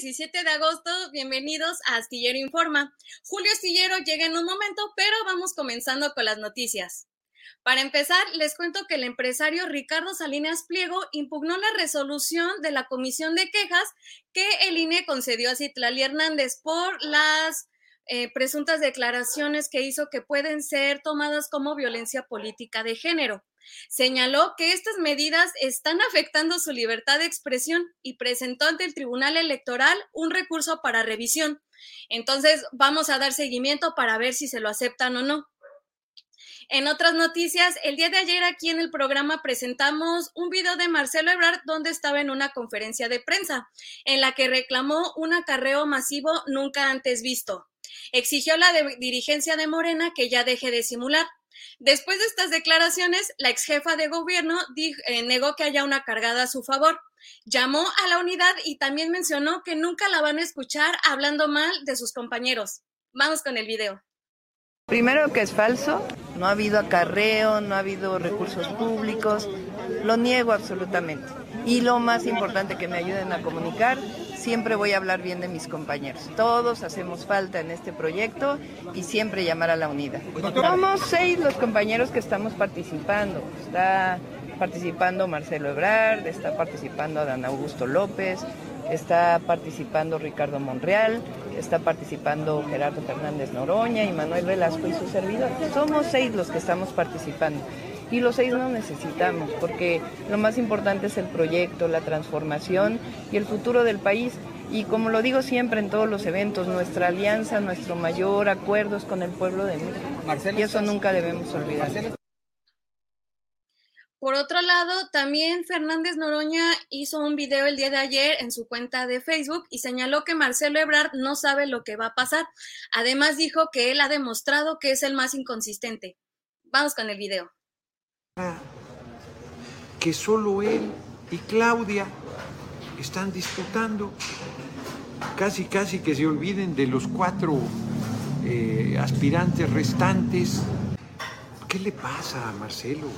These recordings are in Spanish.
17 de agosto, bienvenidos a Astillero Informa. Julio Astillero llega en un momento, pero vamos comenzando con las noticias. Para empezar, les cuento que el empresario Ricardo Salinas Pliego impugnó la resolución de la Comisión de Quejas que el INE concedió a Citlali Hernández por las eh, presuntas declaraciones que hizo que pueden ser tomadas como violencia política de género. Señaló que estas medidas están afectando su libertad de expresión y presentó ante el Tribunal Electoral un recurso para revisión. Entonces, vamos a dar seguimiento para ver si se lo aceptan o no. En otras noticias, el día de ayer aquí en el programa presentamos un video de Marcelo Ebrard donde estaba en una conferencia de prensa en la que reclamó un acarreo masivo nunca antes visto. Exigió a la dirigencia de Morena que ya deje de simular. Después de estas declaraciones, la ex jefa de gobierno eh, negó que haya una cargada a su favor. Llamó a la unidad y también mencionó que nunca la van a escuchar hablando mal de sus compañeros. Vamos con el video. Primero que es falso, no ha habido acarreo, no ha habido recursos públicos, lo niego absolutamente. Y lo más importante que me ayuden a comunicar, siempre voy a hablar bien de mis compañeros. Todos hacemos falta en este proyecto y siempre llamar a la unidad. Somos seis los compañeros que estamos participando. Está participando Marcelo Ebrard, está participando Adán Augusto López, está participando Ricardo Monreal, está participando Gerardo Fernández Noroña y Manuel Velasco y su servidor. Somos seis los que estamos participando. Y los seis no necesitamos, porque lo más importante es el proyecto, la transformación y el futuro del país. Y como lo digo siempre en todos los eventos, nuestra alianza, nuestro mayor acuerdo es con el pueblo de México. y eso nunca debemos olvidar. Por otro lado, también Fernández Noroña hizo un video el día de ayer en su cuenta de Facebook y señaló que Marcelo Ebrard no sabe lo que va a pasar. Además dijo que él ha demostrado que es el más inconsistente. Vamos con el video. Que solo él y Claudia están disputando. Casi, casi que se olviden de los cuatro eh, aspirantes restantes. ¿Qué le pasa a Marcelo?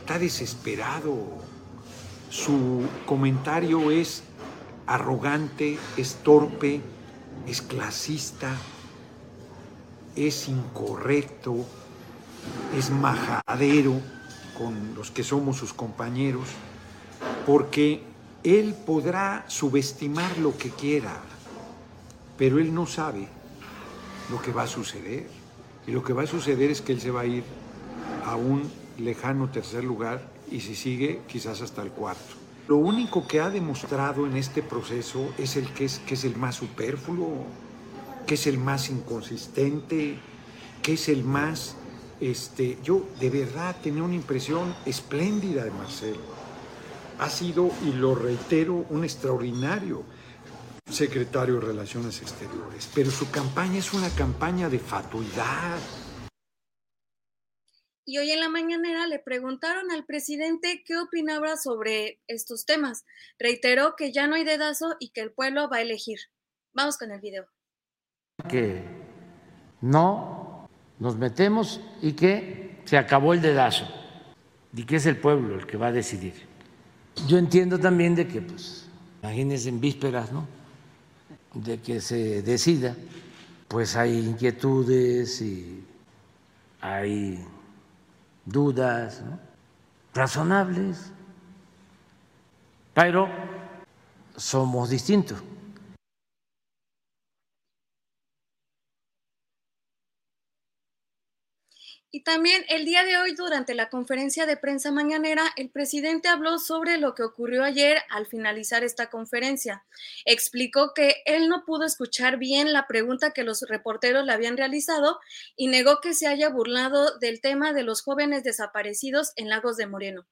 Está desesperado. Su comentario es arrogante, es torpe, es clasista, es incorrecto, es majadero con los que somos sus compañeros, porque él podrá subestimar lo que quiera, pero él no sabe lo que va a suceder. Y lo que va a suceder es que él se va a ir a un lejano tercer lugar y si sigue quizás hasta el cuarto. Lo único que ha demostrado en este proceso es el que es, que es el más superfluo, que es el más inconsistente, que es el más este, yo de verdad tenía una impresión espléndida de Marcelo. ha sido, y lo reitero, un extraordinario secretario de Relaciones Exteriores, pero su campaña es una campaña de fatuidad. Y hoy en la mañanera le preguntaron al presidente qué opinaba sobre estos temas. Reiteró que ya no hay dedazo y que el pueblo va a elegir. Vamos con el video. Que no nos metemos y que se acabó el dedazo y que es el pueblo el que va a decidir. Yo entiendo también de que, pues, imagínense en vísperas, ¿no? De que se decida, pues hay inquietudes y hay dudas razonables, pero somos distintos. Y también el día de hoy, durante la conferencia de prensa mañanera, el presidente habló sobre lo que ocurrió ayer al finalizar esta conferencia. Explicó que él no pudo escuchar bien la pregunta que los reporteros le habían realizado y negó que se haya burlado del tema de los jóvenes desaparecidos en Lagos de Moreno.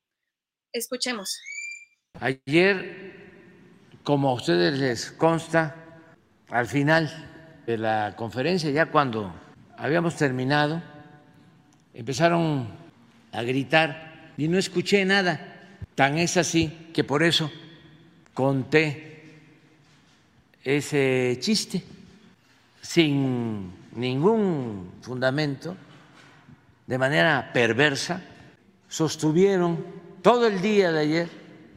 Escuchemos. Ayer, como a ustedes les consta, al final de la conferencia, ya cuando habíamos terminado, empezaron a gritar y no escuché nada. Tan es así que por eso conté ese chiste sin ningún fundamento, de manera perversa, sostuvieron todo el día de ayer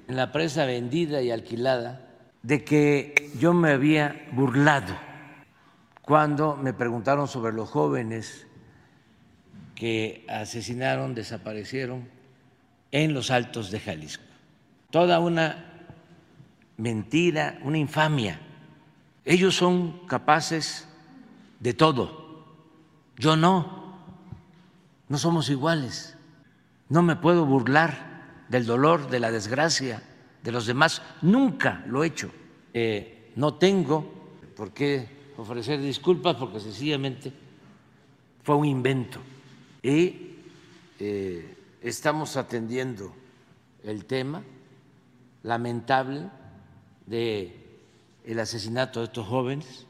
en la presa vendida y alquilada de que yo me había burlado cuando me preguntaron sobre los jóvenes que asesinaron, desaparecieron en los altos de Jalisco. Toda una mentira, una infamia. Ellos son capaces de todo. Yo no. No somos iguales. No me puedo burlar del dolor, de la desgracia de los demás. Nunca lo he hecho. Eh, no tengo por qué ofrecer disculpas porque sencillamente fue un invento y eh, estamos atendiendo el tema lamentable de el asesinato de estos jóvenes.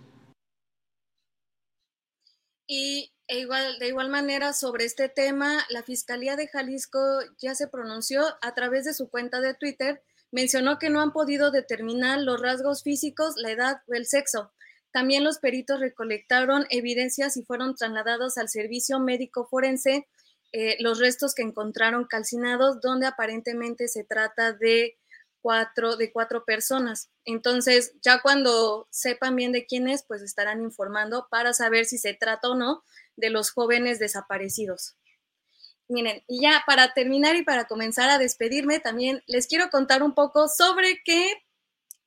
Y e de igual manera sobre este tema, la Fiscalía de Jalisco ya se pronunció a través de su cuenta de Twitter, mencionó que no han podido determinar los rasgos físicos, la edad o el sexo. También los peritos recolectaron evidencias y fueron trasladados al servicio médico forense eh, los restos que encontraron calcinados, donde aparentemente se trata de cuatro, de cuatro personas. Entonces, ya cuando sepan bien de quién es, pues estarán informando para saber si se trata o no de los jóvenes desaparecidos. Miren, y ya para terminar y para comenzar a despedirme, también les quiero contar un poco sobre qué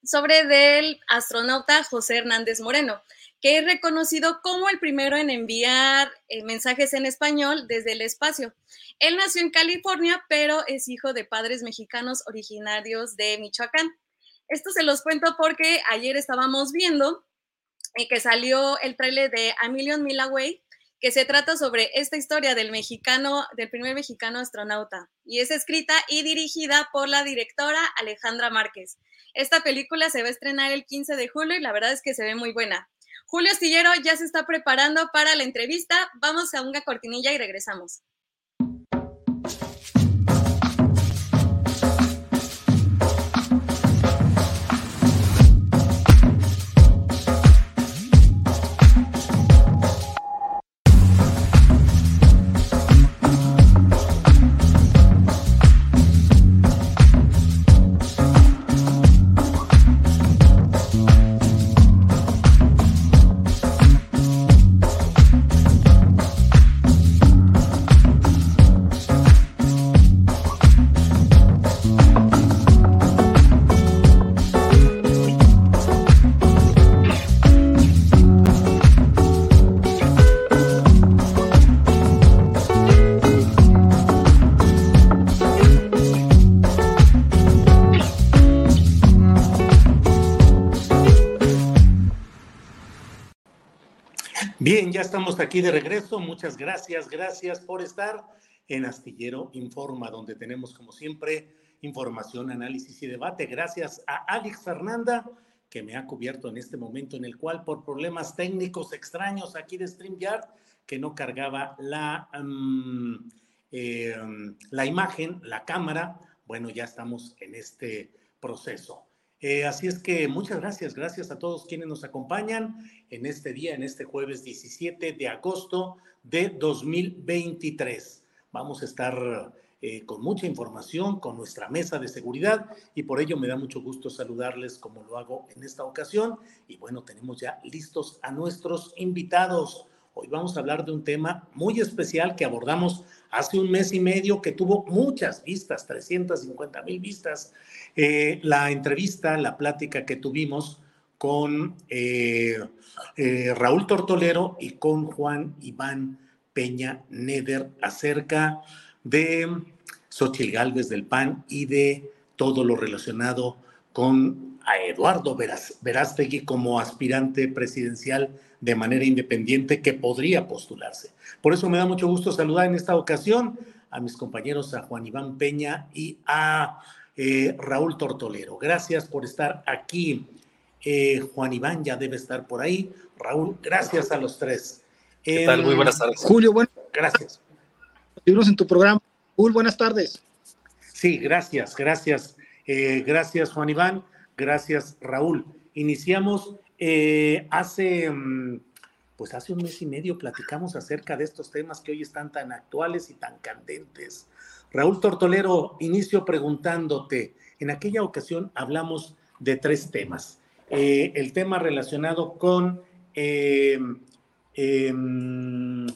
sobre del astronauta José Hernández Moreno, que es reconocido como el primero en enviar eh, mensajes en español desde el espacio. Él nació en California, pero es hijo de padres mexicanos originarios de Michoacán. Esto se los cuento porque ayer estábamos viendo eh, que salió el trailer de A Million Mile Away, que se trata sobre esta historia del mexicano, del primer mexicano astronauta, y es escrita y dirigida por la directora Alejandra Márquez. Esta película se va a estrenar el 15 de julio y la verdad es que se ve muy buena. Julio Astillero ya se está preparando para la entrevista. Vamos a una cortinilla y regresamos. Ya estamos aquí de regreso. Muchas gracias, gracias por estar en Astillero Informa, donde tenemos como siempre información, análisis y debate. Gracias a Alex Fernanda, que me ha cubierto en este momento en el cual por problemas técnicos extraños aquí de StreamYard, que no cargaba la, eh, la imagen, la cámara, bueno, ya estamos en este proceso. Eh, así es que muchas gracias, gracias a todos quienes nos acompañan en este día, en este jueves 17 de agosto de 2023. Vamos a estar eh, con mucha información, con nuestra mesa de seguridad y por ello me da mucho gusto saludarles como lo hago en esta ocasión. Y bueno, tenemos ya listos a nuestros invitados. Hoy vamos a hablar de un tema muy especial que abordamos hace un mes y medio que tuvo muchas vistas, 350 mil vistas, eh, la entrevista, la plática que tuvimos con eh, eh, Raúl Tortolero y con Juan Iván Peña Neder acerca de Xochitl Galvez del PAN y de todo lo relacionado con a Eduardo Verástegui como aspirante presidencial de manera independiente que podría postularse. Por eso me da mucho gusto saludar en esta ocasión a mis compañeros, a Juan Iván Peña y a eh, Raúl Tortolero. Gracias por estar aquí. Eh, Juan Iván ya debe estar por ahí. Raúl, gracias a los tres. ¿Qué tal? Muy buenas tardes. Julio, bueno. Gracias. Libros en tu programa. Julio, buenas tardes. Sí, gracias, gracias. Eh, gracias, Juan Iván. Gracias, Raúl. Iniciamos eh, hace, mm, pues hace un mes y medio platicamos acerca de estos temas que hoy están tan actuales y tan candentes. Raúl Tortolero, inicio preguntándote, en aquella ocasión hablamos de tres temas. Eh, el tema relacionado con, eh, em,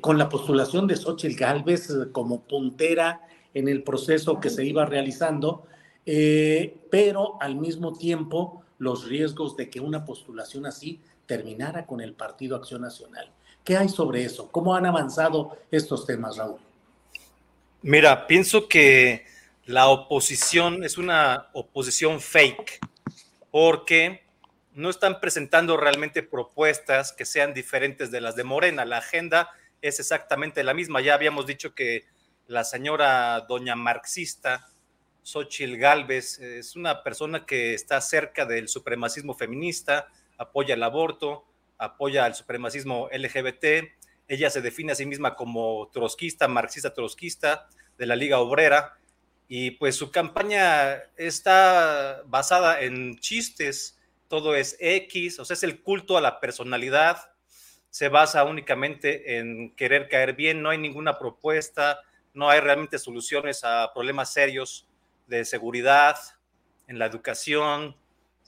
con la postulación de Xochitl Galvez como puntera en el proceso que se iba realizando, pero al mismo tiempo los riesgos de que una postulación así terminara con el Partido Acción Nacional. ¿Qué hay sobre eso? ¿Cómo han avanzado estos temas, Raúl? Mira, pienso que la oposición es una oposición fake, porque no están presentando realmente propuestas que sean diferentes de las de Morena. La agenda es exactamente la misma. Ya habíamos dicho que la señora doña marxista Xochitl Galvez es una persona que está cerca del supremacismo feminista, apoya el aborto, apoya al supremacismo LGBT. Ella se define a sí misma como trotskista, marxista trotskista de la Liga Obrera. Y pues su campaña está basada en chistes, todo es X, o sea, es el culto a la personalidad, se basa únicamente en querer caer bien, no hay ninguna propuesta, no hay realmente soluciones a problemas serios de seguridad, en la educación,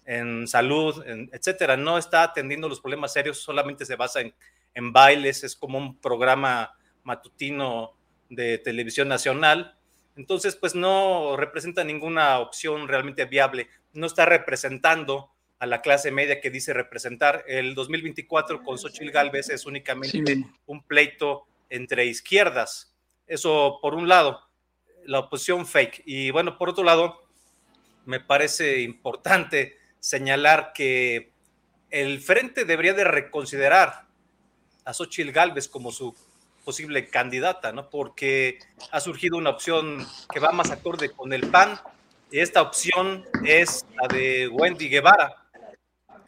en salud, etcétera. No está atendiendo los problemas serios, solamente se basa en, en bailes, es como un programa matutino de televisión nacional. Entonces, pues no representa ninguna opción realmente viable. No está representando a la clase media que dice representar. El 2024 con Xochitl Galvez es únicamente un pleito entre izquierdas. Eso por un lado la oposición fake. Y bueno, por otro lado, me parece importante señalar que el frente debería de reconsiderar a Xochitl Galvez como su posible candidata, ¿no? Porque ha surgido una opción que va más acorde con el PAN, y esta opción es la de Wendy Guevara.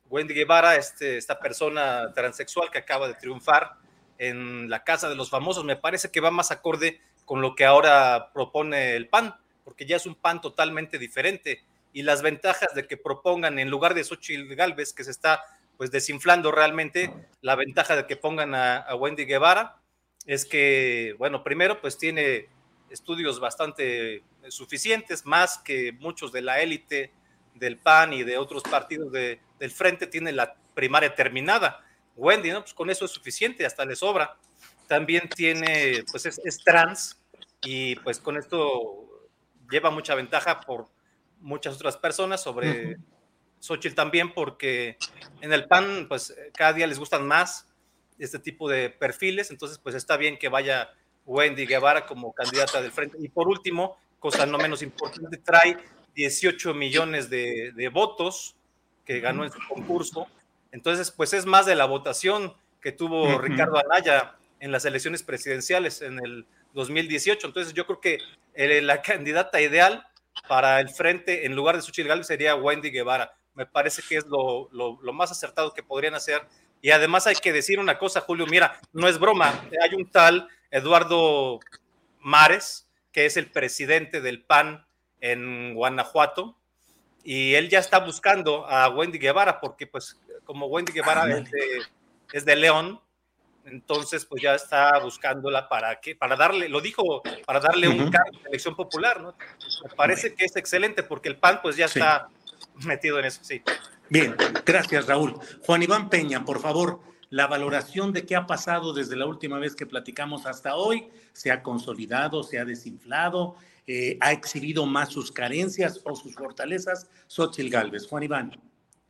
Wendy Guevara, este, esta persona transexual que acaba de triunfar en la Casa de los Famosos, me parece que va más acorde con lo que ahora propone el PAN, porque ya es un PAN totalmente diferente. Y las ventajas de que propongan, en lugar de Xochitl Galvez, que se está pues desinflando realmente, la ventaja de que pongan a, Wendy Guevara es que, bueno, primero pues tiene estudios bastante suficientes, más que muchos de la élite del PAN y de otros partidos del frente, tiene la primaria terminada. Wendy, ¿no? Pues con eso es suficiente, hasta le sobra también tiene, pues es, trans y pues con esto lleva mucha ventaja por muchas otras personas sobre Xochitl también, porque en el PAN, pues cada día les gustan más este tipo de perfiles, entonces pues está bien que vaya Wendy Guevara como candidata del frente. Y por último, cosa no menos importante, trae 18 millones de, votos que ganó en su concurso. Entonces, pues es más de la votación que tuvo Ricardo Anaya en las elecciones presidenciales en el 2018. Entonces yo creo que eh, la candidata ideal para el frente en lugar de Xochitl Gálvez sería Wendy Guevara. Me parece que es lo, lo, más acertado que podrían hacer. Y además hay que decir una cosa, Julio, mira, no es broma, hay un tal Eduardo Mares, que es el presidente del PAN en Guanajuato, y él ya está buscando a Wendy Guevara, porque pues como Wendy Guevara ah, es, de, es de León, entonces pues ya está buscándola para que, para darle, lo dijo, para darle un cargo de elección popular, ¿no? Me parece que es excelente porque el PAN pues ya está metido en eso, sí. Bien, gracias Raúl. Juan Iván Peña, por favor, la valoración de qué ha pasado desde la última vez que platicamos hasta hoy, se ha consolidado, se ha desinflado, eh, ha exhibido más sus carencias o sus fortalezas. Xochitl Galvez, Juan Iván.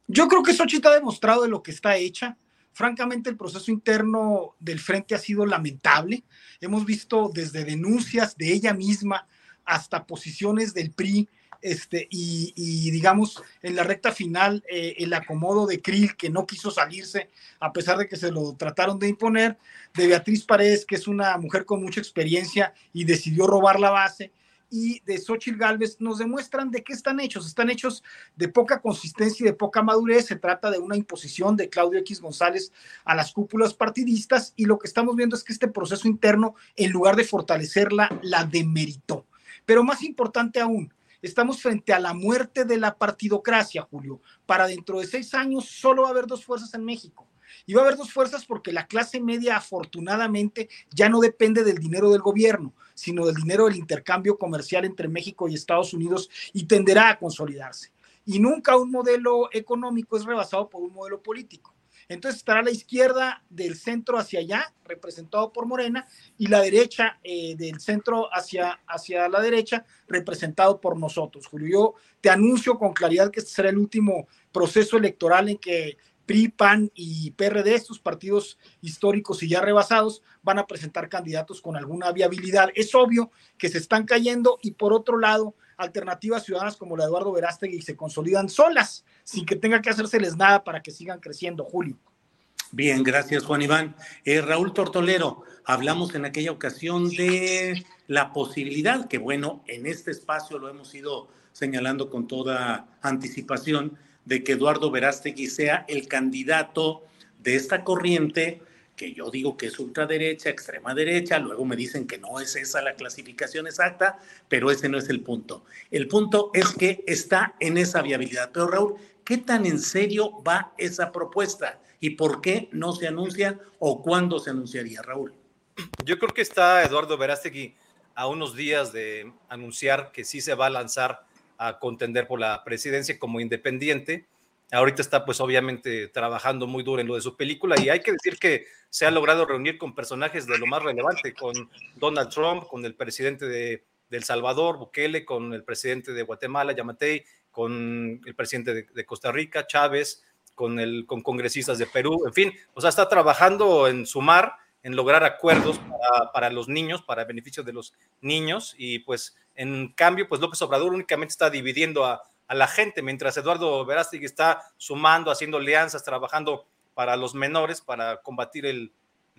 Yo creo que Xochitl ha demostrado de lo que está hecha Francamente, el proceso interno del frente ha sido lamentable. Hemos visto desde denuncias de ella misma hasta posiciones del PRI este, y, digamos, en la recta final, eh, el acomodo de Krill, que no quiso salirse, a pesar de que se lo trataron de imponer, de Beatriz Paredes, que es una mujer con mucha experiencia y decidió robar la base, y de Xochitl Galvez nos demuestran de qué están hechos. Están hechos de poca consistencia y de poca madurez. Se trata de una imposición de Claudio X González a las cúpulas partidistas y lo que estamos viendo es que este proceso interno, en lugar de fortalecerla, la demeritó. Pero más importante aún, estamos frente a la muerte de la partidocracia, Julio. Para dentro de seis años solo va a haber dos fuerzas en México y va a haber dos fuerzas porque la clase media afortunadamente ya no depende del dinero del gobierno, sino del dinero del intercambio comercial entre México y Estados Unidos y tenderá a consolidarse. Y nunca un modelo económico es rebasado por un modelo político. Entonces estará la izquierda del centro hacia allá, representado por Morena, y la derecha eh, del centro hacia, hacia la derecha, representado por nosotros. Julio, yo te anuncio con claridad que este será el último proceso electoral en que PRI, PAN y PRD, estos partidos históricos y ya rebasados, van a presentar candidatos con alguna viabilidad. Es obvio que se están cayendo y por otro lado, alternativas ciudadanas como la de Eduardo Verástegui se consolidan solas, sin que tenga que hacérseles nada para que sigan creciendo, Julio. Bien, gracias Juan Iván. Eh, Raúl Tortolero, hablamos en aquella ocasión de la posibilidad, que bueno, en este espacio lo hemos ido señalando con toda anticipación, de que Eduardo Verástegui sea el candidato de esta corriente que yo digo que es ultraderecha, extrema derecha, luego me dicen que no es esa la clasificación exacta, pero ese no es el punto. El punto es que está en esa viabilidad. Pero Raúl, ¿qué tan en serio va esa propuesta y por qué no se anuncia o cuándo se anunciaría, Raúl? Yo creo que está Eduardo Verástegui a unos días de anunciar que sí se va a lanzar a contender por la presidencia como independiente. Ahorita está pues obviamente trabajando muy duro en lo de su película y hay que decir que se ha logrado reunir con personajes de lo más relevante, con Donald Trump, con el presidente de, El Salvador, Bukele, con el presidente de Guatemala, Yamatei, con el presidente de, Costa Rica, Chávez, con, el, con congresistas de Perú, en fin, o sea, está trabajando en sumar, en lograr acuerdos para, los niños, para beneficio de los niños y pues en cambio, pues López Obrador únicamente está dividiendo a, la gente, mientras Eduardo Verástegui está sumando, haciendo alianzas, trabajando para los menores, para combatir el,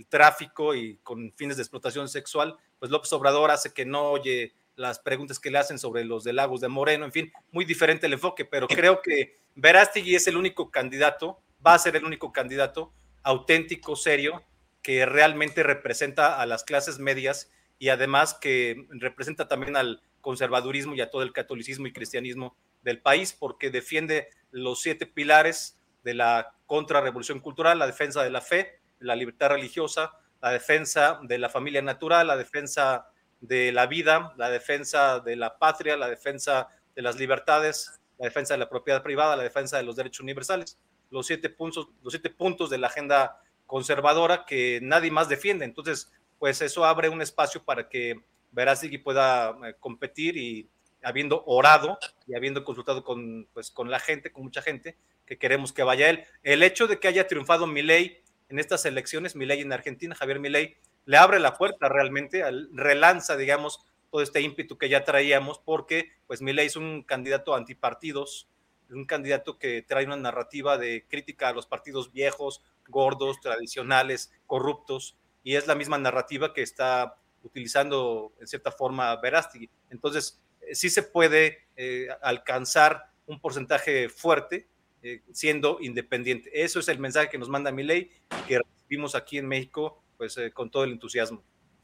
tráfico y con fines de explotación sexual, pues López Obrador hace que no oye las preguntas que le hacen sobre los de Lagos de Moreno, en fin, muy diferente el enfoque, pero creo que Verástegui es el único candidato, va a ser el único candidato auténtico, serio, que realmente representa a las clases medias y además que representa también al conservadurismo y a todo el catolicismo y cristianismo del país, porque defiende los siete pilares de la contrarrevolución cultural, la defensa de la fe, la libertad religiosa, la defensa de la familia natural, la defensa de la vida, la defensa de la patria, la defensa de las libertades, la defensa de la propiedad privada, la defensa de los derechos universales. Los siete puntos, los siete puntos de la agenda conservadora que nadie más defiende. Entonces, pues eso abre un espacio para que Verástegui pueda eh, competir y habiendo orado y habiendo consultado con, pues, con la gente, con mucha gente, que queremos que vaya él. El hecho de que haya triunfado Milei en estas elecciones, Milei en Argentina, Javier Milei, le abre la puerta realmente, relanza, digamos, todo este ímpetu que ya traíamos, porque pues Milei es un candidato antipartidos, un candidato que trae una narrativa de crítica a los partidos viejos, gordos, tradicionales, corruptos, y es la misma narrativa que está utilizando en cierta forma Verástegui. Entonces, eh, sí se puede eh, alcanzar un porcentaje fuerte eh, siendo independiente. Eso es el mensaje que nos manda mi ley, que recibimos aquí en México, pues con todo el entusiasmo.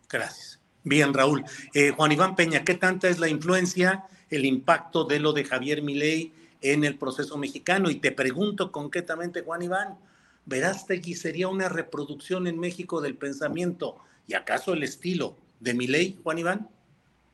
Gracias. Bien, Raúl. Juan Iván Peña, ¿qué tanta es la influencia, el impacto de lo de Javier Milei en el proceso mexicano? Y te pregunto concretamente, Juan Iván, ¿Verástegui sería una reproducción en México del pensamiento y acaso el estilo de Milei, Juan Iván?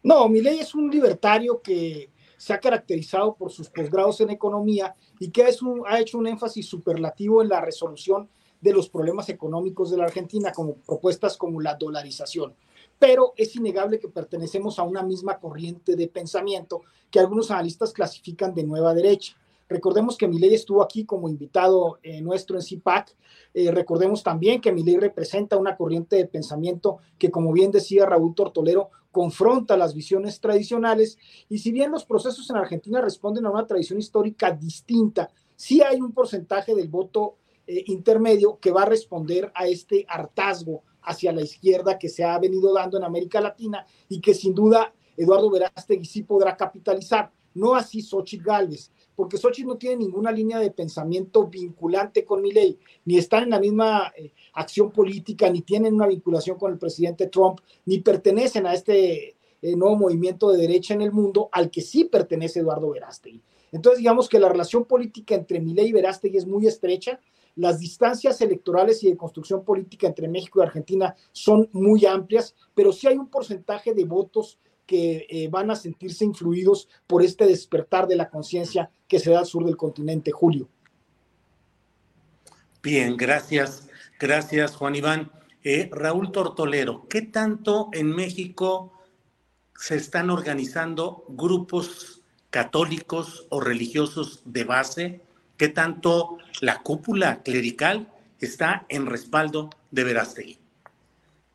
No, Milei es un libertario que se ha caracterizado por sus posgrados en economía y que ha hecho un énfasis superlativo en la resolución de los problemas económicos de la Argentina, como propuestas como la dolarización. Pero es innegable que pertenecemos a una misma corriente de pensamiento que algunos analistas clasifican de nueva derecha. Recordemos que Milei estuvo aquí como invitado eh, nuestro en CIPAC. Eh, recordemos también que Milei representa una corriente de pensamiento que, como bien decía Raúl Tortolero, confronta las visiones tradicionales. Y si bien los procesos en Argentina responden a una tradición histórica distinta, sí hay un porcentaje del voto eh, intermedio que va a responder a este hartazgo hacia la izquierda que se ha venido dando en América Latina y que sin duda Eduardo Verástegui sí podrá capitalizar. No así Xochitl Gálvez porque Xochitl no tiene ninguna línea de pensamiento vinculante con mi ley, ni están en la misma eh, acción política, ni tienen una vinculación con el presidente Trump, ni pertenecen a este eh, nuevo movimiento de derecha en el mundo al que sí pertenece Eduardo Verástegui. Entonces, digamos que la relación política entre Milei y Verástegui es muy estrecha. Las distancias electorales y de construcción política entre México y Argentina son muy amplias, pero sí hay un porcentaje de votos que eh, van a sentirse influidos por este despertar de la conciencia que se da al sur del continente, Julio. Bien, gracias. Gracias, Juan Iván. Eh, Raúl Tortolero, ¿qué tanto en México se están organizando grupos católicos o religiosos de base? ¿Qué tanto la cúpula clerical está en respaldo de Verástegui?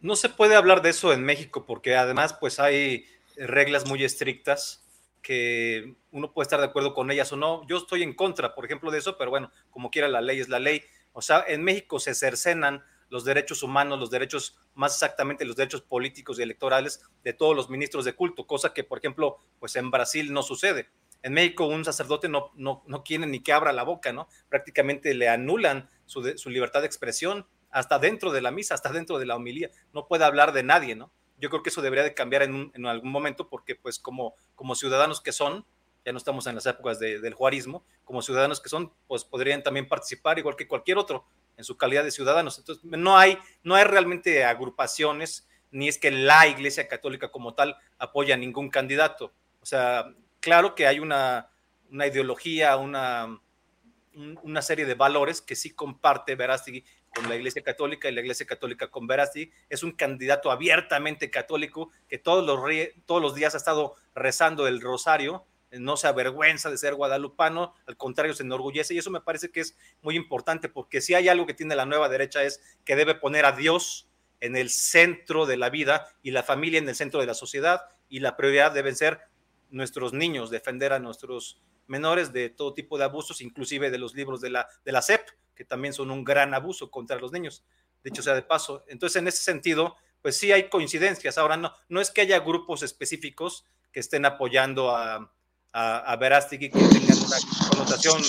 No se puede hablar de eso en México porque además pues hay reglas muy estrictas que uno puede estar de acuerdo con ellas o no. Yo estoy en contra, por ejemplo, de eso, pero bueno, como quiera la ley es la ley. O sea, en México se cercenan los derechos humanos, los derechos, más exactamente los derechos políticos y electorales de todos los ministros de culto, cosa que, por ejemplo, pues en Brasil no sucede. En México un sacerdote no, no, no quiere ni que abra la boca, ¿no? Prácticamente le anulan su, su libertad de expresión hasta dentro de la misa, hasta dentro de la homilía. No puede hablar de nadie, ¿no? Yo creo que eso debería de cambiar en, algún momento porque pues como, como ciudadanos que son, ya no estamos en las épocas del juarismo, como ciudadanos que son, pues podrían también participar igual que cualquier otro en su calidad de ciudadanos. Entonces, no hay, no hay realmente agrupaciones, ni es que la Iglesia Católica como tal apoya a ningún candidato. O sea, claro que hay una, una ideología, una, una serie de valores que sí comparte Verástegui con la Iglesia Católica y la Iglesia Católica con Verasti. Es un candidato abiertamente católico que todos los, todos los días ha estado rezando el rosario, no se avergüenza de ser guadalupano, al contrario, se enorgullece y eso me parece que es muy importante porque si hay algo que tiene la nueva derecha es que debe poner a Dios en el centro de la vida y la familia en el centro de la sociedad y la prioridad deben ser nuestros niños, defender a nuestros menores de todo tipo de abusos, inclusive de los libros de la, de la SEP, que también son un gran abuso contra los niños, de hecho sea de paso. Entonces, en ese sentido, pues sí hay coincidencias. Ahora, no, no es que haya grupos específicos que estén apoyando a, a, a Verástegui que tengan una connotación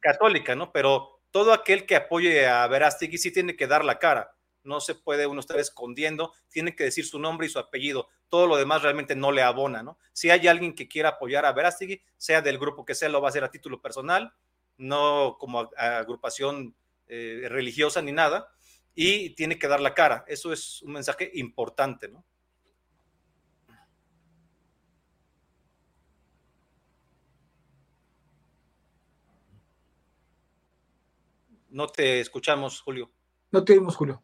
católica, ¿no? Pero todo aquel que apoye a Verástegui sí tiene que dar la cara. No se puede uno estar escondiendo, tiene que decir su nombre y su apellido. Todo lo demás realmente no le abona, ¿no? Si hay alguien que quiera apoyar a Verástegui, sea del grupo que sea, lo va a hacer a título personal, no como agrupación eh, religiosa ni nada, y tiene que dar la cara. Eso es un mensaje importante, ¿no? No te escuchamos, Julio. No te oímos, Julio.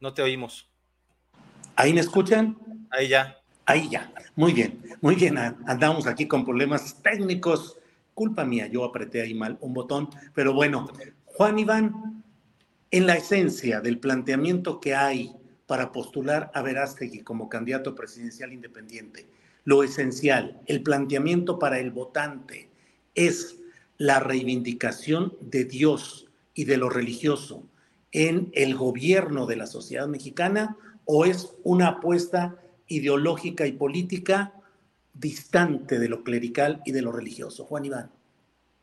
No te oímos. ¿Ahí me escuchan? Ahí ya. Ahí ya. Muy bien, muy bien. Andamos aquí con problemas técnicos culpa mía, yo apreté ahí mal un botón, pero bueno, Juan Iván, en la esencia del planteamiento que hay para postular a Verástegui como candidato presidencial independiente, lo esencial, el planteamiento para el votante es la reivindicación de Dios y de lo religioso en el gobierno de la sociedad mexicana o es una apuesta ideológica y política distante de lo clerical y de lo religioso? Juan Iván.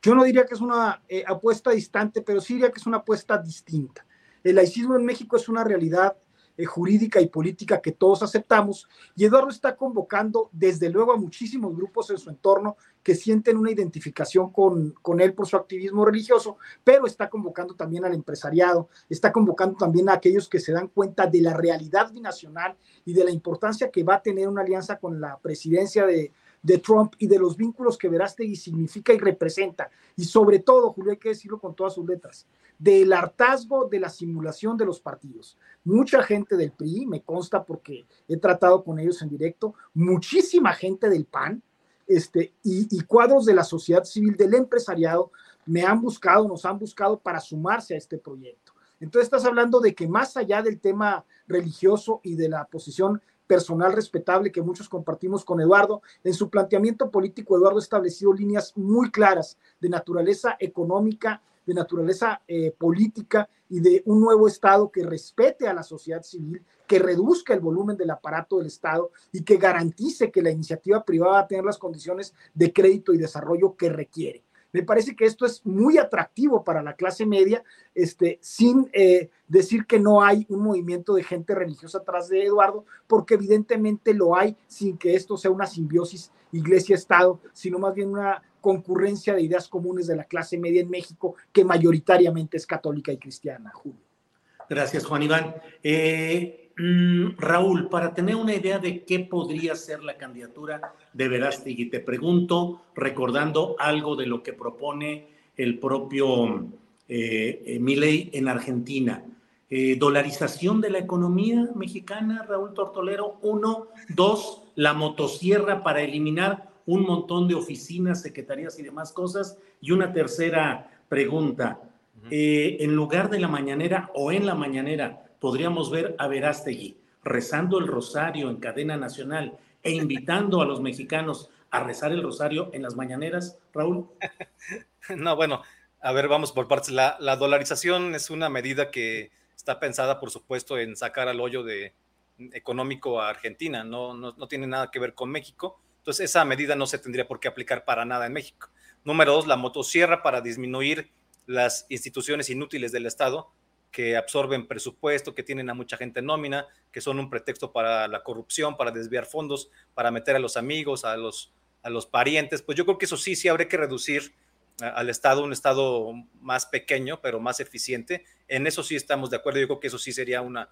Yo no diría que es una eh, apuesta distante, pero sí diría que es una apuesta distinta. El laicismo en México es una realidad eh, jurídica y política que todos aceptamos. Y Eduardo está convocando, desde luego, a muchísimos grupos en su entorno que sienten una identificación con, con él por su activismo religioso, pero está convocando también al empresariado, está convocando también a aquellos que se dan cuenta de la realidad binacional y de la importancia que va a tener una alianza con la presidencia de, de Trump y de los vínculos que Verástegui significa y representa. Y sobre todo, Julio, hay que decirlo con todas sus letras, del hartazgo de la simulación de los partidos. Mucha gente del PRI, me consta porque he tratado con ellos en directo, muchísima gente del PAN este, y, y cuadros de la sociedad civil, del empresariado, me han buscado, nos han buscado para sumarse a este proyecto. Entonces estás hablando de que más allá del tema religioso y de la posición personal respetable que muchos compartimos con Eduardo. En su planteamiento político, Eduardo ha establecido líneas muy claras de naturaleza económica, de naturaleza eh, política y de un nuevo Estado que respete a la sociedad civil, que reduzca el volumen del aparato del Estado y que garantice que la iniciativa privada va a tener las condiciones de crédito y desarrollo que requiere. Me parece que esto es muy atractivo para la clase media, este, sin eh, decir que no hay un movimiento de gente religiosa atrás de Eduardo, porque evidentemente lo hay sin que esto sea una simbiosis iglesia-estado, sino más bien una concurrencia de ideas comunes de la clase media en México, que mayoritariamente es católica y cristiana, Julio. Gracias, Juan Iván. Eh, Mm, Raúl, para tener una idea de qué podría ser la candidatura de Verástegui, te pregunto, recordando algo de lo que propone el propio eh, eh Milei en Argentina. Eh, dolarización de la economía mexicana, Raúl Tortolero. Uno, dos, la motosierra para eliminar un montón de oficinas, secretarías y demás cosas. Y una tercera pregunta. Eh, en lugar de la mañanera o en la mañanera, podríamos ver a Verástegui rezando el rosario en cadena nacional e invitando a los mexicanos a rezar el rosario en las mañaneras, Raúl? No, bueno, a ver, vamos por partes. La, dolarización es una medida que está pensada, por supuesto, en sacar al hoyo de, económico a Argentina, no, no, no tiene nada que ver con México. Entonces, esa medida no se tendría por qué aplicar para nada en México. Número dos, la motosierra para disminuir las instituciones inútiles del Estado que absorben presupuesto, que tienen a mucha gente en nómina, que son un pretexto para la corrupción, para desviar fondos, para meter a los amigos, a los, a los parientes. Pues yo creo que eso sí, sí habría que reducir al Estado, un Estado más pequeño, pero más eficiente. En eso sí estamos de acuerdo. Yo creo que eso sí sería una,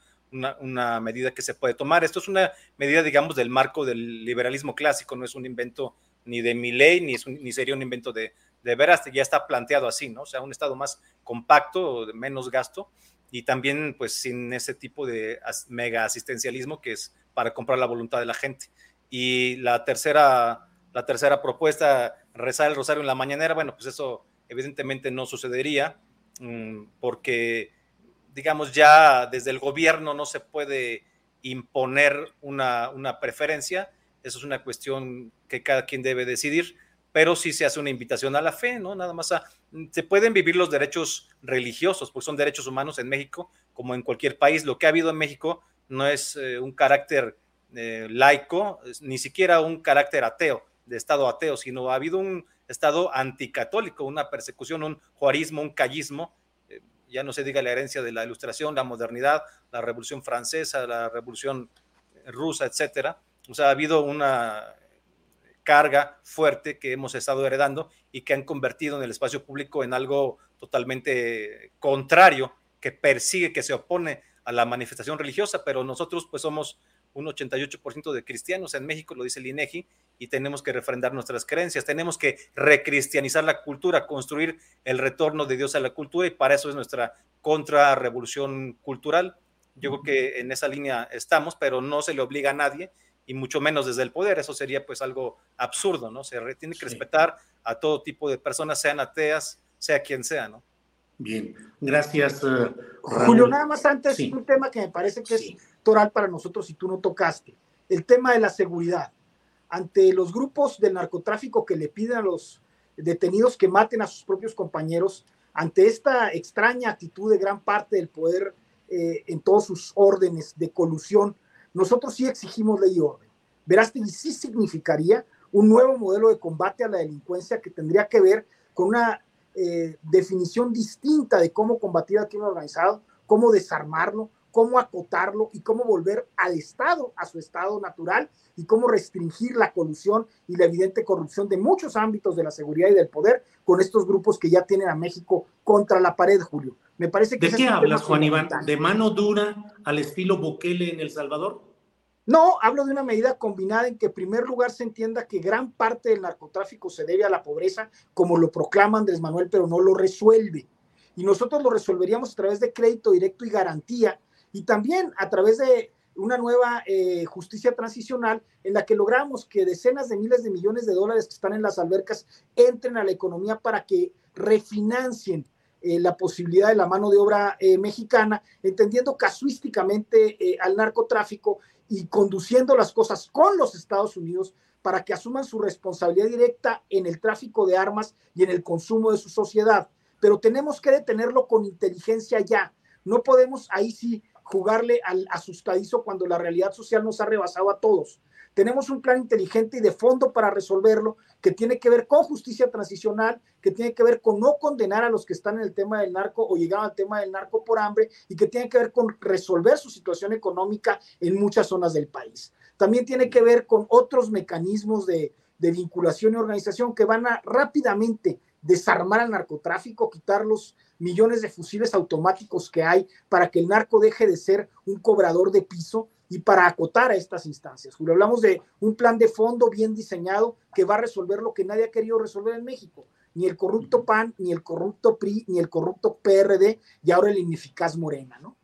una, medida que se puede tomar. Esto es una medida, digamos, del marco del liberalismo clásico, no es un invento ni de mi ley, ni, ni sería un invento de, de veras, ya está planteado así, ¿no? O sea, un Estado más compacto, de menos gasto, y también pues sin ese tipo de mega asistencialismo que es para comprar la voluntad de la gente. Y la tercera, la tercera propuesta, rezar el rosario en la mañanera, bueno, pues eso evidentemente no sucedería mm, porque, digamos, ya desde el gobierno no se puede imponer una, una preferencia, eso es una cuestión que cada quien debe decidir pero sí se hace una invitación a la fe, ¿no? Nada más a, se pueden vivir los derechos religiosos, porque son derechos humanos en México, como en cualquier país. Lo que ha habido en México no es eh, un carácter eh, laico, ni siquiera un carácter ateo, de Estado ateo, sino ha habido un Estado anticatólico, una persecución, un juarismo, un callismo, eh, ya no se diga la herencia de la ilustración, la modernidad, la revolución francesa, la revolución rusa, etcétera. O sea, ha habido una carga fuerte que hemos estado heredando y que han convertido en el espacio público en algo totalmente contrario, que persigue, que se opone a la manifestación religiosa, pero nosotros pues somos un 88% de cristianos en México, lo dice el INEGI, y tenemos que refrendar nuestras creencias, tenemos que recristianizar la cultura, construir el retorno de Dios a la cultura, y para eso es nuestra contrarrevolución cultural. Yo creo que en esa línea estamos, pero no se le obliga a nadie, y mucho menos desde el poder. Eso sería pues algo absurdo, ¿no? Se tiene que respetar a todo tipo de personas, sean ateas, sea quien sea, ¿no? Bien, gracias. Uh, Julio, nada más antes, un tema que me parece que es toral para nosotros y tú no tocaste, el tema de la seguridad. Ante los grupos del narcotráfico que le piden a los detenidos que maten a sus propios compañeros, ante esta extraña actitud de gran parte del poder eh, en todos sus órdenes de colusión nosotros sí exigimos ley y orden. Verástegui sí significaría un nuevo modelo de combate a la delincuencia que tendría que ver con una eh, definición distinta de cómo combatir al crimen organizado, cómo desarmarlo, cómo acotarlo y cómo volver al Estado, a su estado natural y cómo restringir la colusión y la evidente corrupción de muchos ámbitos de la seguridad y del poder con estos grupos que ya tienen a México contra la pared, Julio. Me parece que ¿De qué hablas, Juan Iván? ¿De mano dura al estilo Bukele en El Salvador? No, hablo de una medida combinada en que en primer lugar se entienda que gran parte del narcotráfico se debe a la pobreza, como lo proclama Andrés Manuel, pero no lo resuelve. Y nosotros lo resolveríamos a través de crédito directo y garantía, y también a través de una nueva eh, justicia transicional en la que logramos que decenas de miles de millones de dólares que están en las albercas entren a la economía para que refinancien eh, la posibilidad de la mano de obra eh, mexicana, entendiendo casuísticamente al narcotráfico y conduciendo las cosas con los Estados Unidos para que asuman su responsabilidad directa en el tráfico de armas y en el consumo de su sociedad. Pero tenemos que detenerlo con inteligencia ya. No podemos ahí sí jugarle al asustadizo cuando la realidad social nos ha rebasado a todos. Tenemos un plan inteligente y de fondo para resolverlo que tiene que ver con justicia transicional, que tiene que ver con no condenar a los que están en el tema del narco o llegaron al tema del narco por hambre y que tiene que ver con resolver su situación económica en muchas zonas del país. También tiene que ver con otros mecanismos de, de vinculación y organización que van a rápidamente desarmar al narcotráfico, quitar los millones de fusiles automáticos que hay para que el narco deje de ser un cobrador de piso y para acotar a estas instancias. Julio, hablamos de un plan de fondo bien diseñado que va a resolver lo que nadie ha querido resolver en México. Ni el corrupto PAN, ni el corrupto PRI, ni el corrupto PRD y ahora el ineficaz Morena, ¿no?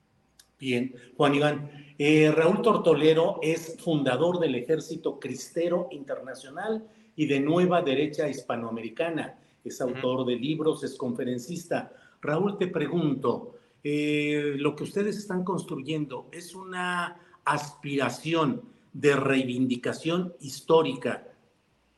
Bien, Juan Iván. Eh, Raúl Tortolero es fundador del Ejército Cristero Internacional y de Nueva Derecha Hispanoamericana. Es autor de libros, es conferencista. Raúl, te pregunto, eh, lo que ustedes están construyendo es una aspiración de reivindicación histórica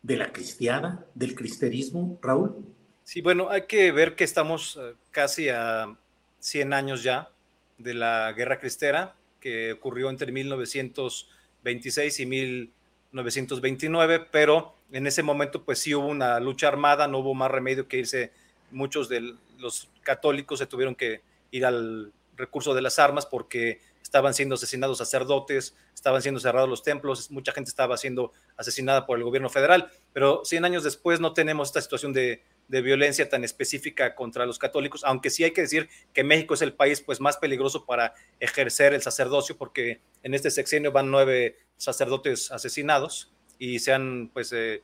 de la cristiada, del cristerismo, Raúl? Sí, bueno, hay que ver que estamos eh, casi a 100 años ya de la guerra cristera, que ocurrió entre 1926 y 1929, pero en ese momento pues sí hubo una lucha armada, no hubo más remedio que irse, muchos de los católicos se tuvieron que ir al recurso de las armas porque estaban siendo asesinados sacerdotes, estaban siendo cerrados los templos, mucha gente estaba siendo asesinada por el gobierno federal, pero 100 años después no tenemos esta situación de, violencia tan específica contra los católicos, aunque sí hay que decir que México es el país pues más peligroso para ejercer el sacerdocio, porque en este sexenio van nueve sacerdotes asesinados y se han pues eh,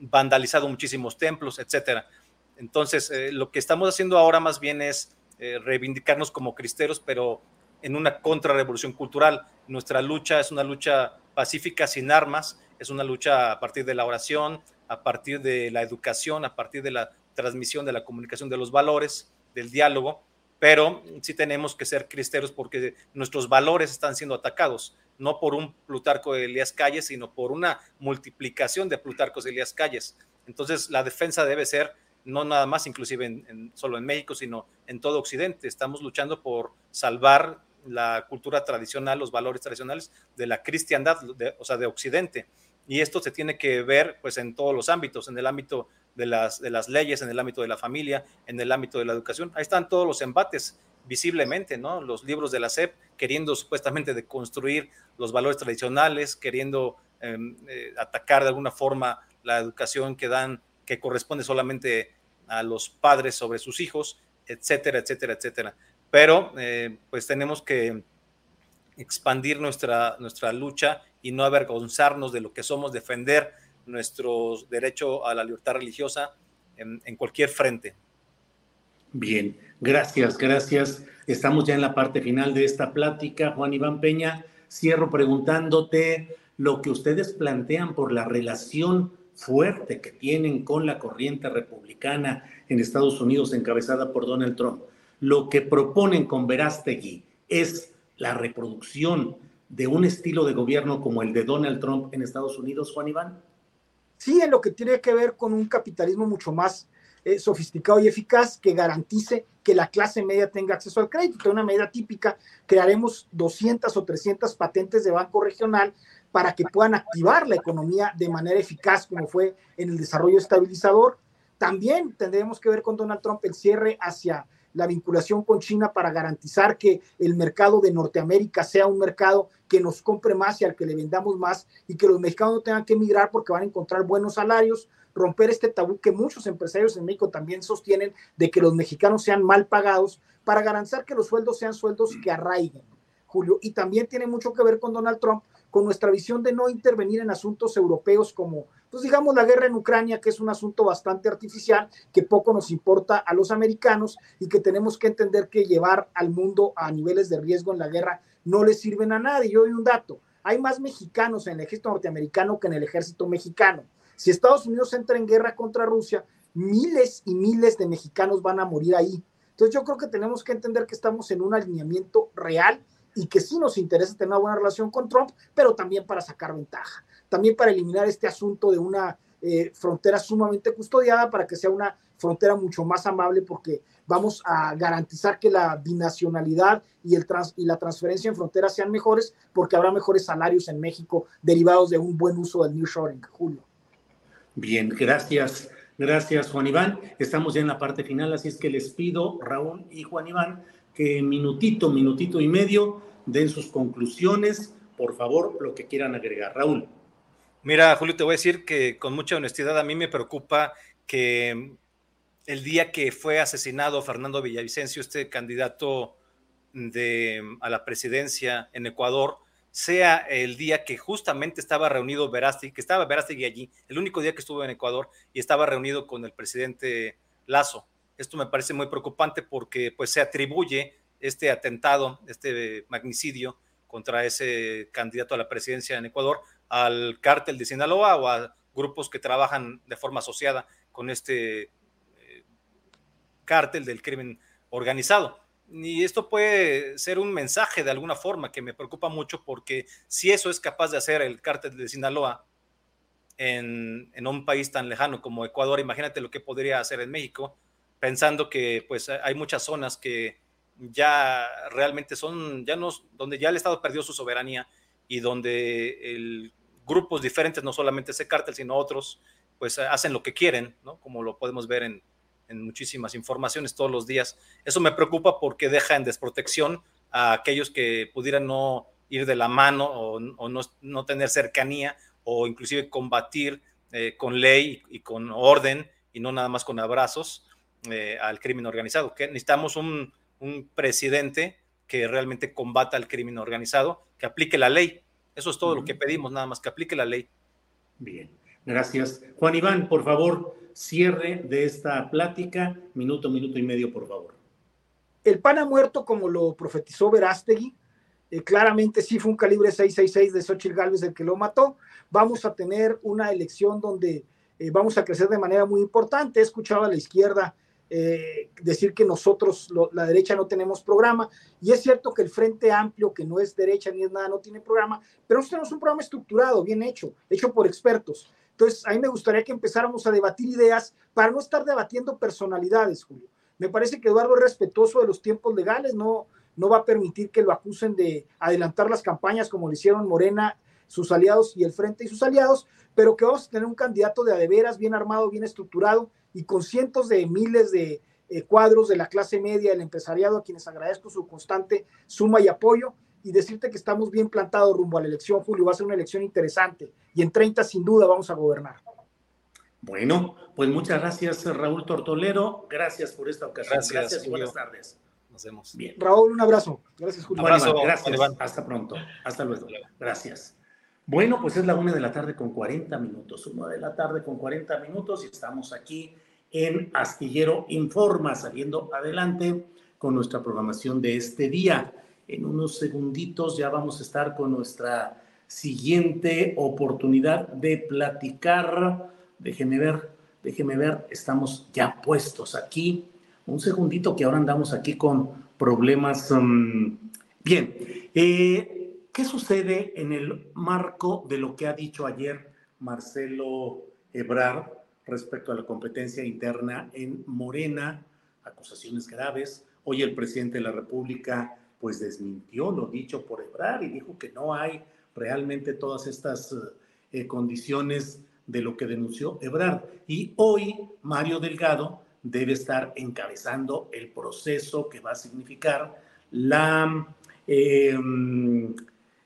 vandalizado muchísimos templos, etcétera. Entonces, eh, lo que estamos haciendo ahora más bien es eh, reivindicarnos como cristeros, pero en una contrarrevolución cultural. Nuestra lucha es una lucha pacífica sin armas, es una lucha a partir de la oración, a partir de la educación, a partir de la transmisión de la comunicación de los valores, del diálogo, pero sí tenemos que ser cristeros porque nuestros valores están siendo atacados, no por un Plutarco de Elías Calles, sino por una multiplicación de Plutarcos de Elías Calles. Entonces, la defensa debe ser no nada más inclusive en, solo en México, sino en todo Occidente. Estamos luchando por salvar la cultura tradicional, los valores tradicionales de la cristiandad, o sea, de Occidente. Y esto se tiene que ver pues en todos los ámbitos, en el ámbito de las, de las leyes, en el ámbito de la familia, en el ámbito de la educación. Ahí están todos los embates visiblemente, ¿no? Los libros de la SEP queriendo supuestamente deconstruir los valores tradicionales, queriendo em, eh, atacar de alguna forma la educación que dan, que corresponde solamente a los padres sobre sus hijos, etcétera, etcétera, etcétera pero eh, pues tenemos que expandir nuestra, nuestra lucha y no avergonzarnos de lo que somos, defender nuestro derecho a la libertad religiosa en, en cualquier frente. Bien, gracias, gracias. Estamos ya en la parte final de esta plática. Juan Iván Peña, cierro preguntándote lo que ustedes plantean por la relación fuerte que tienen con la corriente republicana en Estados Unidos encabezada por Donald Trump lo que proponen con Verástegui es la reproducción de un estilo de gobierno como el de Donald Trump en Estados Unidos, Juan Iván? Sí, en lo que tiene que ver con un capitalismo mucho más eh, sofisticado y eficaz que garantice que la clase media tenga acceso al crédito. De una medida típica, crearemos 200 o 300 patentes de banco regional para que puedan activar la economía de manera eficaz, como fue en el desarrollo estabilizador. También tendremos que ver con Donald Trump el cierre hacia la vinculación con China para garantizar que el mercado de Norteamérica sea un mercado que nos compre más y al que le vendamos más y que los mexicanos no tengan que emigrar porque van a encontrar buenos salarios, romper este tabú que muchos empresarios en México también sostienen de que los mexicanos sean mal pagados para garantizar que los sueldos sean sueldos que arraiguen, Julio. Y también tiene mucho que ver con Donald Trump, con nuestra visión de no intervenir en asuntos europeos como, pues digamos, la guerra en Ucrania, que es un asunto bastante artificial, que poco nos importa a los americanos y que tenemos que entender que llevar al mundo a niveles de riesgo en la guerra no le sirven a nadie. Yo doy un dato, hay más mexicanos en el ejército norteamericano que en el ejército mexicano. Si Estados Unidos entra en guerra contra Rusia, miles y miles de mexicanos van a morir ahí. Entonces yo creo que tenemos que entender que estamos en un alineamiento real y que sí nos interesa tener una buena relación con Trump, pero también para sacar ventaja, también para eliminar este asunto de una eh, frontera sumamente custodiada para que sea una frontera mucho más amable porque vamos a garantizar que la binacionalidad y, el trans, y la transferencia en frontera sean mejores porque habrá mejores salarios en México derivados de un buen uso del New Shoring, Julio. Bien, gracias. Gracias, Juan Iván. Estamos ya en la parte final, así es que les pido, Raúl y Juan Iván, que minutito, minutito y medio den sus conclusiones, por favor, lo que quieran agregar. Raúl. Mira, Julio, te voy a decir que con mucha honestidad a mí me preocupa que el día que fue asesinado Fernando Villavicencio, este candidato de, a la presidencia en Ecuador, sea el día que justamente estaba reunido Verástegui, que estaba Verástegui allí, el único día que estuvo en Ecuador y estaba reunido con el presidente Lazo. Esto me parece muy preocupante porque pues se atribuye este atentado, este magnicidio contra ese candidato a la presidencia en Ecuador al cártel de Sinaloa o a grupos que trabajan de forma asociada con este eh, cártel del crimen organizado. Y esto puede ser un mensaje de alguna forma que me preocupa mucho porque si eso es capaz de hacer el cártel de Sinaloa en, un país tan lejano como Ecuador, imagínate lo que podría hacer en México, pensando que pues hay muchas zonas que ya realmente son, ya no, donde ya el Estado perdió su soberanía y donde el, grupos diferentes, no solamente ese cártel, sino otros, pues hacen lo que quieren, ¿no? Como lo podemos ver en, en muchísimas informaciones todos los días. Eso me preocupa porque deja en desprotección a aquellos que pudieran no ir de la mano o, no, tener cercanía o inclusive combatir eh, con ley y con orden y no nada más con abrazos eh, al crimen organizado. Que necesitamos un, un presidente que realmente combata al crimen organizado, que aplique la ley. Eso es todo lo que pedimos, nada más que aplique la ley. Bien, gracias. Juan Iván, por favor, cierre de esta plática. Minuto, minuto y medio, por favor. El pan ha muerto, como lo profetizó Verástegui. Eh, claramente sí fue un calibre 666 de Xochitl Gálvez el que lo mató. Vamos a tener una elección donde eh, vamos a crecer de manera muy importante. He escuchado a la izquierda eh, decir que nosotros, la derecha, no tenemos programa. Y es cierto que el Frente Amplio, que no es derecha ni es nada, no tiene programa, pero nosotros tenemos un programa estructurado, bien hecho, hecho por expertos. Entonces, a mí me gustaría que empezáramos a debatir ideas para no estar debatiendo personalidades, Julio. Me parece que Eduardo es respetuoso de los tiempos legales, no, no va a permitir que lo acusen de adelantar las campañas como lo hicieron Morena, sus aliados y el Frente y sus aliados, pero que vamos a tener un candidato de adeveras, bien armado, bien estructurado y con cientos de miles de eh, cuadros de la clase media, del empresariado, a quienes agradezco su constante suma y apoyo y decirte que estamos bien plantados rumbo a la elección, Julio. Va a ser una elección interesante y en 30 sin duda vamos a gobernar. Bueno, pues muchas gracias Raúl Tortolero. Gracias por esta ocasión. Gracias, y buenas tardes. Nos vemos. Bien. Raúl, un abrazo. Gracias, Julio. abrazo, gracias. Hasta pronto. Hasta luego. Gracias. Bueno, pues es la una de la tarde con 40 minutos. Una de la tarde con 40 minutos y estamos aquí en Astillero Informa, saliendo adelante con nuestra programación de este día. En unos segunditos ya vamos a estar con nuestra siguiente oportunidad de platicar. Déjeme ver, déjeme ver, estamos ya puestos aquí. Un segundito que ahora andamos aquí con problemas. Um, bien, eh, ¿qué sucede en el marco de lo que ha dicho ayer Marcelo Ebrard, respecto a la competencia interna en Morena, acusaciones graves. Hoy el presidente de la República pues desmintió lo dicho por Ebrar y dijo que no hay realmente todas estas eh, condiciones de lo que denunció Ebrard. Y hoy Mario Delgado debe estar encabezando el proceso que va a significar la, em,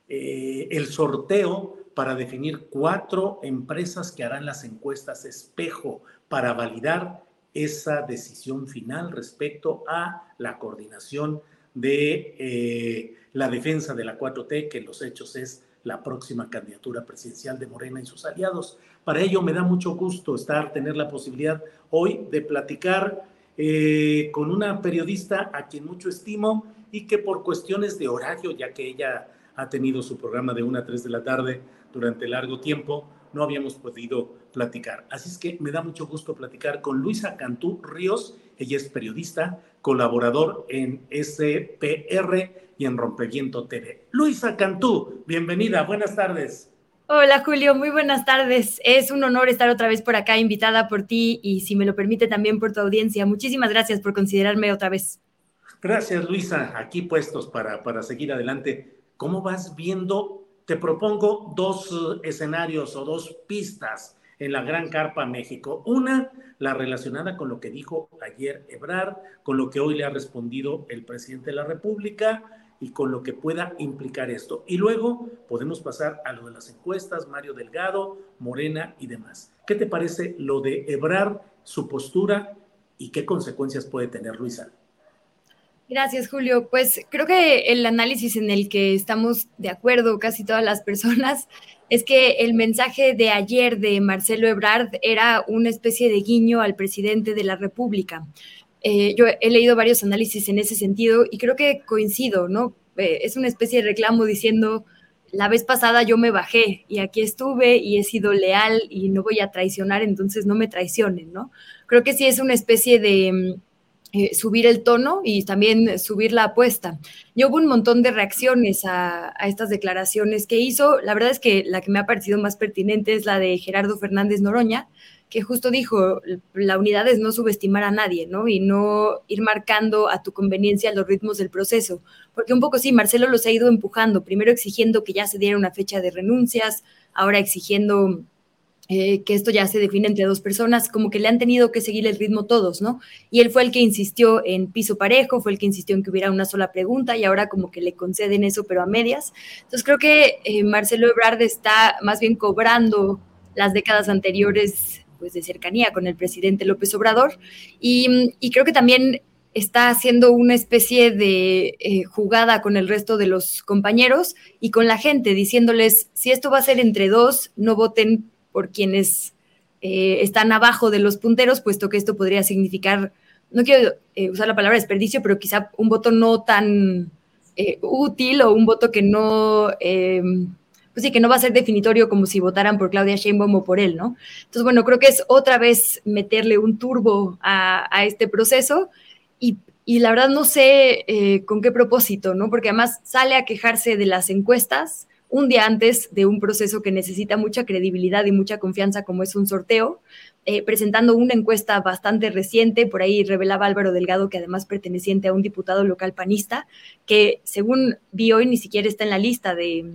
eh, el sorteo para definir cuatro empresas que harán las encuestas espejo para validar esa decisión final respecto a la coordinación de eh, la defensa de la 4T, que los hechos es la próxima candidatura presidencial de Morena y sus aliados. Para ello me da mucho gusto estar, tener la posibilidad hoy de platicar eh, con una periodista a quien mucho estimo y que por cuestiones de horario, ya que ella ha tenido su programa de 1 a 3 de la tarde durante largo tiempo, no habíamos podido platicar. Así es que me da mucho gusto platicar con Luisa Cantú Ríos. Ella es periodista, colaborador en SPR y en Rompeviento TV. Luisa Cantú, bienvenida, buenas tardes. Hola Julio, muy buenas tardes. Es un honor estar otra vez por acá, invitada por ti y si me lo permite también por tu audiencia. Muchísimas gracias por considerarme otra vez. Gracias Luisa, aquí puestos para, para seguir adelante. ¿Cómo vas viendo? Te propongo dos eh, escenarios o dos pistas en la Gran Carpa México. Una, la relacionada con lo que dijo ayer Ebrard, con lo que hoy le ha respondido el presidente de la República y con lo que pueda implicar esto. Y luego podemos pasar a lo de las encuestas, Mario Delgado, Morena y demás. ¿Qué te parece lo de Ebrard, su postura y qué consecuencias puede tener Luisa? Gracias, Julio. Pues creo que el análisis en el que estamos de acuerdo casi todas las personas es que el mensaje de ayer de Marcelo Ebrard era una especie de guiño al presidente de la República. Eh, yo he leído varios análisis en ese sentido y creo que coincido, ¿no? Eh, es una especie de reclamo diciendo, la vez pasada yo me bajé y aquí estuve y he sido leal y no voy a traicionar, entonces no me traicionen, ¿no? Creo que sí es una especie de mm, eh, subir el tono y también subir la apuesta. Y hubo un montón de reacciones a, a, estas declaraciones que hizo. La verdad es que la que me ha parecido más pertinente es la de Gerardo Fernández Noroña, que justo dijo, la unidad es no subestimar a nadie, ¿no? Y no ir marcando a tu conveniencia los ritmos del proceso. Porque un poco sí, Marcelo los ha ido empujando, primero exigiendo que ya se diera una fecha de renuncias, ahora exigiendo eh, que esto ya se define entre dos personas, como que le han tenido que seguir el ritmo todos, ¿no? Y él fue el que insistió en piso parejo, fue el que insistió en que hubiera una sola pregunta y ahora como que le conceden eso, pero a medias. Entonces creo que eh, Marcelo Ebrard está más bien cobrando las décadas anteriores pues, de cercanía con el presidente López Obrador. Y, creo que también está haciendo una especie de eh, jugada con el resto de los compañeros y con la gente, diciéndoles, si esto va a ser entre dos, no voten por quienes eh, están abajo de los punteros, puesto que esto podría significar, no quiero eh, usar la palabra desperdicio, pero quizá un voto no tan útil o un voto que no pues sí, que no va a ser definitorio como si votaran por Claudia Sheinbaum o por él, ¿no? Entonces, bueno, creo que es otra vez meterle un turbo a, este proceso y, la verdad no sé eh, con qué propósito, ¿no? Porque además sale a quejarse de las encuestas un día antes de un proceso que necesita mucha credibilidad y mucha confianza como es un sorteo, eh, presentando una encuesta bastante reciente, por ahí revelaba Álvaro Delgado que además perteneciente a un diputado local panista, que según vi hoy ni siquiera está en la lista de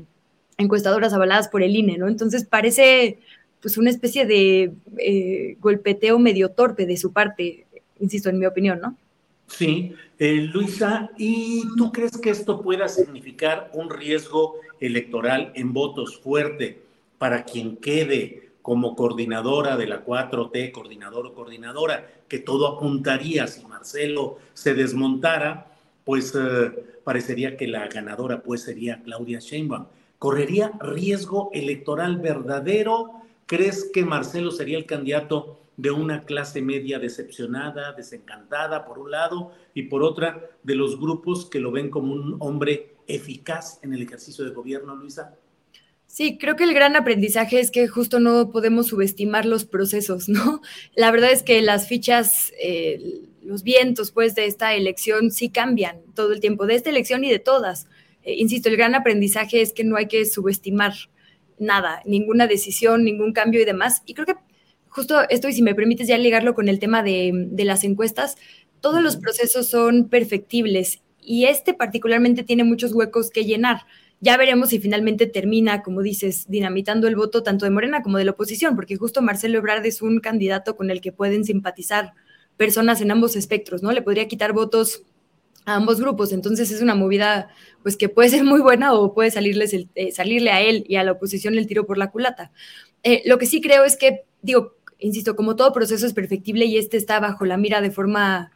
encuestadoras avaladas por el INE, ¿no? Entonces parece pues una especie de eh, golpeteo medio torpe de su parte, insisto, en mi opinión, ¿no? Sí, eh, Luisa, ¿y tú crees que esto pueda significar un riesgo electoral en votos fuerte para quien quede como coordinadora de la 4T, coordinador o coordinadora, que todo apuntaría si Marcelo se desmontara, pues eh, parecería que la ganadora pues sería Claudia Sheinbaum. ¿Correría riesgo electoral verdadero? ¿Crees que Marcelo sería el candidato de una clase media decepcionada, desencantada, por un lado, y por otra, de los grupos que lo ven como un hombre eficaz en el ejercicio de gobierno, Luisa? Sí, creo que el gran aprendizaje es que justo no podemos subestimar los procesos, ¿no? La verdad es que las fichas, eh, los vientos, pues, de esta elección sí cambian todo el tiempo, de esta elección y de todas. Eh, insisto, el gran aprendizaje es que no hay que subestimar nada, ninguna decisión, ningún cambio y demás. Y creo que justo esto, y si me permites ya ligarlo con el tema de, de las encuestas, todos los procesos son perfectibles y este particularmente tiene muchos huecos que llenar. Ya veremos si finalmente termina, como dices, dinamitando el voto tanto de Morena como de la oposición, porque justo Marcelo Ebrard es un candidato con el que pueden simpatizar personas en ambos espectros, ¿no? Le podría quitar votos a ambos grupos, entonces es una movida pues que puede ser muy buena o puede salirles eh, salirle a él y a la oposición el tiro por la culata. Eh, lo que sí creo es que, digo, insisto, como todo proceso es perfectible y este está bajo la mira de forma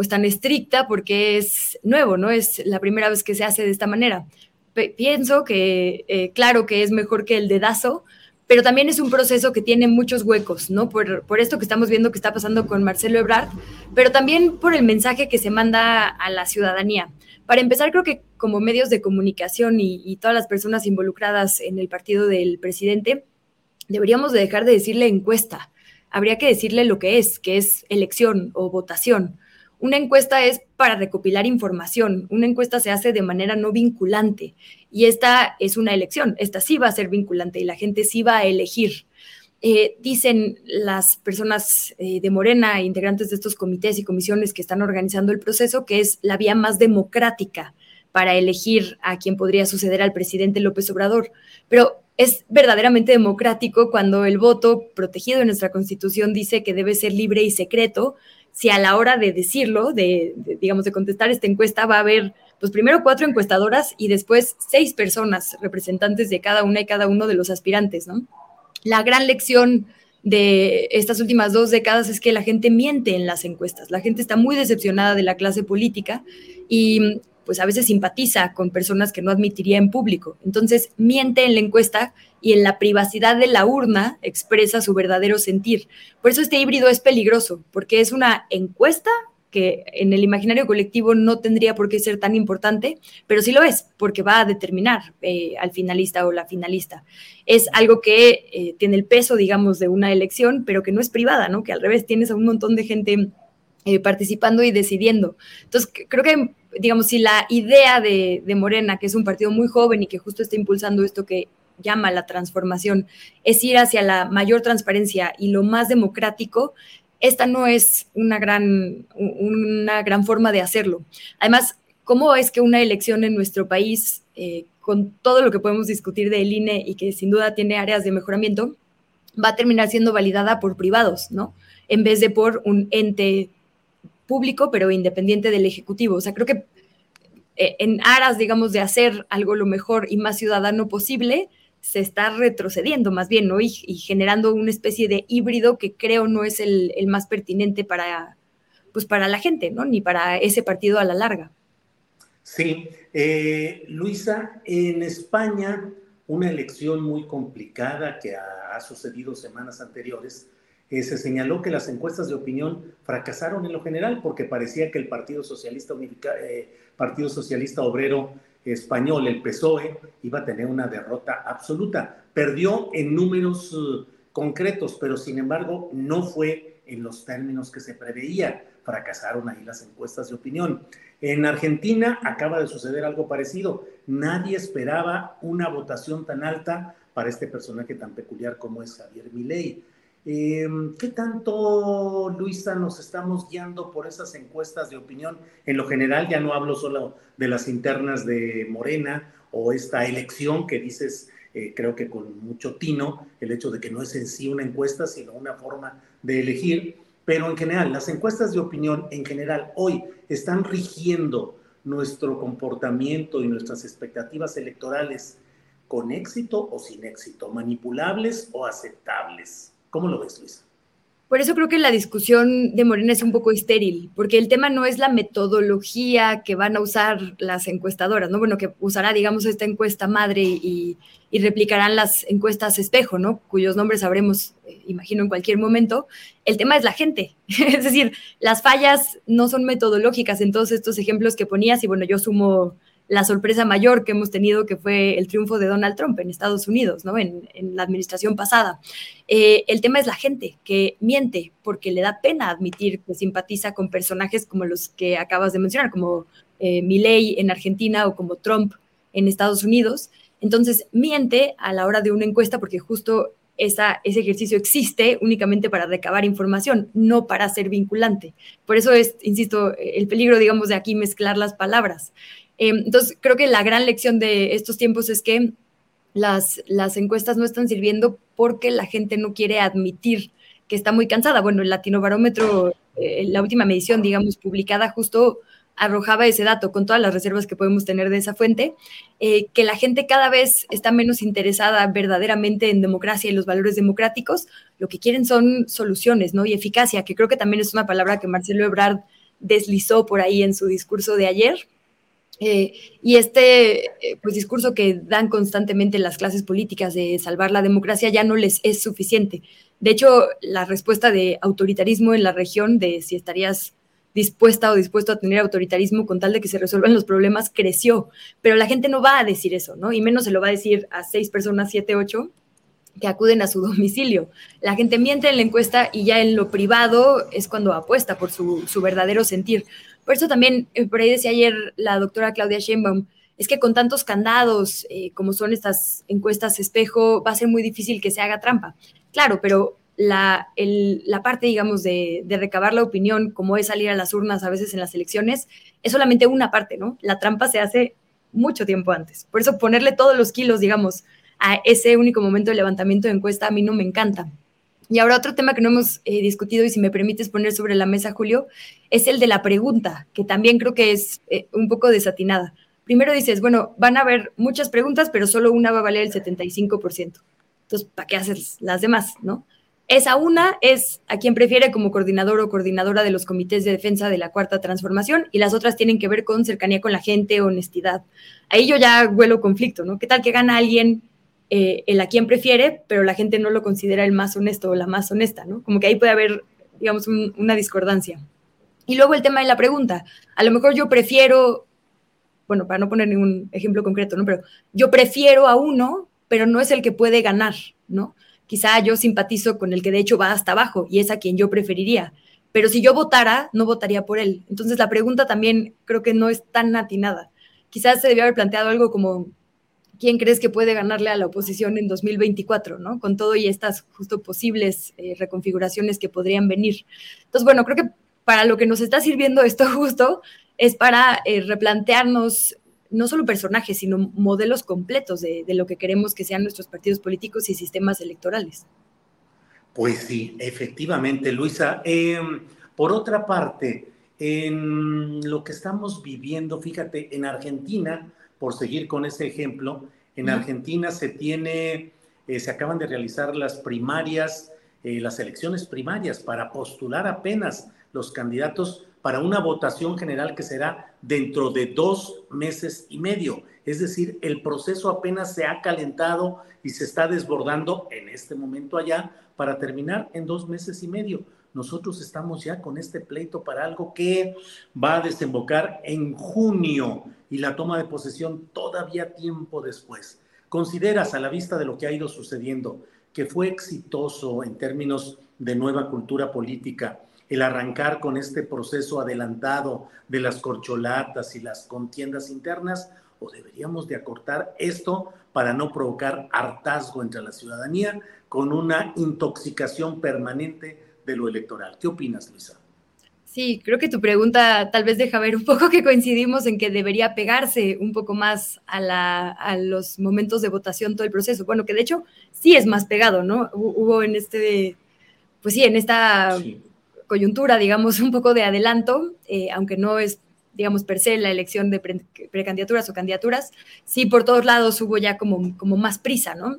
pues tan estricta porque es nuevo, ¿no? Es la primera vez que se hace de esta manera. pienso que, eh, claro que es mejor que el dedazo, pero también es un proceso que tiene muchos huecos, ¿no? Por, por, esto que estamos viendo que está pasando con Marcelo Ebrard, pero también por el mensaje que se manda a la ciudadanía. Para empezar, creo que como medios de comunicación y, y todas las personas involucradas en el partido del presidente, deberíamos de dejar de decirle encuesta. Habría que decirle lo que es, que es elección o votación. Una encuesta es para recopilar información, una encuesta se hace de manera no vinculante y esta es una elección, esta sí va a ser vinculante y la gente sí va a elegir. Eh, dicen las personas eh, de Morena, integrantes de estos comités y comisiones que están organizando el proceso, que es la vía más democrática para elegir a quien podría suceder al presidente López Obrador. Pero es verdaderamente democrático cuando el voto protegido en nuestra constitución dice que debe ser libre y secreto, si a la hora de decirlo, de, digamos, de contestar esta encuesta, va a haber, pues primero cuatro encuestadoras y después seis personas representantes de cada una y cada uno de los aspirantes, ¿no? La gran lección de estas últimas dos décadas es que la gente miente en las encuestas. La gente está muy decepcionada de la clase política y pues a veces simpatiza con personas que no admitiría en público. Entonces miente en la encuesta y en la privacidad de la urna expresa su verdadero sentir. Por eso este híbrido es peligroso, porque es una encuesta que en el imaginario colectivo no tendría por qué ser tan importante, pero sí lo es, porque va a determinar eh, al finalista o la finalista. Es algo que eh, tiene el peso, digamos, de una elección, pero que no es privada, ¿no? Que al revés tienes a un montón de gente eh, participando y decidiendo. Entonces, creo que, digamos, si la idea de, de Morena, que es un partido muy joven y que justo está impulsando esto que llama la transformación, es ir hacia la mayor transparencia y lo más democrático, esta no es una gran, una gran forma de hacerlo. Además, ¿cómo es que una elección en nuestro país, eh, con todo lo que podemos discutir del INE y que sin duda tiene áreas de mejoramiento, va a terminar siendo validada por privados, ¿no? En vez de por un ente público, pero independiente del Ejecutivo. O sea, creo que eh, en aras, digamos, de hacer algo lo mejor y más ciudadano posible, se está retrocediendo más bien, ¿no? Y, generando una especie de híbrido que creo no es el, más pertinente para, pues para la gente, ¿no? Ni para ese partido a la larga. Sí, eh, Luisa, en España, una elección muy complicada que ha, sucedido semanas anteriores, eh, se señaló que las encuestas de opinión fracasaron en lo general porque parecía que el Partido Socialista, eh, Partido Socialista Obrero español, el PSOE, iba a tener una derrota absoluta. Perdió en números uh, concretos, pero sin embargo no fue en los términos que se preveía. Fracasaron ahí las encuestas de opinión. En Argentina acaba de suceder algo parecido. Nadie esperaba una votación tan alta para este personaje tan peculiar como es Javier Milei. Em, ¿Qué tanto, Luisa, nos estamos guiando por esas encuestas de opinión? En lo general, ya no hablo solo de las internas de Morena o esta elección que dices, eh, creo que con mucho tino, el hecho de que no es en sí una encuesta, sino una forma de elegir. Pero en general, las encuestas de opinión en general hoy están rigiendo nuestro comportamiento y nuestras expectativas electorales con éxito o sin éxito, manipulables o aceptables. ¿Cómo lo ves, Luis? Por eso creo que la discusión de Morena es un poco estéril, porque el tema no es la metodología que van a usar las encuestadoras, ¿no? Bueno, que usará, digamos, esta encuesta madre y, replicarán las encuestas espejo, ¿no? Cuyos nombres sabremos, eh, imagino, en cualquier momento. El tema es la gente. es decir, las fallas no son metodológicas en todos estos ejemplos que ponías, y bueno, yo sumo la sorpresa mayor que hemos tenido, que fue el triunfo de Donald Trump en Estados Unidos, ¿no? En, la administración pasada. Eh, el tema es la gente que miente porque le da pena admitir que simpatiza con personajes como los que acabas de mencionar, como eh, en Argentina o como Trump en Estados Unidos. Entonces, miente a la hora de una encuesta porque justo ese ejercicio existe únicamente para recabar información, no para ser vinculante. Por eso es, insisto, el peligro, digamos, de aquí mezclar las palabras. Em, entonces, creo que la gran lección de estos tiempos es que las, encuestas no están sirviendo porque la gente no quiere admitir que está muy cansada. Bueno, el Latino Barómetro, eh, la última medición, digamos, publicada justo arrojaba ese dato con todas las reservas que podemos tener de esa fuente, eh, que la gente cada vez está menos interesada verdaderamente en democracia y los valores democráticos, lo que quieren son soluciones, ¿no? Y eficacia, que creo que también es una palabra que Marcelo Ebrard deslizó por ahí en su discurso de ayer. Eh, y este eh, pues, discurso que dan constantemente las clases políticas de salvar la democracia ya no les es suficiente. De hecho, la respuesta de autoritarismo en la región, de si estarías dispuesta o dispuesto a tener autoritarismo con tal de que se resuelvan los problemas, creció. Pero la gente no va a decir eso, ¿no? Y menos se lo va a decir a seis personas, siete, ocho, que acuden a su domicilio. La gente miente en la encuesta y ya en lo privado es cuando apuesta por su, verdadero sentir. Por eso también, eh, por ahí decía ayer la doctora Claudia Sheinbaum, es que con tantos candados eh, como son estas encuestas espejo, va a ser muy difícil que se haga trampa. Claro, pero la, parte, digamos, de, de, recabar la opinión, como es salir a las urnas a veces en las elecciones, es solamente una parte, ¿no? La trampa se hace mucho tiempo antes. Por eso ponerle todos los kilos, digamos, a ese único momento de levantamiento de encuesta a mí no me encanta. Y ahora otro tema que no hemos eh, discutido y si me permites poner sobre la mesa, Julio, es el de la pregunta, que también creo que es eh, un poco desatinada. Primero dices, bueno, van a haber muchas preguntas, pero solo una va a valer el 75%. Entonces, ¿para qué haces las demás, no? Esa una es a quien prefiere como coordinador o coordinadora de los comités de defensa de la cuarta transformación y las otras tienen que ver con cercanía con la gente, honestidad. Ahí yo ya huelo conflicto, ¿no? ¿Qué tal que gana alguien eh, el a quien prefiere, pero la gente no lo considera el más honesto o la más honesta, ¿no? Como que ahí puede haber, digamos, una discordancia. Y luego el tema de la pregunta. A lo mejor yo prefiero, bueno, para no poner ningún ejemplo concreto, ¿no? Pero yo prefiero a uno, pero no es el que puede ganar, ¿no? quizá yo simpatizo con el que de hecho va hasta abajo y es a quien yo preferiría. Pero si yo votara, no votaría por él. Entonces la pregunta también creo que no es tan atinada. Quizás se debió haber planteado algo como, ¿quién crees que puede ganarle a la oposición en 2024, ¿no? Con todo y estas justo posibles eh, reconfiguraciones que podrían venir. Entonces, bueno, creo que para lo que nos está sirviendo esto justo es para eh, replantearnos no solo personajes, sino modelos completos de, lo que queremos que sean nuestros partidos políticos y sistemas electorales. Pues sí, efectivamente, Luisa. Em, por otra parte, en lo que estamos viviendo, fíjate, en Argentina, por seguir con ese ejemplo, en Argentina se tiene, eh, se acaban de realizar las primarias, eh, las elecciones primarias para postular apenas los candidatos para una votación general que será dentro de dos meses y medio. Es decir, el proceso apenas se ha calentado y se está desbordando en este momento allá para terminar en dos meses y medio. Nosotros estamos ya con este pleito para algo que va a desembocar en junio y la toma de posesión todavía tiempo después. ¿Consideras a la vista de lo que ha ido sucediendo que fue exitoso en términos de nueva cultura política? El arrancar con este proceso adelantado de las corcholatas y las contiendas internas o deberíamos de acortar esto para no provocar hartazgo entre la ciudadanía con una intoxicación permanente de lo electoral. ¿Qué opinas, Luisa? Sí, creo que tu pregunta tal vez deja ver un poco que coincidimos en que debería pegarse un poco más a, los momentos de votación todo el proceso. Bueno, que de hecho sí es más pegado, ¿no? Hubo en este, pues sí, en esta coyuntura, digamos, un poco de adelanto, eh, aunque no es, digamos, per se la elección de precandidaturas o candidaturas, sí por todos lados hubo ya como, como más prisa, ¿no?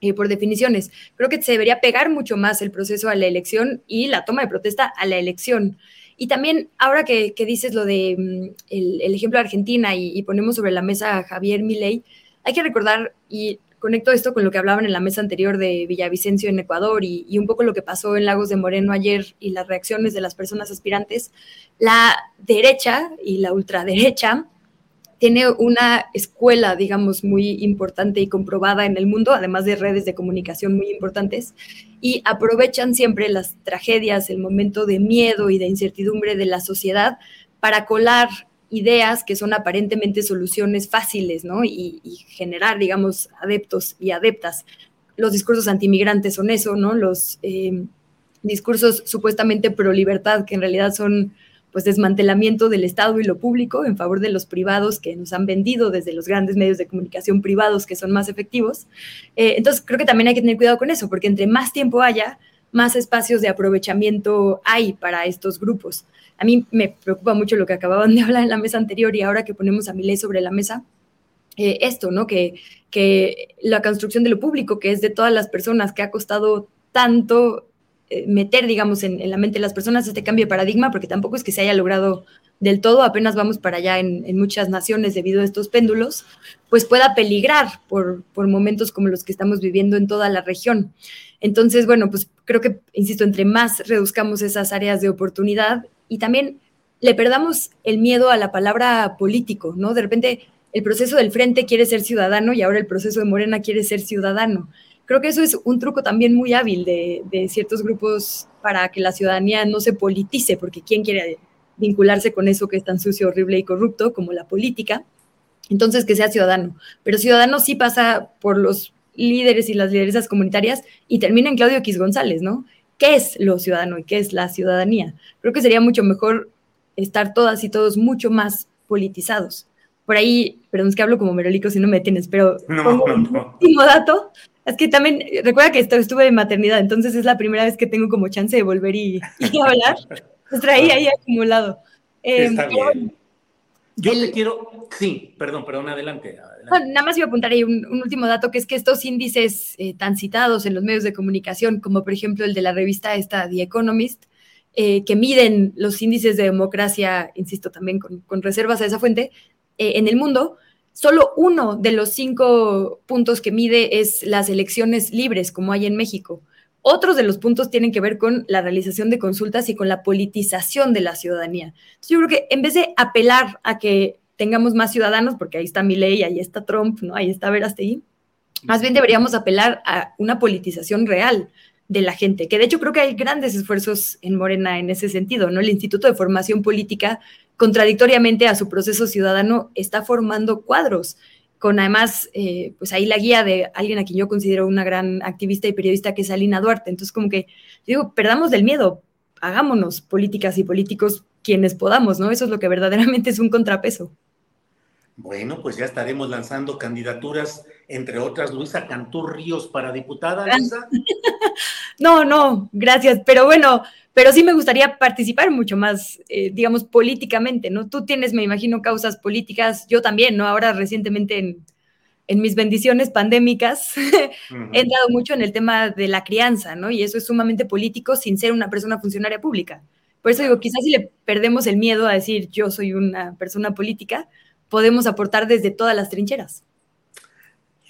Eh, por definiciones. Creo que se debería pegar mucho más el proceso a la elección y la toma de protesta a la elección. Y también, ahora que, dices lo de mm, el, ejemplo de Argentina y, y, ponemos sobre la mesa a Javier Milei, hay que recordar, y conecto esto con lo que hablaban en la mesa anterior de Villavicencio en Ecuador y, un poco lo que pasó en Lagos de Moreno ayer y las reacciones de las personas aspirantes, la derecha y la ultraderecha tiene una escuela, digamos, muy importante y comprobada en el mundo, además de redes de comunicación muy importantes, y aprovechan siempre las tragedias, el momento de miedo y de incertidumbre de la sociedad para colar ideas que son aparentemente soluciones fáciles, ¿no? Y, generar, digamos, adeptos y adeptas. los discursos antimigrantes son eso, ¿no? Los eh, discursos supuestamente pro libertad, que en realidad son pues desmantelamiento del Estado y lo público en favor de los privados que nos han vendido desde los grandes medios de comunicación privados que son más efectivos. Eh, entonces creo que también hay que tener cuidado con eso, porque entre más tiempo haya, más espacios de aprovechamiento hay para estos grupos. A mí me preocupa mucho lo que acababan de hablar en la mesa anterior y ahora que ponemos a mi ley sobre la mesa, eh, esto, ¿no? Que, la construcción de lo público, que es de todas las personas, que ha costado tanto eh, meter, digamos, en, la mente de las personas este cambio de paradigma, porque tampoco es que se haya logrado del todo, apenas vamos para allá en, muchas naciones debido a estos péndulos, pues pueda peligrar por, momentos como los que estamos viviendo en toda la región. Entonces, bueno, pues creo que, insisto, entre más reduzcamos esas áreas de oportunidad y también le perdamos el miedo a la palabra político, ¿no? De repente el proceso del frente quiere ser ciudadano y ahora el proceso de Morena quiere ser ciudadano creo que eso es un truco también muy hábil de, ciertos grupos para que la ciudadanía no se politice, porque ¿quién quiere vincularse con eso que es tan sucio, horrible y corrupto como la política? Entonces, que sea ciudadano. Pero ciudadano sí pasa por los líderes y las lideresas comunitarias y termina en Claudio X González, ¿no? ¿Qué es lo ciudadano y qué es la ciudadanía? Creo que sería mucho mejor estar todas y todos mucho más politizados. Por ahí, perdón, es que hablo como merolico si no me tienes, pero no, un último dato es que también, recuerda que estuve de maternidad, entonces es la primera vez que tengo como chance de volver y, hablar. Pues traía ahí acumulado. Eh, Está bien. Yo te quiero, sí, perdón, perdón, adelante. nada más iba a apuntar ahí un, último dato, que es que estos índices eh, tan citados en los medios de comunicación, como por ejemplo el de la revista esta The Economist, eh, que miden los índices de democracia, insisto también con, con reservas a esa fuente, en el mundo, Solo uno de los cinco puntos que mide es las elecciones libres, como hay en México. Otros de los puntos tienen que ver con la realización de consultas y con la politización de la ciudadanía. Entonces, yo creo que en vez de apelar a que tengamos más ciudadanos, porque ahí está Milei, ahí está Trump, ¿no? ahí está Verastegui, más bien deberíamos apelar a una politización real de la gente, que de hecho creo que hay grandes esfuerzos en Morena en ese sentido, ¿no? El Instituto de Formación Política contradictoriamente a su proceso ciudadano, está formando cuadros, con además, eh, pues ahí la guía de alguien a quien yo considero una gran activista y periodista, que es Alina Duarte. Entonces, como que, digo, perdamos del miedo, hagámonos políticas y políticos quienes podamos, ¿no? Eso es lo que verdaderamente es un contrapeso. Bueno, pues ya estaremos lanzando candidaturas, entre otras, Luisa Cantú Ríos para diputada, no, no, gracias, pero bueno, pero sí me gustaría participar mucho más, eh, digamos, políticamente, ¿no? Tú tienes, me imagino, causas políticas, yo también, ¿no? Ahora recientemente en, mis bendiciones pandémicas he entrado mucho en el tema de la crianza, ¿no? Y eso es sumamente político sin ser una persona funcionaria pública. Por eso digo, quizás si le perdemos el miedo a decir yo soy una persona política, podemos aportar desde todas las trincheras.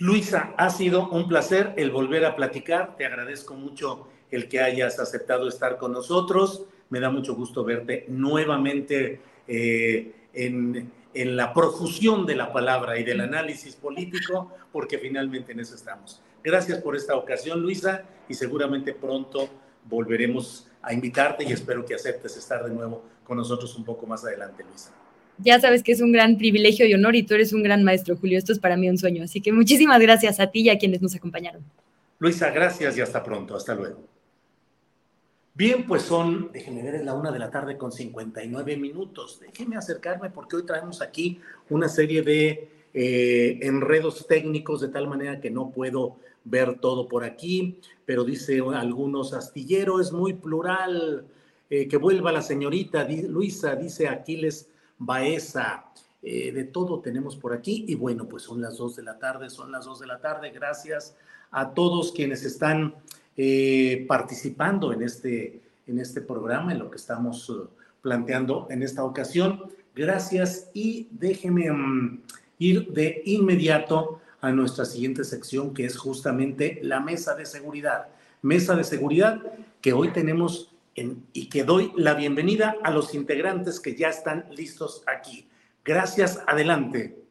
Luisa, ha sido un placer el volver a platicar. Te agradezco mucho el que hayas aceptado estar con nosotros. Me da mucho gusto verte nuevamente eh, en, en, la profusión de la palabra y del análisis político, porque finalmente en eso estamos. Gracias por esta ocasión, Luisa, y seguramente pronto volveremos a invitarte y espero que aceptes estar de nuevo con nosotros un poco más adelante, Luisa. Ya sabes que es un gran privilegio y honor y tú eres un gran maestro, Julio. Esto es para mí un sueño. Así que muchísimas gracias a ti y a quienes nos acompañaron. Luisa, gracias y hasta pronto. Hasta luego. Bien, pues son, déjenme ver, es la una de la tarde con 59 minutos. Déjenme acercarme porque hoy traemos aquí una serie de eh, enredos técnicos de tal manera que no puedo ver todo por aquí, pero dice algunos, astillero es muy plural, eh, que vuelva la señorita Luisa, dice Aquiles Baeza. Eh, de todo tenemos por aquí y bueno, pues son las dos de la tarde, son las dos de la tarde. Gracias a todos quienes están eh, participando en este, en este programa, en lo que estamos uh, planteando en esta ocasión. Gracias y déjenme mm, ir de inmediato a nuestra siguiente sección, que es justamente la mesa de seguridad. Mesa de seguridad que hoy tenemos en, y que doy la bienvenida a los integrantes que ya están listos aquí. Gracias, adelante.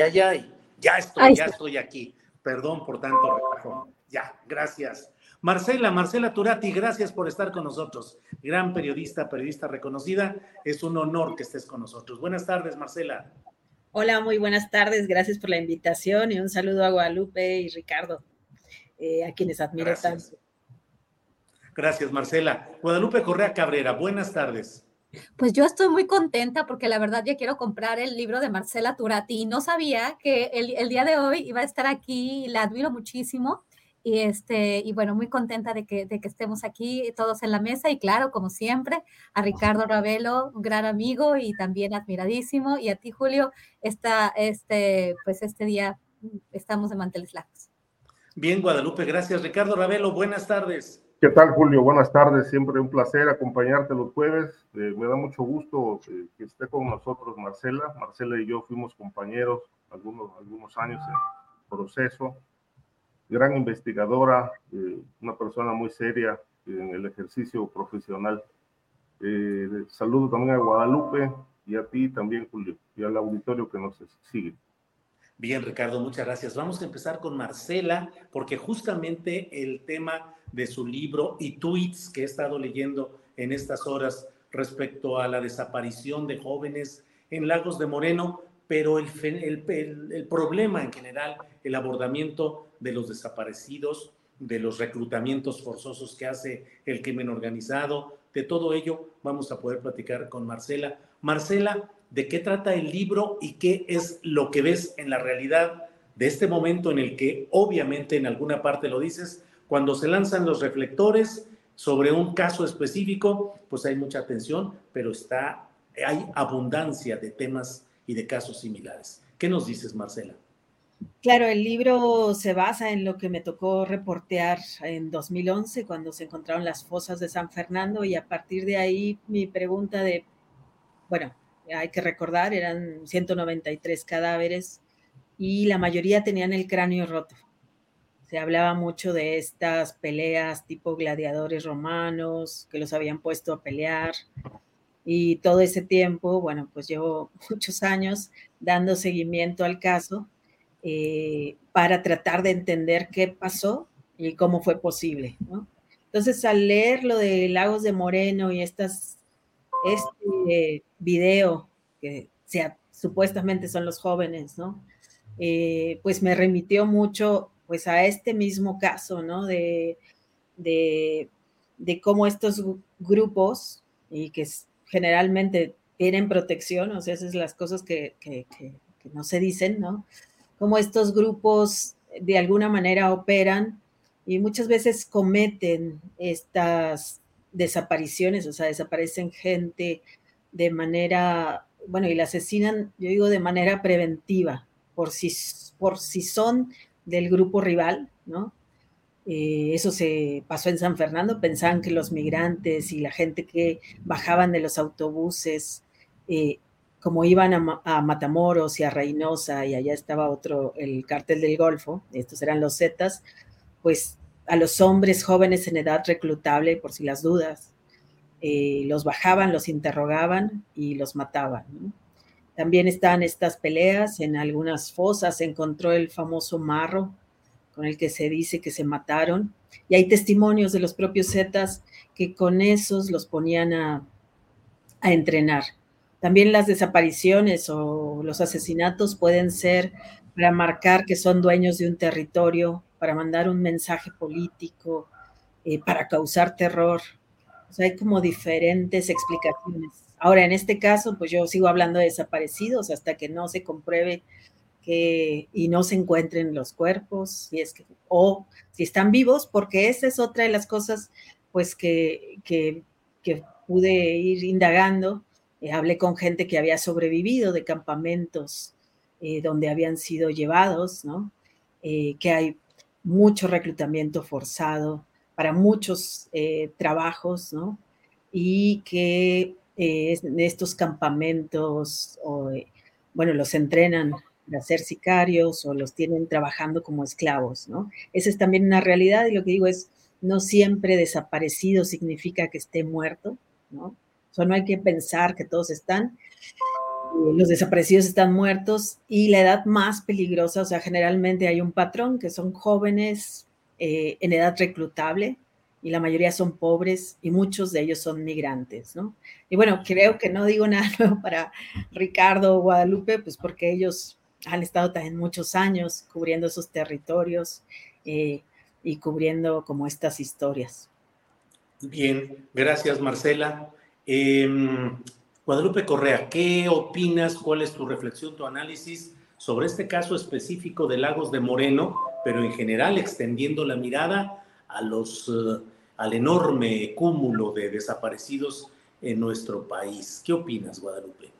Ay, ay, ay. Ya estoy, ya estoy aquí. Perdón por tanto relajo. Ya, gracias. Marcela, Marcela Turati, gracias por estar con nosotros. Gran periodista, periodista reconocida. Es un honor que estés con nosotros. Buenas tardes, Marcela. Hola, muy buenas tardes. Gracias por la invitación y un saludo a Guadalupe y Ricardo, eh, a quienes admiro tanto. Gracias, Marcela. Guadalupe Correa Cabrera, buenas tardes. Pues yo estoy muy contenta porque la verdad ya quiero comprar el libro de Marcela Turati no sabía que el, el día de hoy iba a estar aquí y la admiro muchísimo y, este, y bueno, muy contenta de que, de que estemos aquí todos en la mesa y claro, como siempre, a Ricardo Ravelo, un gran amigo y también admiradísimo, y a ti, Julio, esta, este, pues este día estamos de manteles largos. Bien, Guadalupe, gracias. Ricardo Ravelo, buenas tardes. ¿Qué tal, Julio? Buenas tardes. Siempre un placer acompañarte los jueves. Eh, me da mucho gusto eh, que esté con nosotros Marcela. Marcela y yo fuimos compañeros algunos, algunos años en proceso gran investigadora, eh, una persona muy seria en el ejercicio profesional. Eh, saludo también a Guadalupe y a ti también, Julio, y al auditorio que nos sigue. Bien, Ricardo, muchas gracias. Vamos a empezar con Marcela, porque justamente el tema de su libro y tweets que he estado leyendo en estas horas respecto a la desaparición de jóvenes en Lagos de Moreno, pero el, el, el, problema en general, el abordamiento de los desaparecidos, de los reclutamientos forzosos que hace el crimen organizado, de todo ello vamos a poder platicar con Marcela. Marcela, ¿de qué trata el libro y qué es lo que ves en la realidad de este momento en el que obviamente en alguna parte lo dices, cuando se lanzan los reflectores sobre un caso específico, pues hay mucha atención, pero está, hay abundancia de temas y de casos similares. ¿Qué nos dices, Marcela? Claro, el libro se basa en lo que me tocó reportear en 2011 cuando se encontraron las fosas de San Fernando y a partir de ahí mi pregunta de, bueno, hay que recordar, eran 193 cadáveres y la mayoría tenían el cráneo roto. Se hablaba mucho de estas peleas tipo gladiadores romanos que los habían puesto a pelear, y todo ese tiempo, bueno, pues llevo muchos años dando seguimiento al caso eh, para tratar de entender qué pasó y cómo fue posible, ¿no? Entonces, al leer lo de Lagos de Moreno y estas, este video que sea, supuestamente son los jóvenes, ¿no? Eh, pues me remitió mucho pues a este mismo caso, ¿no? De, de, de cómo estos grupos, y que generalmente tienen protección, o sea, esas son las cosas que, no se dicen, ¿no? Como estos grupos de alguna manera operan y muchas veces cometen estas desapariciones, o sea, desaparecen gente de manera, bueno, y la asesinan, yo digo, de manera preventiva, por si, por si son del grupo rival, ¿no? Eh, eso se pasó en San Fernando, pensaban que los migrantes y la gente que bajaban de los autobuses, eh, como iban a, Matamoros y a Reynosa, y allá estaba otro, el cártel del Golfo, estos eran los Zetas, pues a los hombres jóvenes en edad reclutable, por si las dudas, eh, los bajaban, los interrogaban y los mataban. También están estas peleas, en algunas fosas se encontró el famoso marro, con el que se dice que se mataron. Y hay testimonios de los propios Zetas que con esos los ponían a, a entrenar. También las desapariciones o los asesinatos pueden ser para marcar que son dueños de un territorio, para mandar un mensaje político, eh, para causar terror. O sea, hay como diferentes explicaciones. Ahora, en este caso, pues yo sigo hablando de desaparecidos hasta que no se compruebe y no se encuentren los cuerpos, si es que, o si están vivos, porque esa es otra de las cosas pues que, que, pude ir indagando. Eh, hablé con gente que había sobrevivido de campamentos eh, donde habían sido llevados, ¿no? Eh, que hay mucho reclutamiento forzado para muchos trabajos, ¿no? Y que en estos campamentos, bueno, los entrenan para ser sicarios o los tienen trabajando como esclavos, ¿no? Esa es también una realidad y lo que digo es, no siempre desaparecido significa que esté muerto, ¿no? O sea, no hay que pensar que todos están. Los desaparecidos están muertos y la edad más peligrosa, o sea, generalmente hay un patrón que son jóvenes eh, en edad reclutable y la mayoría son pobres y muchos de ellos son migrantes, ¿no? Y bueno, creo que no digo nada nuevo para Ricardo o Guadalupe, pues porque ellos han estado también muchos años cubriendo esos territorios eh, y cubriendo como estas historias. Bien, gracias Marcela. Em, Guadalupe Correa, ¿qué opinas? ¿Cuál es tu reflexión, tu análisis sobre este caso específico de Lagos de Moreno, pero en general extendiendo la mirada a los, eh, al enorme cúmulo de desaparecidos en nuestro país? ¿Qué opinas, Guadalupe?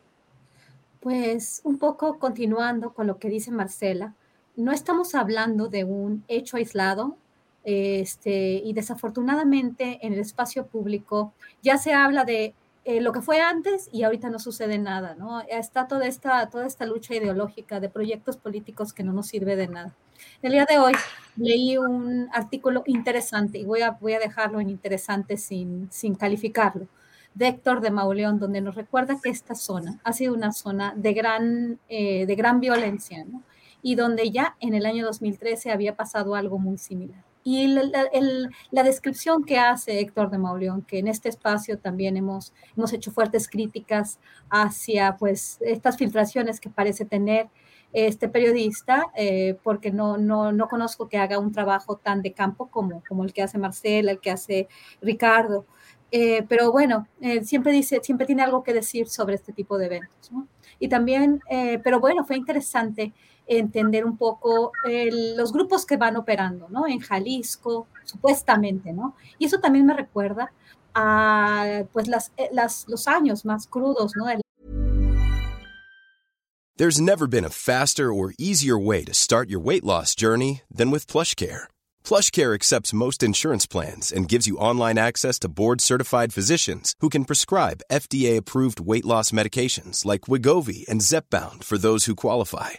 Pues un poco continuando con lo que dice Marcela, no estamos hablando de un hecho aislado, este, y desafortunadamente en el espacio público ya se habla de eh, lo que fue antes y ahorita no sucede nada, ¿no? Está toda esta, toda esta lucha ideológica de proyectos políticos que no nos sirve de nada. El día de hoy leí un artículo interesante y voy a, voy a dejarlo en interesante sin, sin calificarlo, de Héctor de Mauleón, donde nos recuerda que esta zona ha sido una zona de gran, eh, de gran violencia, ¿no? Y donde ya en el año 2013 había pasado algo muy similar. Y la, descripción que hace Héctor de Mauleón, que en este espacio también hemos, hemos hecho fuertes críticas hacia pues, estas filtraciones que parece tener este periodista, eh, porque no, no, no, conozco que haga un trabajo tan de campo como, como el que hace Marcela, el que hace Ricardo. Eh, pero bueno, eh, siempre dice, siempre tiene algo que decir sobre este tipo de eventos. ¿no? Y también, pero bueno, fue interesante entender un poco los grupos que van operando, ¿no? En Jalisco, supuestamente, ¿no? Y eso también me recuerda a, pues, las, eh, las, los años más crudos, ¿no? El... There's never been a faster or easier way to start your weight loss journey than with PlushCare. PlushCare accepts most insurance plans and gives you online access to board-certified physicians who can prescribe FDA-approved weight loss medications like Wigovi and Zepbound for those who qualify.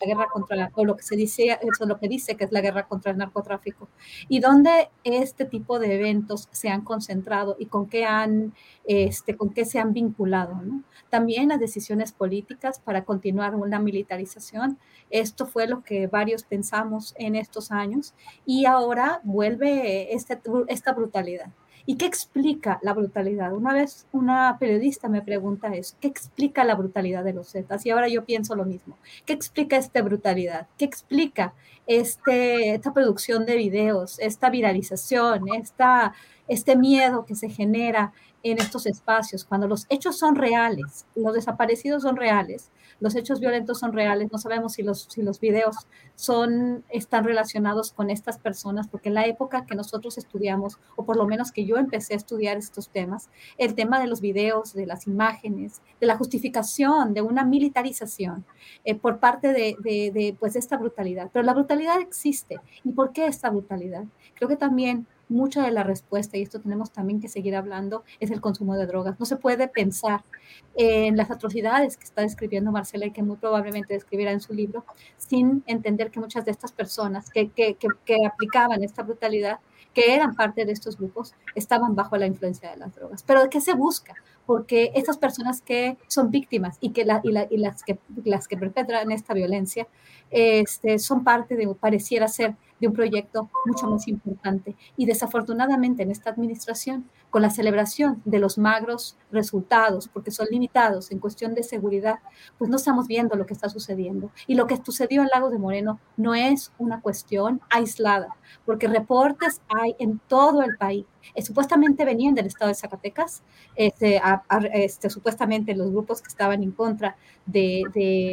La guerra contra la, o lo que se dice, eso es lo que dice que es la guerra contra el narcotráfico, y dónde este tipo de eventos se han concentrado y con qué han, este, con qué se han vinculado, ¿no? También las decisiones políticas para continuar una militarización. Esto fue lo que varios pensamos en estos años y ahora vuelve este, esta brutalidad. ¿Y qué explica la brutalidad? Una vez una periodista me pregunta eso, ¿qué explica la brutalidad de los Zetas? Y ahora yo pienso lo mismo. ¿Qué explica esta brutalidad? ¿Qué explica este, esta producción de videos, esta viralización, esta, este miedo que se genera en estos espacios, cuando los hechos son reales, los desaparecidos son reales, los hechos violentos son reales, no sabemos si los, videos son, están relacionados con estas personas, porque en la época que nosotros estudiamos, o por lo menos que yo empecé a estudiar estos temas, el tema de los videos, de las imágenes, de la justificación de una militarización eh, por parte de, de, de pues, esta brutalidad. Pero la brutalidad existe. ¿Y por qué esta brutalidad? Creo que también mucha de la respuesta, y esto tenemos también que seguir hablando, es el consumo de drogas. No se puede pensar en las atrocidades que está describiendo Marcela y que muy probablemente describirá en su libro, sin entender que muchas de estas personas que, que, que, aplicaban esta brutalidad, que eran parte de estos grupos, estaban bajo la influencia de las drogas. Pero ¿qué se busca? Porque estas personas que son víctimas y, que las que perpetran esta violencia este, son parte de, pareciera ser, de un proyecto mucho más importante. Y desafortunadamente en esta administración, con la celebración de los magros resultados, porque son limitados en cuestión de seguridad, pues no estamos viendo lo que está sucediendo. Y lo que sucedió en Lagos de Moreno no es una cuestión aislada, porque reportes hay en todo el país. Eh, supuestamente venían del estado de Zacatecas, este, este, supuestamente los grupos que estaban en contra de,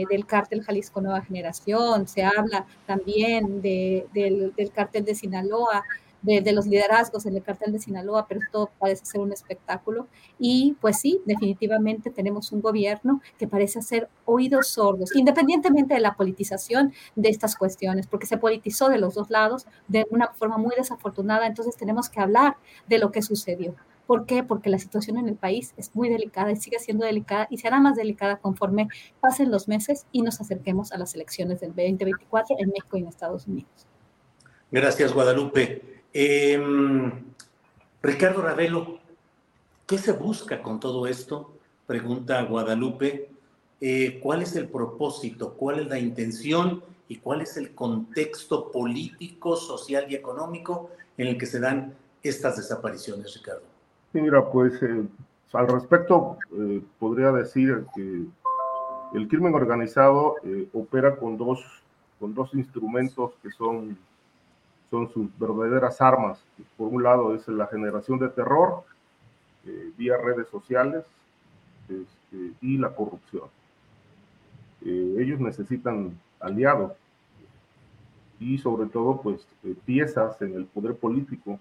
del cártel Jalisco Nueva Generación, se habla también del, del cártel de Sinaloa, de, los liderazgos en el cartel de Sinaloa, pero todo parece ser un espectáculo. Y pues sí, definitivamente tenemos un gobierno que parece hacer oídos sordos, independientemente de la politización de estas cuestiones, porque se politizó de los dos lados de una forma muy desafortunada. Entonces tenemos que hablar de lo que sucedió. ¿Por qué? Porque la situación en el país es muy delicada y sigue siendo delicada y será más delicada conforme pasen los meses y nos acerquemos a las elecciones del 2024 en México y en Estados Unidos. Gracias, Guadalupe. Em, Ricardo Ravelo, ¿qué se busca con todo esto? Pregunta Guadalupe. Eh, ¿Cuál es el propósito? ¿Cuál es la intención? ¿Y cuál es el contexto político, social y económico en el que se dan estas desapariciones, Ricardo? Mira, pues eh, al respecto eh, podría decir que el crimen organizado opera con dos, con dos instrumentos que son son sus verdaderas armas. Por un lado es la generación de terror eh, vía redes sociales este, y la corrupción. Eh, ellos necesitan aliados y sobre todo pues eh, piezas en el poder político.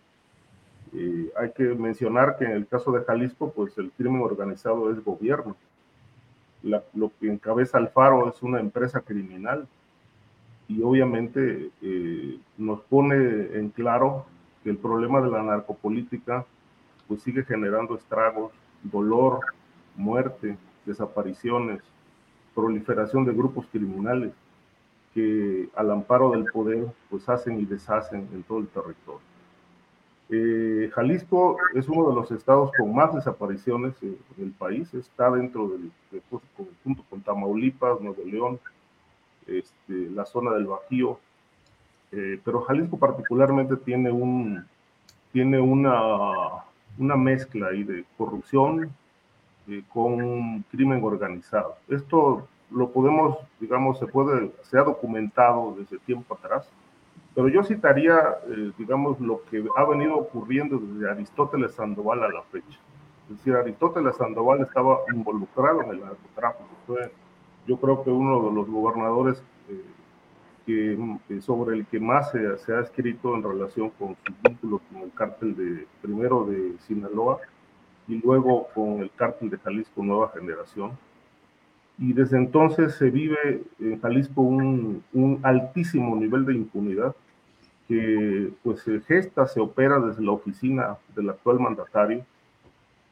hay que mencionar que en el caso de Jalisco pues el crimen organizado es gobierno. lo que encabeza Alfaro es una empresa criminal y obviamente eh, nos pone en claro que el problema de la narcopolítica pues sigue generando estragos, dolor, muerte, desapariciones, proliferación de grupos criminales que al amparo del poder pues hacen y deshacen en todo el territorio. Eh, Jalisco es uno de los estados con más desapariciones en el país, está dentro del, pues, junto con Tamaulipas, Nuevo León, este, la zona del Bajío, eh, pero Jalisco particularmente tiene, un, tiene una, una mezcla ahí de corrupción eh, con crimen organizado. Esto lo podemos, digamos, se puede, se ha documentado desde tiempo atrás, pero yo citaría, eh, digamos, lo que ha venido ocurriendo desde Aristóteles Sandoval a la fecha. Es decir, Aristóteles Sandoval estaba involucrado en el narcotráfico, fue yo creo que uno de los gobernadores eh, que, eh, sobre el que más se, se, ha escrito en relación con su vínculo con el cártel de, primero de Sinaloa y luego con el cártel de Jalisco Nueva Generación. Y desde entonces se vive en Jalisco un, un altísimo nivel de impunidad que pues se gesta, se opera desde la oficina del actual mandatario.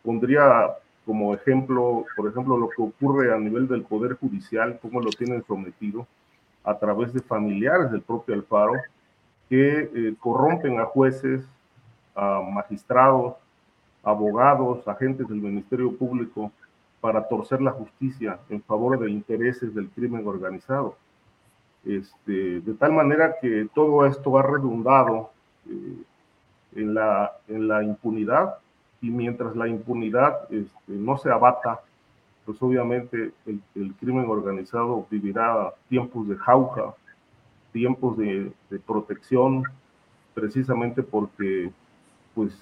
Pondría como ejemplo, por ejemplo, lo que ocurre a nivel del Poder Judicial, cómo lo tienen sometido a través de familiares del propio Alfaro, que eh, corrompen a jueces, a magistrados, abogados, agentes del Ministerio Público para torcer la justicia en favor de intereses del crimen organizado. Este, de tal manera que todo esto ha redundado eh, en, la, en la impunidad y mientras la impunidad este, no se abata, pues obviamente el, crimen organizado vivirá tiempos de jauja, tiempos de, protección, precisamente porque, pues,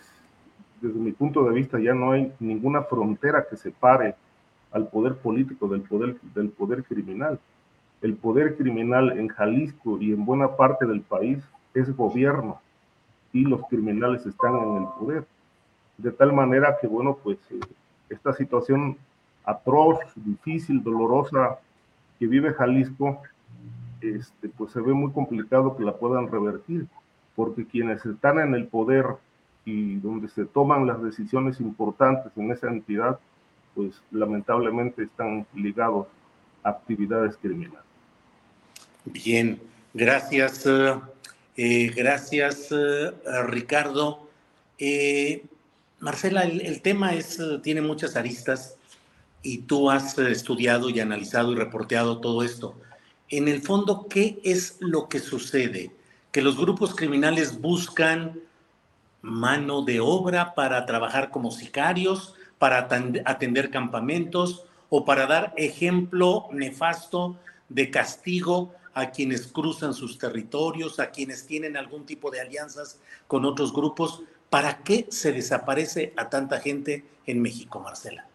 desde mi punto de vista ya no hay ninguna frontera que separe al poder político del poder, del poder criminal. El poder criminal en Jalisco y en buena parte del país es gobierno y los criminales están en el poder de tal manera que, bueno, pues eh, esta situación atroz, difícil, dolorosa que vive Jalisco, este, pues se ve muy complicado que la puedan revertir, porque quienes están en el poder y donde se toman las decisiones importantes en esa entidad, pues lamentablemente están ligados a actividades criminales. Bien, gracias, eh, eh, gracias Ricardo. Marcela, el, tema es, eh, tiene muchas aristas y tú has eh, estudiado y analizado y reporteado todo esto. En el fondo, ¿qué es lo que sucede? que los grupos criminales buscan mano de obra para trabajar como sicarios, para atender campamentos o para dar ejemplo nefasto de castigo a quienes cruzan sus territorios, a quienes tienen algún tipo de alianzas con otros grupos. ¿Para qué se desaparece a tanta gente en México, Marcela?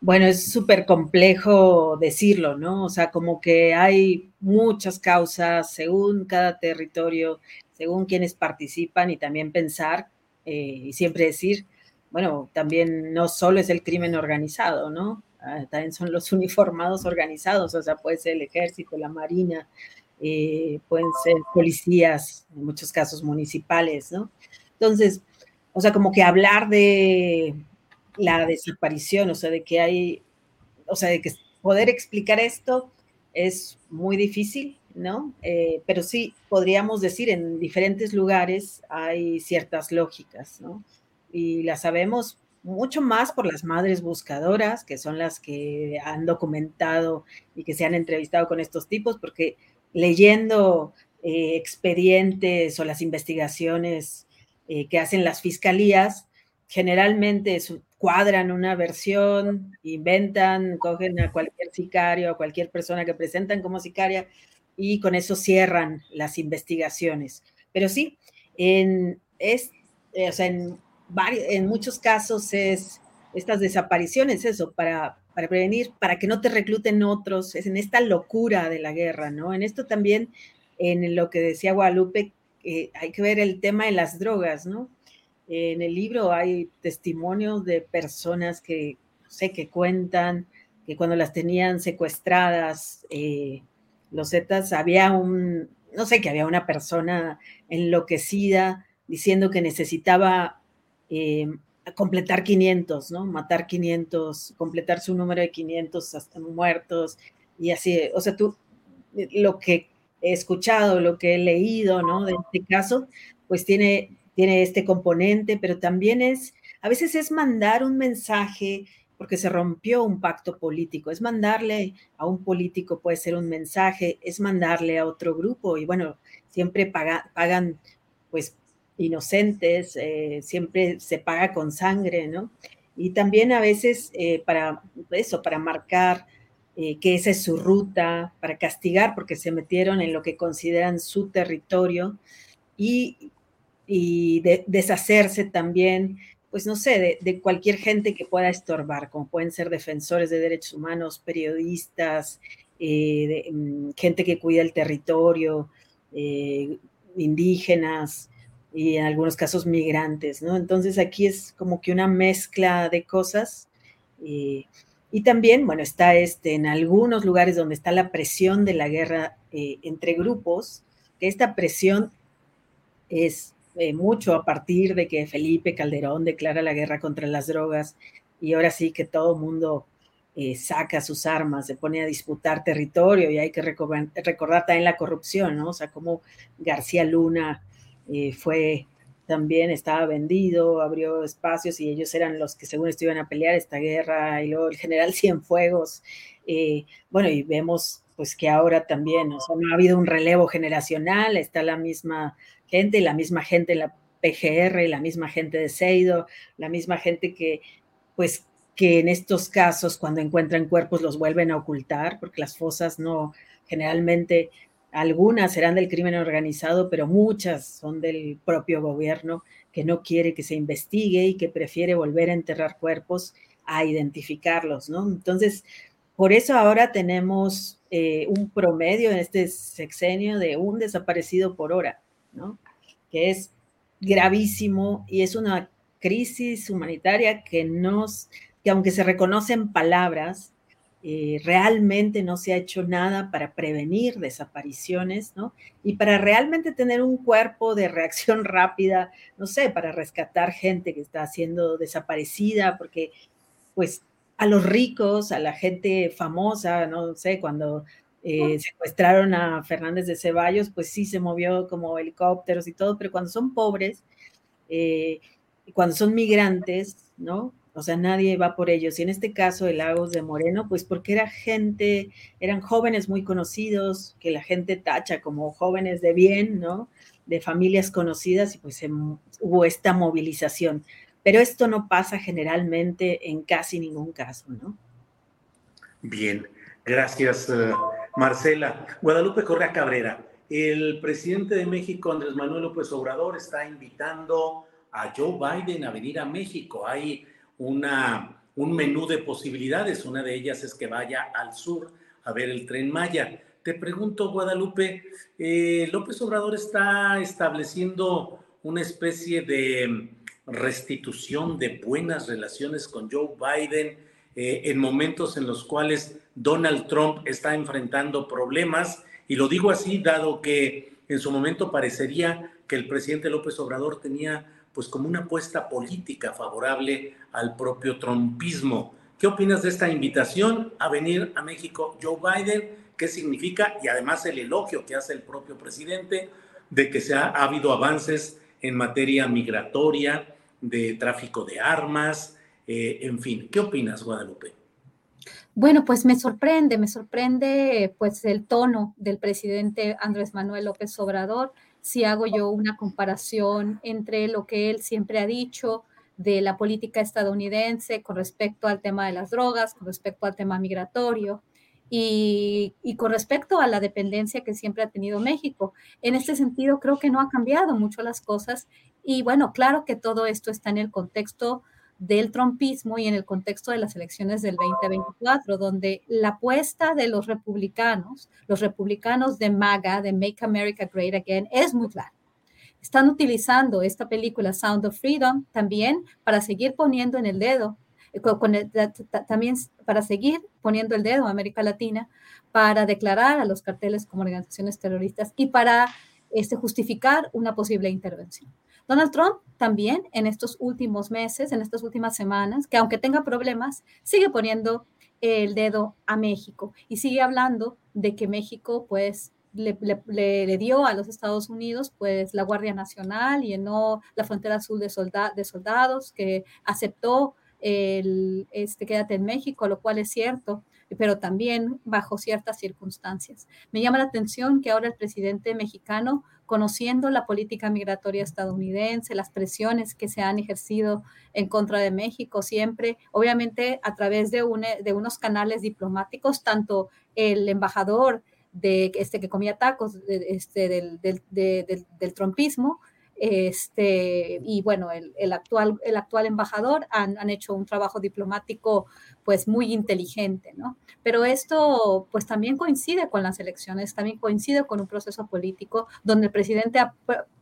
Bueno, es súper complejo decirlo, ¿no? O sea, como que hay muchas causas según cada territorio, según quienes participan y también pensar eh, y siempre decir, bueno, también no solo es el crimen organizado, ¿no? Ah, también son los uniformados organizados, o sea, puede ser el ejército, la marina, eh, pueden ser policías, en muchos casos municipales, ¿no? Entonces, o sea, como que hablar de la desaparición, o sea, de que hay, o sea, de que poder explicar esto es muy difícil, ¿no? Eh, pero sí podríamos decir en diferentes lugares hay ciertas lógicas, ¿no? Y las sabemos mucho más por las madres buscadoras, que son las que han documentado y que se han entrevistado con estos tipos, porque leyendo eh, expedientes o las investigaciones eh, que hacen las fiscalías, generalmente cuadran una versión, inventan, cogen a cualquier sicario, a cualquier persona que presentan como sicaria y con eso cierran las investigaciones. Pero sí, en, es, eh, o sea, en en muchos casos es estas desapariciones, eso, para, para prevenir, para que no te recluten otros, es en esta locura de la guerra, ¿no? En esto también, en lo que decía Guadalupe, eh, hay que ver el tema de las drogas, ¿no? En el libro hay testimonios de personas que, sé, que cuentan que cuando las tenían secuestradas, eh, los Zetas, había un, no sé, que había una persona enloquecida diciendo que necesitaba eh, completar 500, ¿no? Matar 500, completar su número de 500 hasta muertos y así, o sea, tú, eh, lo que escuchado, lo que he leído, ¿no? De este caso, pues tiene, tiene este componente, pero también es, a veces es mandar un mensaje porque se rompió un pacto político, es mandarle a un político, puede ser un mensaje, es mandarle a otro grupo y bueno, siempre pagan pues inocentes, eh, siempre se paga con sangre, ¿no? Y también a veces eh, para eso, para marcar eh, que esa es su ruta, para castigar porque se metieron en lo que consideran su territorio y, y deshacerse también, pues no sé, de, cualquier gente que pueda estorbar, como pueden ser defensores de derechos humanos, periodistas, mm, gente que cuida el territorio, indígenas, y en algunos casos migrantes, ¿no? Entonces aquí es como que una mezcla de cosas. Eh, y también, bueno, está este, en algunos lugares donde está la presión de la guerra eh, entre grupos, que esta presión es eh, mucho a partir de que Felipe Calderón declara la guerra contra las drogas y ahora sí que todo mundo saca sus armas, se pone a disputar territorio y hay que recordar, también la corrupción, ¿no? O sea, como García Luna eh, fue también, estaba vendido, abrió espacios y ellos eran los que según esto iban a pelear esta guerra y luego el general Cienfuegos. Eh, bueno, y vemos pues que ahora también, no ha habido un relevo generacional, está la misma gente, la misma gente en la PGR, la misma gente de Seido, la misma gente que pues que en estos casos cuando encuentran cuerpos los vuelven a ocultar porque las fosas no generalmente algunas serán del crimen organizado, pero muchas son del propio gobierno que no quiere que se investigue y que prefiere volver a enterrar cuerpos a identificarlos, ¿no? Entonces, por eso ahora tenemos eh, un promedio en este sexenio de un desaparecido por hora, ¿no? Que es gravísimo y es una crisis humanitaria que nos, que aunque se reconocen palabras, eh, realmente no se ha hecho nada para prevenir desapariciones, ¿no? Y para realmente tener un cuerpo de reacción rápida, no sé, para rescatar gente que está siendo desaparecida, porque pues a los ricos, a la gente famosa, no sé, cuando eh, secuestraron a Fernández de Ceballos, pues sí se movió como helicópteros y todo, pero cuando son pobres, eh, cuando son migrantes, ¿no? O sea, nadie va por ellos. Y en este caso, el Lagos de Moreno, pues porque era gente, eran jóvenes muy conocidos, que la gente tacha como jóvenes de bien, ¿no? De familias conocidas, y pues hubo esta movilización. Pero esto no pasa generalmente en casi ningún caso, ¿no? Bien, gracias, eh, Marcela. Guadalupe Correa Cabrera, el presidente de México, Andrés Manuel López Obrador, está invitando a Joe Biden a venir a México. Hay una, un menú de posibilidades. Una de ellas es que vaya al sur a ver el tren Maya. Te pregunto, Guadalupe, eh, López Obrador está estableciendo una especie de restitución de buenas relaciones con Joe Biden eh, en momentos en los cuales Donald Trump está enfrentando problemas. Y lo digo así, dado que en su momento parecería que el presidente López Obrador tenía pues como una apuesta política favorable al propio trumpismo. ¿Qué opinas de esta invitación a venir a México Joe Biden? ¿Qué significa? Y además el elogio que hace el propio presidente de que se ha, habido avances en materia migratoria, de tráfico de armas, eh, en fin. ¿Qué opinas, Guadalupe? Bueno, pues me sorprende, me sorprende pues el tono del presidente Andrés Manuel López Obrador si hago yo una comparación entre lo que él siempre ha dicho de la política estadounidense con respecto al tema de las drogas, con respecto al tema migratorio y, con respecto a la dependencia que siempre ha tenido México. En este sentido, creo que no ha cambiado mucho las cosas y bueno, claro que todo esto está en el contexto del trumpismo y en el contexto de las elecciones del 2024, donde la apuesta de los republicanos, los republicanos de MAGA, de Make America Great Again, es muy clara. Están utilizando esta película Sound of Freedom también para seguir poniendo en el dedo, eh, también para seguir poniendo el dedo a América Latina, para declarar a los carteles como organizaciones terroristas y para este, justificar una posible intervención. Donald Trump también en estos últimos meses, en estas últimas semanas, que aunque tenga problemas, sigue poniendo el dedo a México y sigue hablando de que México pues le, dio a los Estados Unidos pues la Guardia Nacional y no la frontera azul de, soldados, que aceptó el este, quédate en México, lo cual es cierto, pero también bajo ciertas circunstancias. Me llama la atención que ahora el presidente mexicano, conociendo la política migratoria estadounidense, las presiones que se han ejercido en contra de México siempre, obviamente a través de, de unos canales diplomáticos, tanto el embajador de este que comía tacos este, del, del, del, del trompismo, este, y bueno, el, el, actual, el actual embajador han, han, hecho un trabajo diplomático pues muy inteligente, ¿no? Pero esto pues también coincide con las elecciones, también coincide con un proceso político donde el presidente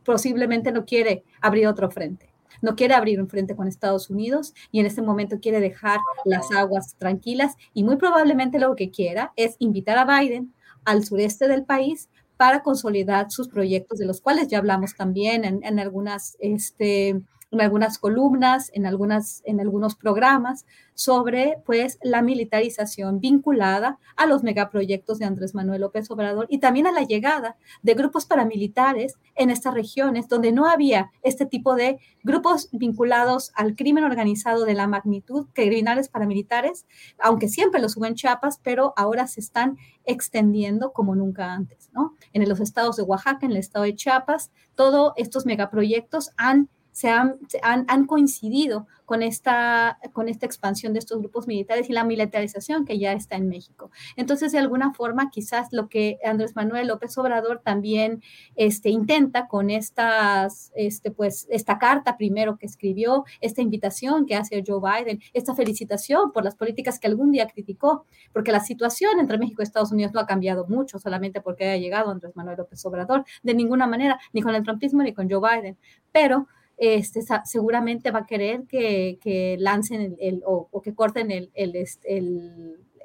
posiblemente no quiere abrir otro frente no quiere abrir un frente con Estados Unidos y en este momento quiere dejar las aguas tranquilas y muy probablemente lo que quiera es invitar a Biden al sureste del país para consolidar sus proyectos, de los cuales ya hablamos también en, en algunas este, en algunas columnas, en, algunas, en algunos programas sobre pues la militarización vinculada a los megaproyectos de Andrés Manuel López Obrador y también a la llegada de grupos paramilitares en estas regiones donde no había este tipo de grupos vinculados al crimen organizado de la magnitud criminales paramilitares, aunque siempre los hubo en Chiapas, pero ahora se están extendiendo como nunca antes, ¿no? En los estados de Oaxaca, en el estado de Chiapas, todos estos megaproyectos han se han, han, coincidido con esta, con esta expansión de estos grupos militares y la militarización que ya está en México. Entonces, de alguna forma, quizás lo que Andrés Manuel López Obrador también este, intenta con estas, este, pues, esta carta primero que escribió, esta invitación que hace Joe Biden, esta felicitación por las políticas que algún día criticó, porque la situación entre México y Estados Unidos no ha cambiado mucho solamente porque haya llegado Andrés Manuel López Obrador, de ninguna manera, ni con el trumpismo ni con Joe Biden, pero este, seguramente va a querer que, lancen el, o, que corten el, el,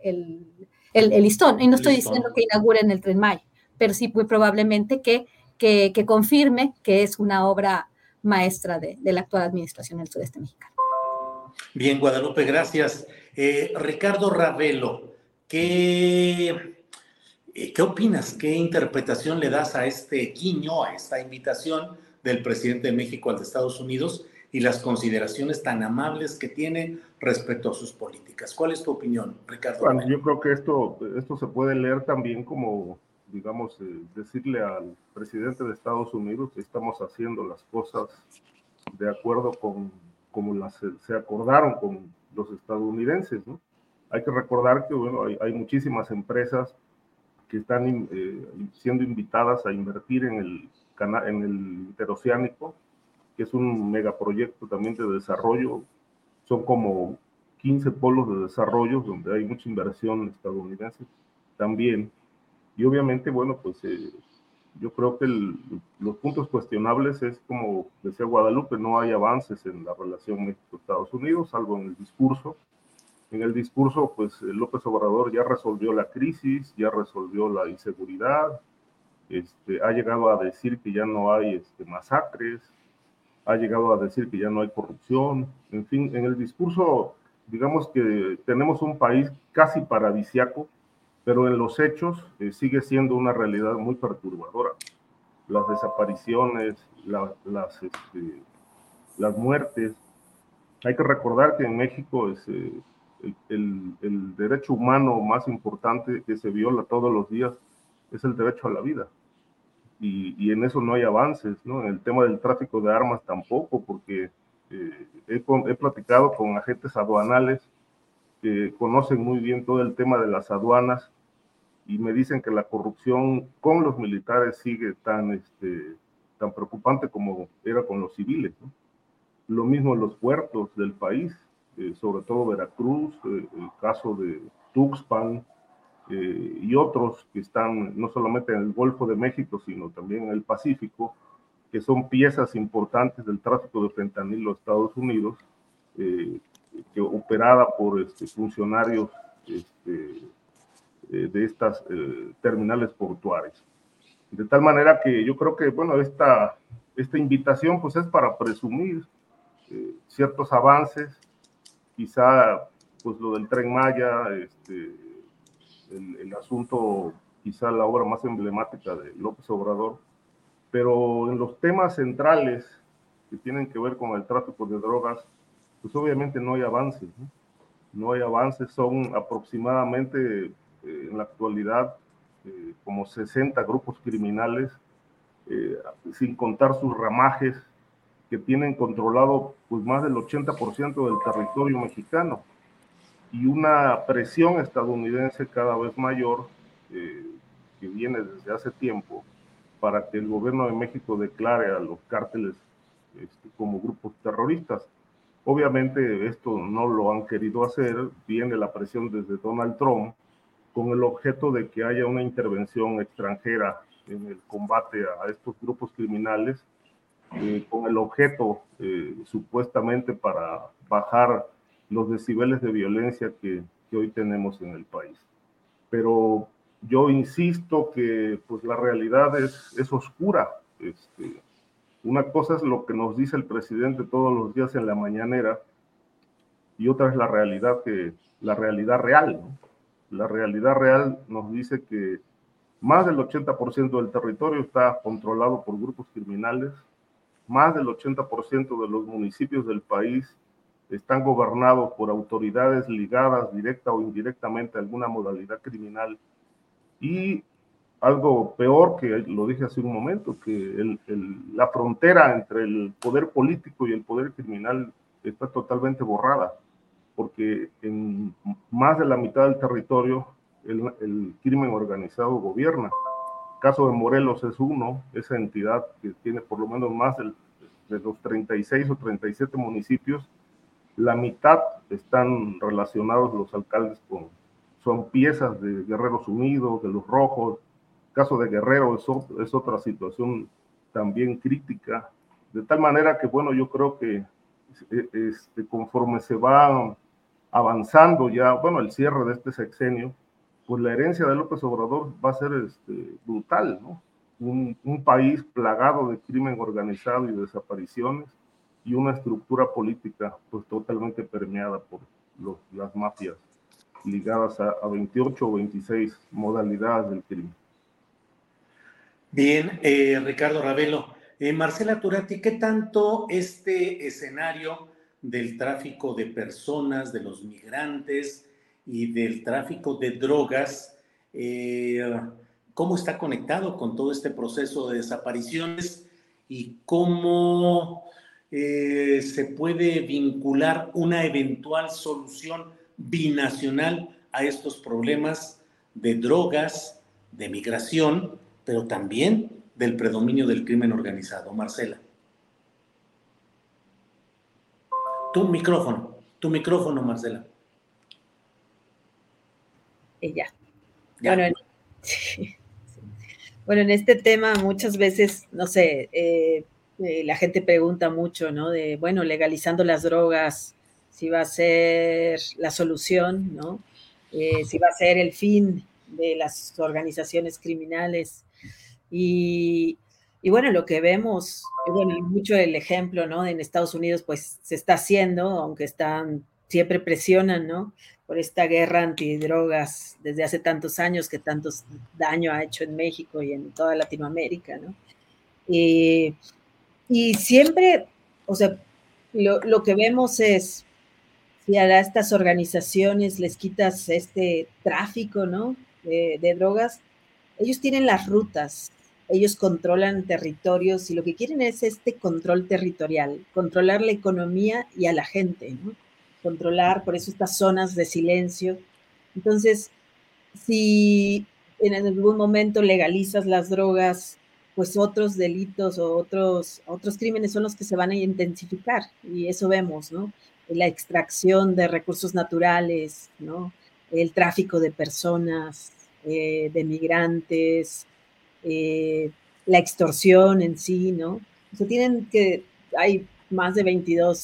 el, listón. Y no estoy diciendo que inauguren el Tren Maya, pero sí muy probablemente que, que, confirme que es una obra maestra de, la actual administración del sureste mexicano. Bien, Guadalupe, gracias. Eh, Ricardo Ravelo, ¿qué, eh, ¿qué opinas? ¿Qué interpretación le das a este guiño, a esta invitación? Del presidente de México al de Estados Unidos, y las consideraciones tan amables que tiene respecto a sus políticas. ¿Cuál es tu opinión, Ricardo? Bueno, yo creo que esto, esto se puede leer también como, digamos, eh, decirle al presidente de Estados Unidos que estamos haciendo las cosas de acuerdo con como las se acordaron con los estadounidenses, ¿no? Hay que recordar que, bueno, hay, hay muchísimas empresas que están eh, siendo invitadas a invertir en el, en el interoceánico, que es un megaproyecto también de desarrollo. Son como 15 polos de desarrollo donde hay mucha inversión estadounidense también. Y obviamente, bueno, pues eh, yo creo que los puntos cuestionables es, como decía Guadalupe, no hay avances en la relación México-Estados Unidos, salvo en el discurso. En el discurso, pues López Obrador ya resolvió la crisis, ya resolvió la inseguridad, este, ha llegado a decir que ya no hay este, masacres, ha llegado a decir que ya no hay corrupción. En fin, en el discurso, digamos que tenemos un país casi paradisiaco, pero en los hechos eh, sigue siendo una realidad muy perturbadora. Las desapariciones, las, este, las muertes. Hay que recordar que en México es, el, el, derecho humano más importante que se viola todos los días es el derecho a la vida. Y, y en eso no hay avances, ¿no? En el tema del tráfico de armas tampoco, porque eh, he, he platicado con agentes aduanales que conocen muy bien todo el tema de las aduanas y me dicen que la corrupción con los militares sigue tan, este, tan preocupante como era con los civiles. Lo mismo en los puertos del país, eh, sobre todo Veracruz, eh, el caso de Tuxpan eh, y otros que están no solamente en el Golfo de México, sino también en el Pacífico, que son piezas importantes del tráfico de fentanilo a Estados Unidos, que operada por este, funcionarios este, eh, de estas eh, terminales portuarias. De tal manera que yo creo que, bueno, esta, esta invitación pues es para presumir eh, ciertos avances, quizá pues lo del tren Maya, este, el, el, asunto, quizá la obra más emblemática de López Obrador, pero en los temas centrales que tienen que ver con el tráfico de drogas, pues obviamente no hay avances, ¿no? no hay avances, son aproximadamente eh, en la actualidad eh, como 60 grupos criminales, eh, sin contar sus ramajes, que tienen controlado pues, más del 80% del territorio mexicano y una presión estadounidense cada vez mayor que viene desde hace tiempo para que el gobierno de México declare a los cárteles este, como grupos terroristas. Obviamente esto no lo han querido hacer, viene la presión desde Donald Trump, con el objeto de que haya una intervención extranjera en el combate a estos grupos criminales, eh, con el objeto eh, supuestamente para bajar los decibeles de violencia que, que, hoy tenemos en el país. Pero yo insisto que pues la realidad es, es oscura. Este, una cosa es lo que nos dice el presidente todos los días en la mañanera y otra es la realidad que la realidad real. la realidad real nos dice que más del 80% del territorio está controlado por grupos criminales, más del 80% de los municipios del país están gobernados por autoridades ligadas directa o indirectamente a alguna modalidad criminal y algo peor que lo dije hace un momento, que el, el, la frontera entre el poder político y el poder criminal está totalmente borrada porque en más de la mitad del territorio el, el crimen organizado gobierna. El caso de Morelos es uno, esa entidad que tiene por lo menos más de los 36 o 37 municipios, la mitad están relacionados los alcaldes con, son piezas de Guerreros Unidos, de los Rojos. El caso de Guerrero es, es otra situación también crítica, de tal manera que, bueno, yo creo que este, conforme se va avanzando ya, bueno, el cierre de este sexenio, pues la herencia de López Obrador va a ser este, brutal, ¿no? Un, un, país plagado de crimen organizado y desapariciones y una estructura política pues totalmente permeada por los, las mafias ligadas a, a 28 o 26 modalidades del crimen. Bien, eh, Ricardo Ravelo, Eh, Marcela Turati, ¿qué tanto este escenario del tráfico de personas, de los migrantes y del tráfico de drogas, eh, cómo está conectado con todo este proceso de desapariciones y cómo eh, se puede vincular una eventual solución binacional a estos problemas de drogas, de migración, pero también del predominio del crimen organizado. Marcela. Tu micrófono, tu micrófono, Marcela. Ella. Bueno, en, bueno, en este tema muchas veces, no sé, eh, eh, la gente pregunta mucho, ¿no? De, bueno, legalizando las drogas, si va a ser la solución, ¿no? Eh, si va a ser el fin de las organizaciones criminales. Y, bueno, lo que vemos, bueno, mucho el ejemplo, ¿no? En Estados Unidos, pues se está haciendo, aunque están, siempre presionan, ¿no? Por esta guerra antidrogas desde hace tantos años que tanto daño ha hecho en México y en toda Latinoamérica, ¿no? Y, y siempre, o sea, lo, lo que vemos es, si a estas organizaciones les quitas este tráfico, ¿no? de, drogas, ellos tienen las rutas, ellos controlan territorios y lo que quieren es este control territorial, controlar la economía y a la gente, controlar por eso estas zonas de silencio. Entonces, si en algún momento legalizas las drogas, pues otros delitos o otros, otros crímenes son los que se van a intensificar y eso vemos, ¿no? La extracción de recursos naturales, ¿no? El tráfico de personas, eh, de migrantes, eh, la extorsión en sí, ¿no? O tienen que, hay más de 22,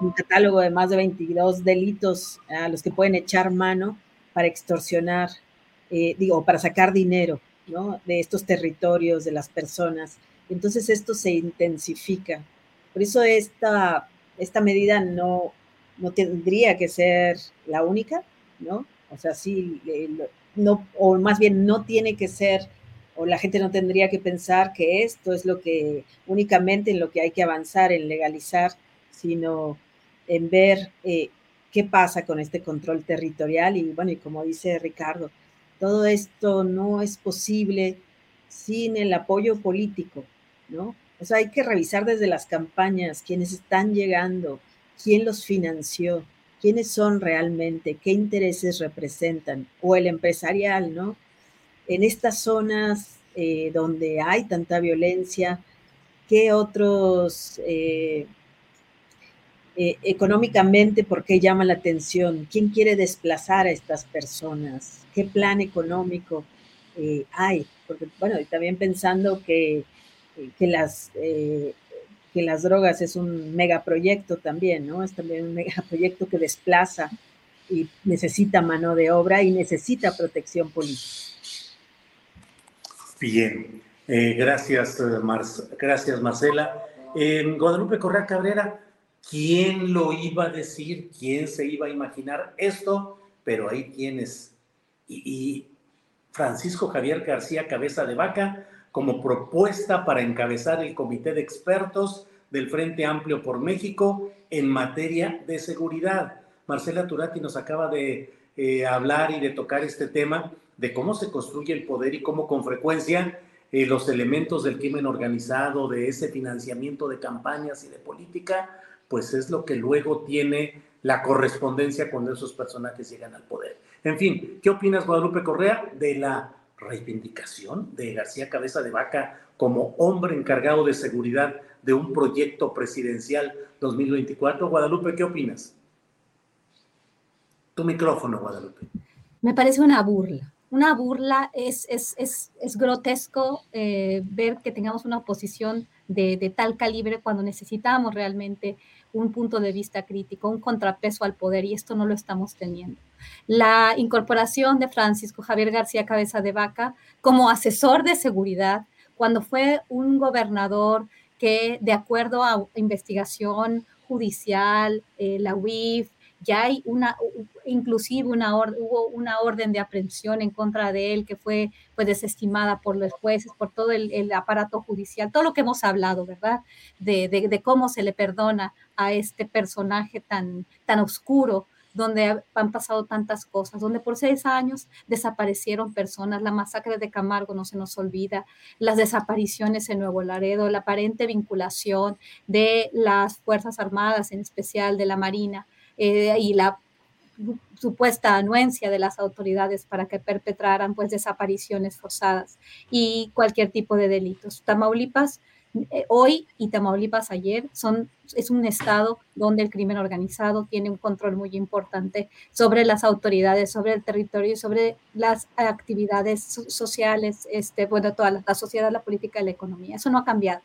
un catálogo de más de 22 delitos a los que pueden echar mano para extorsionar, eh, digo, para sacar dinero, ¿no? De estos territorios, de las personas. Entonces esto se intensifica. Por eso esta, esta medida no, no tendría que ser la única, ¿no? O sea, sí, no, o más bien no tiene que ser, o la gente no tendría que pensar que esto es lo que únicamente en lo que hay que avanzar, en legalizar, sino en ver eh, qué pasa con este control territorial. Y bueno, y como dice Ricardo, todo esto no es posible sin el apoyo político, ¿no? O sea, hay que revisar desde las campañas quiénes están llegando, quién los financió, quiénes son realmente, qué intereses representan, o el empresarial, ¿no? En estas zonas eh, donde hay tanta violencia, ¿qué otros eh, eh, económicamente, por qué llama la atención? ¿Quién quiere desplazar a estas personas? ¿Qué plan económico hay? Porque, bueno, y también pensando que, que las que las drogas es un megaproyecto también, ¿no? Es también un megaproyecto que desplaza y necesita mano de obra y necesita protección política. Bien, eh, gracias, eh, gracias Marcela. Guadalupe Correa Cabrera, ¿quién lo iba a decir? ¿Quién se iba a imaginar esto? Pero ahí tienes. y Francisco Javier García Cabeza de Vaca como propuesta para encabezar el comité de expertos del Frente Amplio por México en materia de seguridad. Marcela Turati nos acaba de eh, hablar y de tocar este tema de cómo se construye el poder y cómo con frecuencia eh, los elementos del crimen organizado, de ese financiamiento de campañas y de política, pues es lo que luego tiene la correspondencia cuando esos personajes llegan al poder. En fin, ¿qué opinas, Guadalupe Correa, de la reivindicación de García Cabeza de Vaca como hombre encargado de seguridad de un proyecto presidencial 2024. Guadalupe, ¿qué opinas? Tu micrófono, Guadalupe. Me parece una burla. Una burla es, es, es, es grotesco eh, ver que tengamos una oposición de, de tal calibre cuando necesitamos realmente un punto de vista crítico, un contrapeso al poder, y esto no lo estamos teniendo. La incorporación de Francisco Javier García Cabeza de Vaca como asesor de seguridad, cuando fue un gobernador que, de acuerdo a investigación judicial, eh, la UIF, ya hay una, inclusive una hubo una orden de aprehensión en contra de él que fue desestimada por los jueces, por todo el, aparato judicial, todo lo que hemos hablado, ¿verdad? De, de, de, cómo se le perdona a este personaje tan, tan oscuro donde han pasado tantas cosas, donde por seis años desaparecieron personas, la masacre de Camargo no se nos olvida, las desapariciones en Nuevo Laredo, la aparente vinculación de las Fuerzas Armadas, en especial de la Marina, eh, y la supuesta anuencia de las autoridades para que perpetraran pues desapariciones forzadas y cualquier tipo de delitos. Tamaulipas eh, hoy y Tamaulipas ayer son, es un estado donde el crimen organizado tiene un control muy importante sobre las autoridades, sobre el territorio y sobre las actividades sociales, este, bueno, toda la, sociedad, la política y la economía. Eso no ha cambiado.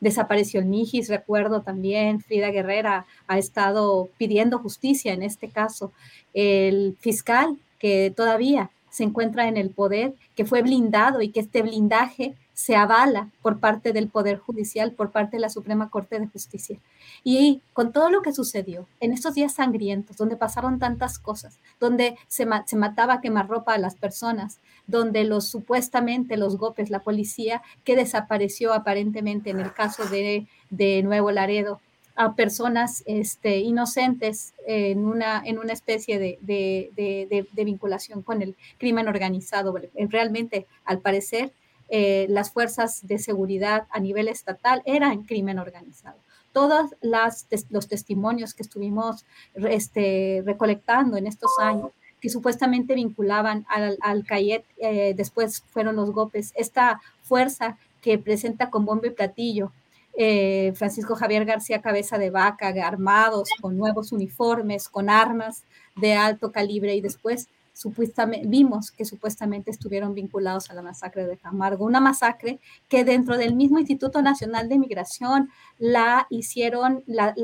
Desapareció el Mijis, recuerdo también, Frida Guerrera ha estado pidiendo justicia en este caso. El fiscal que todavía se encuentra en el poder, que fue blindado y que este blindaje se avala por parte del Poder Judicial, por parte de la Suprema Corte de Justicia. Y con todo lo que sucedió en estos días sangrientos, donde pasaron tantas cosas, donde se, se mataba a quemarropa a las personas, donde los supuestamente los golpes, la policía que desapareció aparentemente en el caso de, de Nuevo Laredo, a personas este, inocentes en una, en una especie de, de, de, vinculación con el crimen organizado. Realmente, al parecer, eh, las fuerzas de seguridad a nivel estatal eran crimen organizado. Todos los testimonios que estuvimos este, recolectando en estos años, que supuestamente vinculaban al, al CAIET, eh, después fueron los golpes, esta fuerza que presenta con bombo y platillo eh, Francisco Javier García Cabeza de Vaca, armados con nuevos uniformes, con armas de alto calibre y después supuestamente, vimos que supuestamente estuvieron vinculados a la masacre de Camargo, una masacre que dentro del mismo Instituto Nacional de Migración la hicieron, la,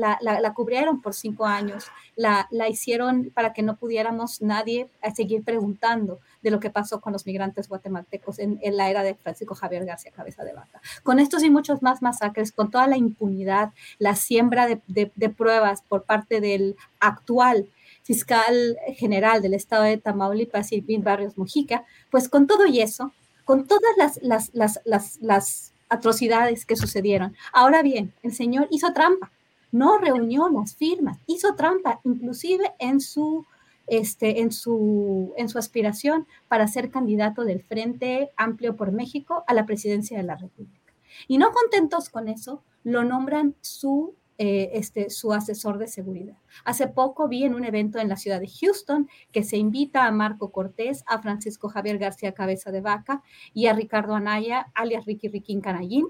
cubrieron por cinco años, la, hicieron para que no pudiéramos nadie seguir preguntando de lo que pasó con los migrantes guatemaltecos en, en la era de Francisco Javier García Cabeza de Vaca. Con estos y muchos más masacres, con toda la impunidad, la siembra de pruebas por parte del actual fiscal general del estado de Tamaulipas, Silvín Barrios Mujica, pues con todo y eso, con todas las, las, las, las, las atrocidades que sucedieron. Ahora bien, el señor hizo trampa, no reunió las firmas, hizo trampa inclusive en su, este, en su, en su aspiración para ser candidato del Frente Amplio por México a la presidencia de la República. Y no contentos con eso, lo nombran su eh, este, su asesor de seguridad. Hace poco vi en un evento en la ciudad de Houston que se invita a Marco Cortés, a Francisco Javier García Cabeza de Vaca y a Ricardo Anaya, alias Ricky Riquín Canallín,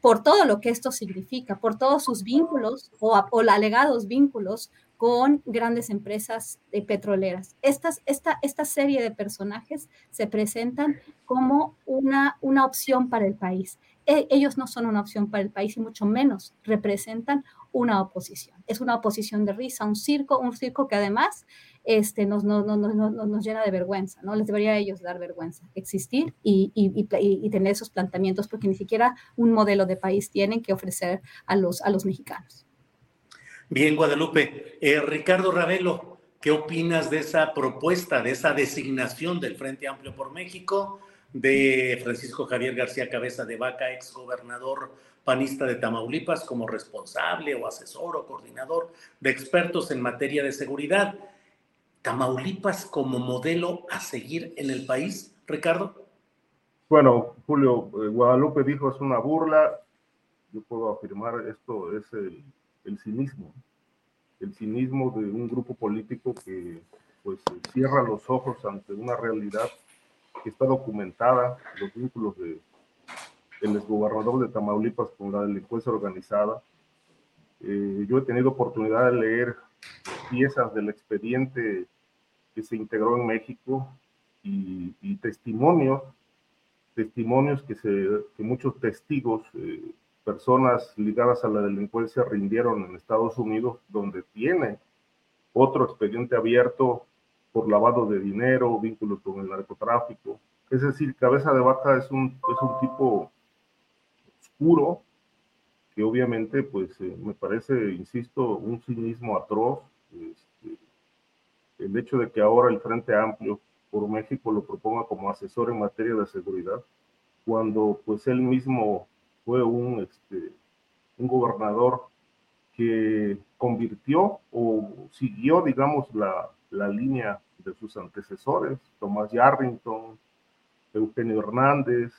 por todo lo que esto significa, por todos sus vínculos o, o alegados vínculos con grandes empresas petroleras. Estas, esta, esta serie de personajes se presentan como una, una opción para el país. E, ellos no son una opción para el país y mucho menos representan una oposición. Es una oposición de risa, un circo, un circo que además este, nos, nos, nos, nos llena de vergüenza, ¿no? Les debería a ellos dar vergüenza existir y, y, y, tener esos planteamientos porque ni siquiera un modelo de país tienen que ofrecer a los, a los mexicanos. Bien, Guadalupe. Eh, Ricardo Ravelo, ¿qué opinas de esa propuesta, de esa designación del Frente Amplio por México de Francisco Javier García Cabeza de Vaca, ex gobernador panista de Tamaulipas, como responsable o asesor o coordinador de expertos en materia de seguridad? Tamaulipas como modelo a seguir en el país, Ricardo? Bueno, Julio, eh, Guadalupe dijo es una burla. Yo puedo afirmar esto es el el cinismo, el cinismo de un grupo político que pues cierra los ojos ante una realidad que está documentada, los vínculos de el exgobernador de Tamaulipas con la delincuencia organizada. Eh, yo he tenido oportunidad de leer piezas del expediente que se integró en México y, testimonios, testimonios que, se, que muchos testigos eh, personas ligadas a la delincuencia rindieron en Estados Unidos, donde tiene otro expediente abierto por lavado de dinero, vínculos con el narcotráfico. Es decir, Cabeza de Vaca es un, es un tipo oscuro que obviamente, pues, eh, me parece, insisto, un cinismo atroz. Este, el hecho de que ahora el Frente Amplio por México lo proponga como asesor en materia de seguridad, cuando pues él mismo fue un, este, un gobernador que convirtió o siguió, digamos, la, la línea de sus antecesores, Tomás Yarrington, Eugenio Hernández,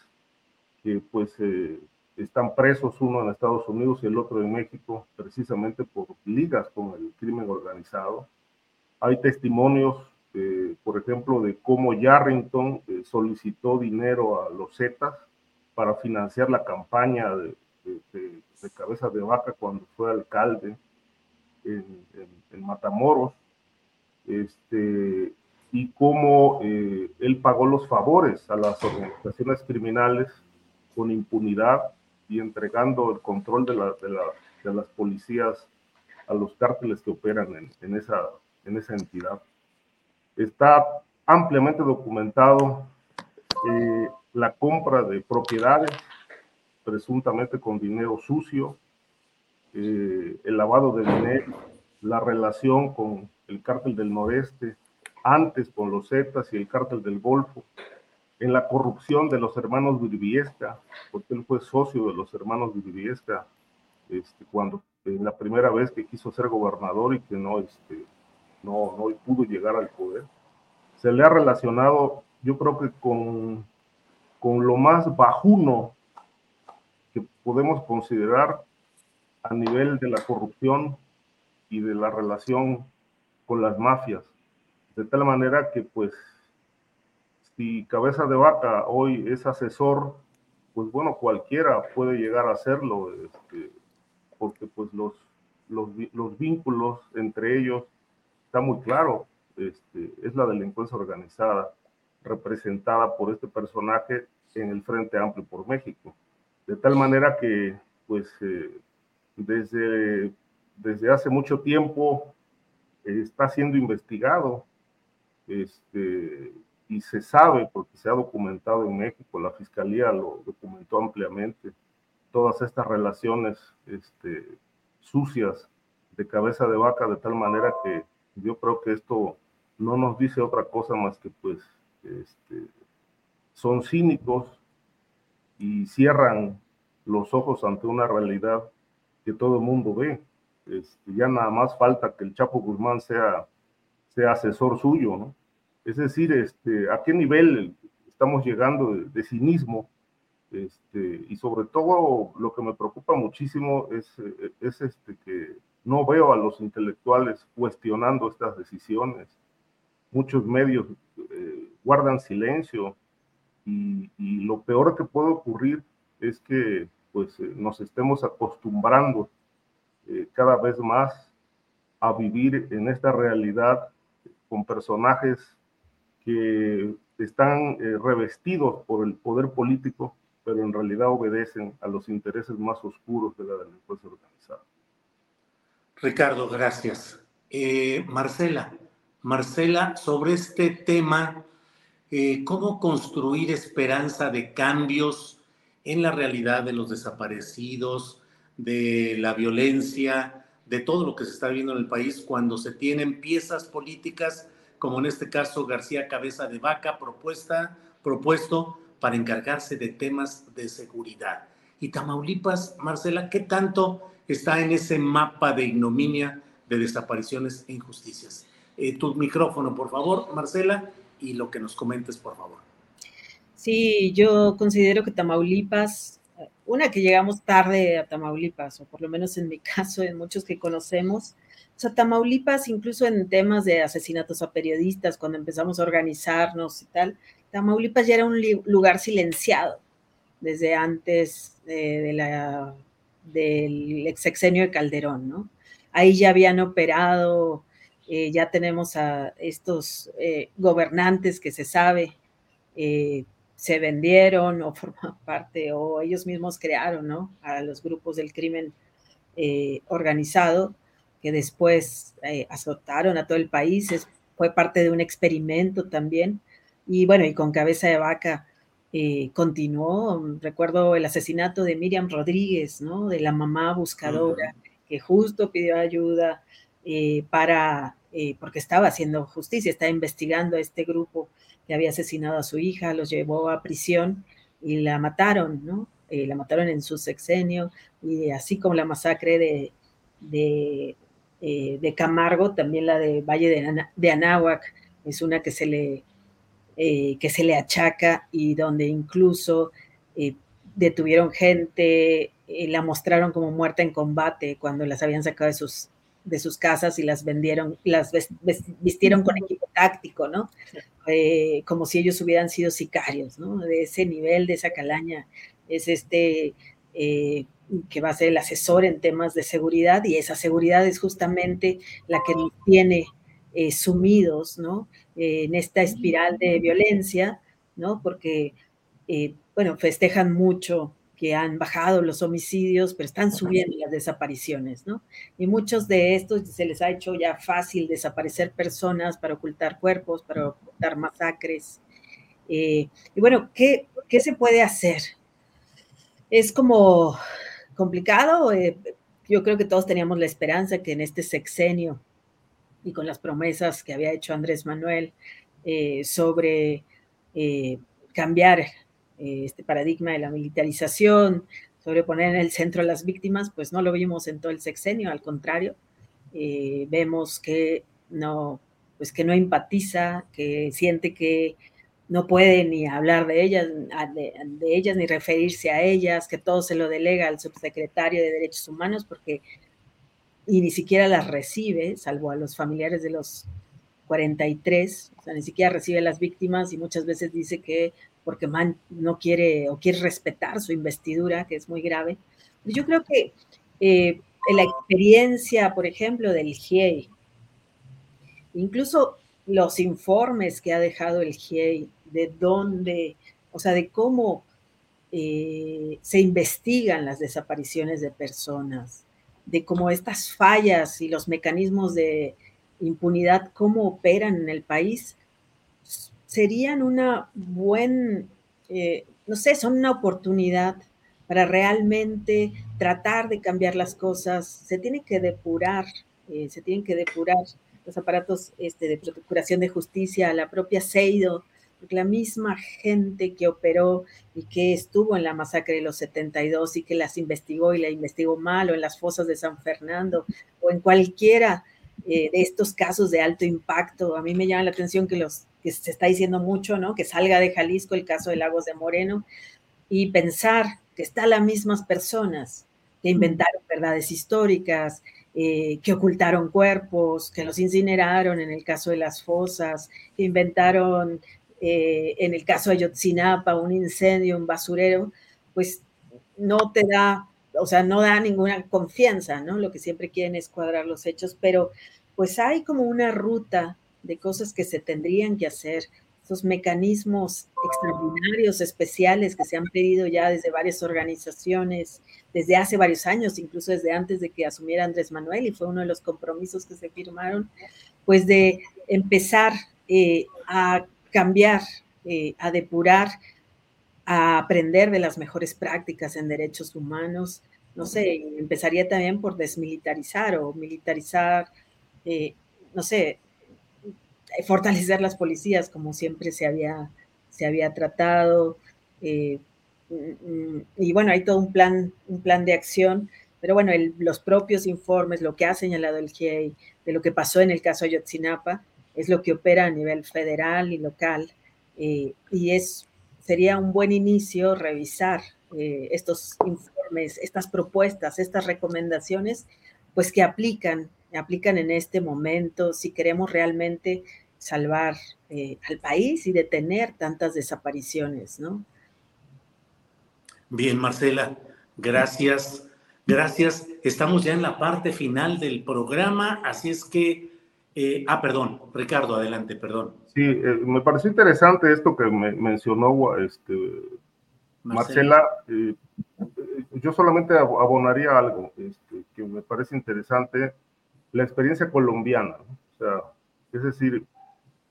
que pues eh, están presos uno en Estados Unidos y el otro en México, precisamente por ligas con el crimen organizado. Hay testimonios, eh, por ejemplo, de cómo Yarrington eh, solicitó dinero a los Zetas para financiar la campaña de, Cabeza de Vaca cuando fue alcalde en, en Matamoros. Este, y cómo eh, él pagó los favores a las organizaciones criminales con impunidad y entregando el control de, la, de, la, de las policías a los cárteles que operan en, en, esa, en esa entidad. Está ampliamente documentado eh, la compra de propiedades, presuntamente con dinero sucio, eh, el lavado de dinero, la relación con el cártel del noreste, antes con los Zetas y el cártel del Golfo, en la corrupción de los hermanos Virviesca, porque él fue socio de los hermanos Virviesca este, cuando en la primera vez que quiso ser gobernador y que no, este, no, no pudo llegar al poder. Se le ha relacionado, yo creo que con, con lo más bajuno que podemos considerar a nivel de la corrupción y de la relación con las mafias. De tal manera que pues si Cabeza de Vaca hoy es asesor, pues bueno, cualquiera puede llegar a hacerlo, este, porque pues los, los, los, vínculos entre ellos está muy claro, este, es la delincuencia organizada representada por este personaje en el Frente Amplio por México. De tal manera que pues eh, desde, desde hace mucho tiempo está siendo investigado este, y se sabe, porque se ha documentado en México, la Fiscalía lo documentó ampliamente, todas estas relaciones este, sucias de cabeza de vaca, de tal manera que yo creo que esto no nos dice otra cosa más que pues este, son cínicos y cierran los ojos ante una realidad que todo el mundo ve. Este, ya nada más falta que el Chapo Guzmán sea, sea asesor suyo, ¿no? Es decir, este, a qué nivel estamos llegando de, cinismo, este, y sobre todo lo que me preocupa muchísimo es, es este, que no veo a los intelectuales cuestionando estas decisiones. Muchos medios eh, guardan silencio y, lo peor que puede ocurrir es que pues, eh, nos estemos acostumbrando eh, cada vez más a vivir en esta realidad con personajes que están eh, revestidos por el poder político, pero en realidad obedecen a los intereses más oscuros de la delincuencia organizada. Ricardo, gracias. Eh, Marcela, Marcela, sobre este tema, ¿cómo construir esperanza de cambios en la realidad de los desaparecidos, de la violencia, de todo lo que se está viendo en el país cuando se tienen piezas políticas, como en este caso García Cabeza de Vaca, propuesta, propuesto para encargarse de temas de seguridad. Y Tamaulipas, Marcela, ¿qué tanto está en ese mapa de ignominia, de desapariciones e injusticias? Eh, tu micrófono, por favor, Marcela, y lo que nos comentes, por favor. Sí, yo considero que Tamaulipas una que llegamos tarde a Tamaulipas, o por lo menos en mi caso, en muchos que conocemos. O sea, Tamaulipas, incluso en temas de asesinatos a periodistas, cuando empezamos a organizarnos y tal, Tamaulipas ya era un lugar silenciado desde antes la, del sexenio de Calderón, ¿no? Ahí ya habían operado, eh, ya tenemos a estos eh, gobernantes que se sabe, eh, se vendieron o forman parte o ellos mismos crearon, ¿no? A los grupos del crimen eh, organizado que después eh, azotaron a todo el país. fue parte de un experimento también. Y bueno, y con cabeza de vaca eh, continuó. Recuerdo el asesinato de Miriam Rodríguez, ¿no? De la mamá buscadora que justo pidió ayuda para eh, porque estaba haciendo justicia, estaba investigando a este grupo que había asesinado a su hija, los llevó a prisión y la mataron, ¿no? Eh, la mataron en su sexenio, y así como la masacre de, de, de Camargo, también la de Valle de, de Anáhuac, es una que se le, que se le achaca y donde incluso detuvieron gente, la mostraron como muerta en combate cuando las habían sacado de sus, de sus casas y las vendieron, las vistieron con equipo táctico, ¿no? Eh, como si ellos hubieran sido sicarios, ¿no? De ese nivel, de esa calaña, es este eh, que va a ser el asesor en temas de seguridad y esa seguridad es justamente la que nos tiene eh, sumidos, ¿no? en esta espiral de violencia, ¿no? Porque, bueno, festejan mucho que han bajado los homicidios, pero están subiendo las desapariciones, ¿no? Y muchos de estos se les ha hecho ya fácil desaparecer personas para ocultar cuerpos, para ocultar masacres. Eh, y bueno, ¿qué, ¿qué, se puede hacer? Es como complicado. Eh, yo creo que todos teníamos la esperanza que en este sexenio y con las promesas que había hecho Andrés Manuel eh, sobre cambiar eh, este paradigma de la militarización, sobre poner en el centro a las víctimas, pues no lo vimos en todo el sexenio, al contrario, vemos que no, pues que no empatiza, que siente que no puede ni hablar de ellas, de, ellas ni referirse a ellas, que todo se lo delega al subsecretario de Derechos Humanos porque y ni siquiera las recibe, salvo a los familiares de los 43, o sea, ni siquiera recibe a las víctimas y muchas veces dice que porque Man no quiere o quiere respetar su investidura, que es muy grave. Yo creo que eh, la experiencia, por ejemplo, del GIEI, incluso los informes que ha dejado el GIEI, de dónde, o sea, de cómo eh, se investigan las desapariciones de personas, de cómo estas fallas y los mecanismos de impunidad, cómo operan en el país, serían una buen, eh, no sé, son una oportunidad para realmente tratar de cambiar las cosas. Se tiene que depurar, eh, se tienen que depurar los aparatos este, de procuración de justicia, la propia Seido, la misma gente que operó y que estuvo en la masacre de los 72 y que las investigó y la investigó mal, o en las fosas de San Fernando, o en cualquiera eh, de estos casos de alto impacto, a mí me llama la atención que los que se está diciendo mucho, ¿no? Que salga de Jalisco el caso de Lagos de Moreno y pensar que están las mismas personas que inventaron verdades históricas, eh, que ocultaron cuerpos, que los incineraron en el caso de las fosas, que inventaron eh, en el caso de Ayotzinapa un incendio, un basurero, pues no te da, o sea, no da ninguna confianza, ¿no? Lo que siempre quieren es cuadrar los hechos, pero pues hay como una ruta de cosas que se tendrían que hacer, esos mecanismos extraordinarios, especiales que se han pedido ya desde varias organizaciones, desde hace varios años, incluso desde antes de que asumiera Andrés Manuel, y fue uno de los compromisos que se firmaron, pues de empezar eh, a cambiar, eh, a depurar, a aprender de las mejores prácticas en derechos humanos. No sé, empezaría también por desmilitarizar o militarizar, eh, no sé, fortalecer las policías como siempre se había, se había tratado. Eh, mm, y bueno, hay todo un plan, un plan de acción, pero bueno, los propios informes, lo que ha señalado el GIEI de lo que pasó en el caso Ayotzinapa, es lo que opera a nivel federal y local. Eh, y es, sería un buen inicio revisar eh, estos informes, estas propuestas, estas recomendaciones, pues que aplican, aplican en este momento, si queremos realmente salvar eh, al país y detener tantas desapariciones, ¿no? Bien, Marcela, gracias. Gracias. Estamos ya en la parte final del programa, así es que, eh, ah, perdón, Ricardo, adelante, perdón. Sí, eh, me pareció interesante esto que me mencionó este, Marcela. yo solamente abonaría algo este, que me parece interesante, la experiencia colombiana. O sea, es decir,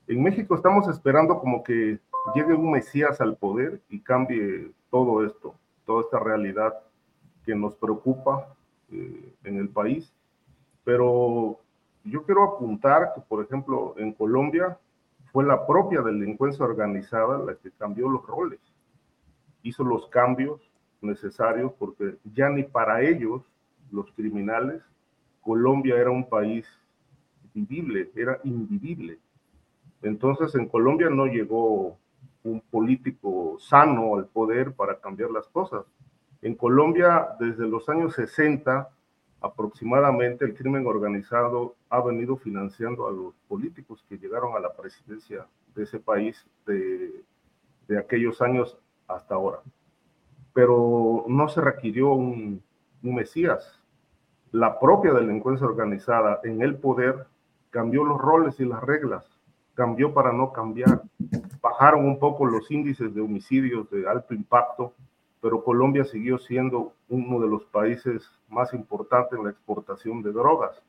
en México estamos esperando como que llegue un Mesías al poder y cambie todo esto, toda esta realidad que nos preocupa eh, en el país. Pero yo quiero apuntar que, por ejemplo, en Colombia fue la propia delincuencia organizada la que cambió los roles, hizo los cambios necesarios porque ya ni para ellos, los criminales, Colombia era un país vivible, era invivible. Entonces en Colombia no llegó un político sano al poder para cambiar las cosas. En Colombia, desde los años 60, aproximadamente el crimen organizado ha venido financiando a los políticos que llegaron a la presidencia de ese país de, aquellos años hasta ahora. Pero no se requirió un mesías. La propia delincuencia organizada en el poder cambió los roles y las reglas, cambió para no cambiar. Bajaron un poco los índices de homicidios de alto impacto pero Colombia siguió siendo uno de los países más importantes en la exportación de drogas.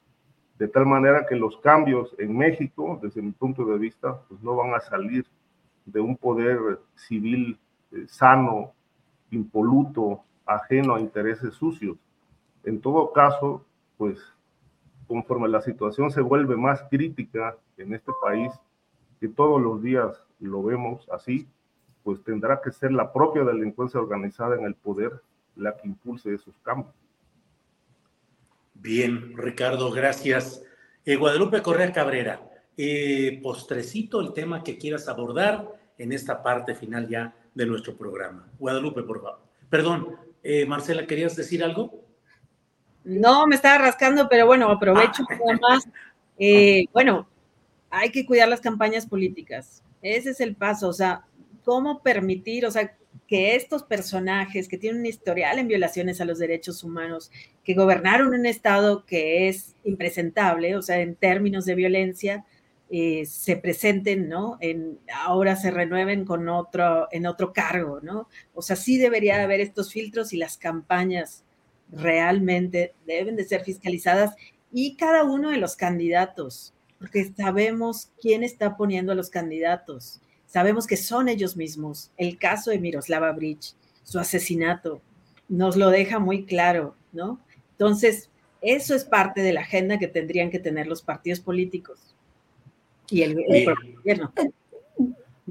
De tal manera que los cambios en México, desde mi punto de vista, pues no van a salir de un poder civil eh, sano, impoluto, ajeno a intereses sucios. En todo caso, pues conforme la situación se vuelve más crítica en este país, que todos los días lo vemos así, pues tendrá que ser la propia delincuencia organizada en el poder la que impulse esos cambios. Bien, Ricardo, gracias. Eh, Guadalupe Correa Cabrera, eh, postrecito el tema que quieras abordar en esta parte final ya de nuestro programa. Guadalupe, por favor. Perdón, eh, Marcela, ¿querías decir algo? No, me estaba rascando, pero bueno, aprovecho ah. más. bueno, hay que cuidar las campañas políticas. Ese es el paso. O sea, cómo permitir, o sea, que estos personajes que tienen un historial en violaciones a los derechos humanos, que gobernaron un Estado que es impresentable, o sea, en términos de violencia, eh, se presenten, ¿no? En, ahora se renueven con otro, en otro cargo, ¿no? O sea, sí debería haber estos filtros y las campañas realmente deben de ser fiscalizadas y cada uno de los candidatos, porque sabemos quién está poniendo a los candidatos Sabemos que son ellos mismos. El caso de Miroslava Bridge, su asesinato, nos lo deja muy claro, ¿no? Entonces, eso es parte de la agenda que tendrían que tener los partidos políticos y el, gobierno.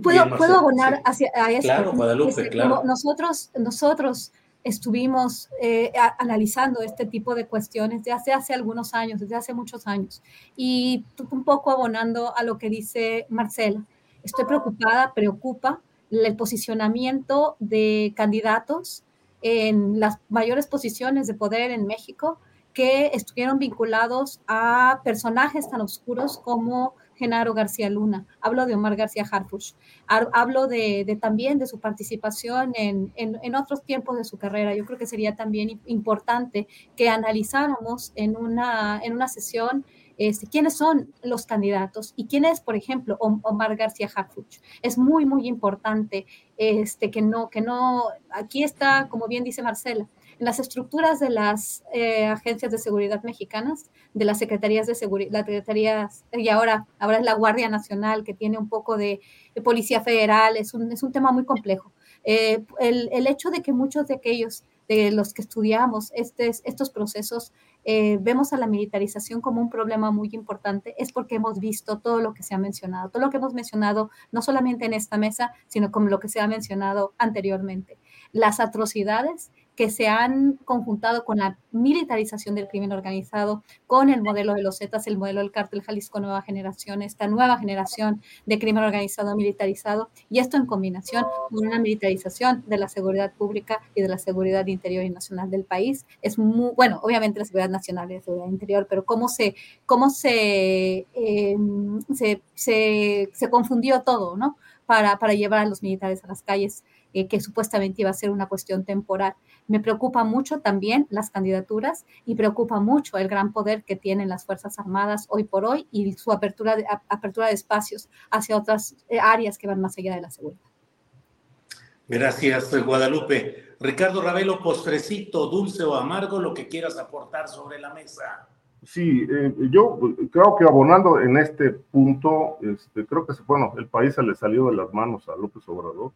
¿Puedo, ¿puedo abonar hacia a eso? Claro, Guadalupe, este, claro. Nosotros, nosotros estuvimos eh, analizando este tipo de cuestiones desde hace algunos años, desde hace muchos años, y un poco abonando a lo que dice Marcela. Estoy preocupada, preocupa el posicionamiento de candidatos en las mayores posiciones de poder en México que estuvieron vinculados a personajes tan oscuros como Genaro García Luna, hablo de Omar García Harfuch, hablo de, también de su participación en, en, otros tiempos de su carrera. Yo creo que sería también importante que analizáramos en una, en una sesión este, quiénes son los candidatos y quién es, por ejemplo, Omar García Harfuch. Es muy, muy importante este, que no, que no, aquí está, como bien dice Marcela, en las estructuras de las eh, agencias de seguridad mexicanas, de las secretarías de seguridad, secretarías, y ahora, ahora es la Guardia Nacional, que tiene un poco de, Policía Federal, es un, es un tema muy complejo. Eh, el, el, hecho de que muchos de aquellos de los que estudiamos este, estos procesos eh, vemos a la militarización como un problema muy importante es porque hemos visto todo lo que se ha mencionado, todo lo que hemos mencionado, no solamente en esta mesa, sino como lo que se ha mencionado anteriormente. Las atrocidades que se han conjuntado con la militarización del crimen organizado, con el modelo de los Zetas, el modelo del cártel Jalisco Nueva Generación, esta nueva generación de crimen organizado militarizado, y esto en combinación con una militarización de la seguridad pública y de la seguridad interior y nacional del país. Es muy, bueno, obviamente la seguridad nacional y la seguridad interior, pero cómo se, cómo em, se, se, se confundió todo, ¿no? Para, para llevar a los militares a las calles eh, que supuestamente iba a ser una cuestión temporal. Me preocupa mucho también las candidaturas y preocupa mucho el gran poder que tienen las Fuerzas Armadas hoy por hoy y su apertura de, apertura de espacios hacia otras eh, áreas que van más allá de la seguridad. Gracias, Guadalupe. Ricardo Ravelo, postrecito, dulce o amargo, lo que quieras aportar sobre la mesa. Sí, eh, yo creo que abonando en este punto, este, creo que bueno, el país se le salió de las manos a López Obrador.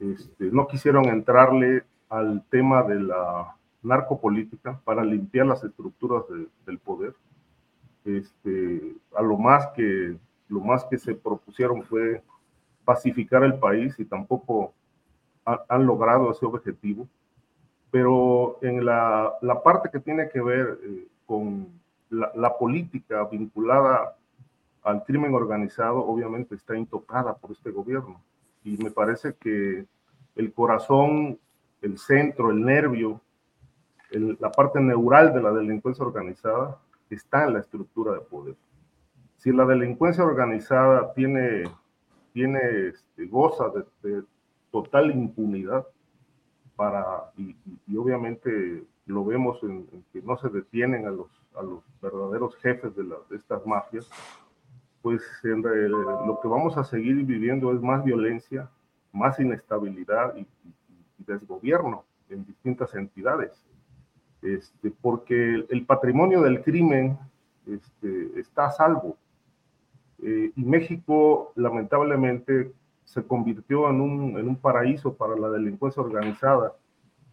Este, no quisieron entrarle al tema de la narcopolítica para limpiar las estructuras del poder. este, a lo más que lo más que se propusieron fue pacificar el país y tampoco han logrado ese objetivo. Pero en la, la parte que tiene que ver eh, con la, la, política vinculada al crimen organizado, obviamente está intocada por este gobierno. Y me parece que el corazón, el centro, el nervio, la parte neural de la delincuencia organizada está en la estructura de poder. Si la delincuencia organizada tiene, tiene este, goza de, total impunidad para, y, obviamente lo vemos en, que no se detienen a los, a los verdaderos jefes de, de estas mafias, pues en, lo que vamos a seguir viviendo es más violencia, más inestabilidad y, desgobierno en distintas entidades. Este, porque el patrimonio del crimen este, está a salvo. Eh, y México, lamentablemente, se convirtió en un, en un paraíso para la delincuencia organizada,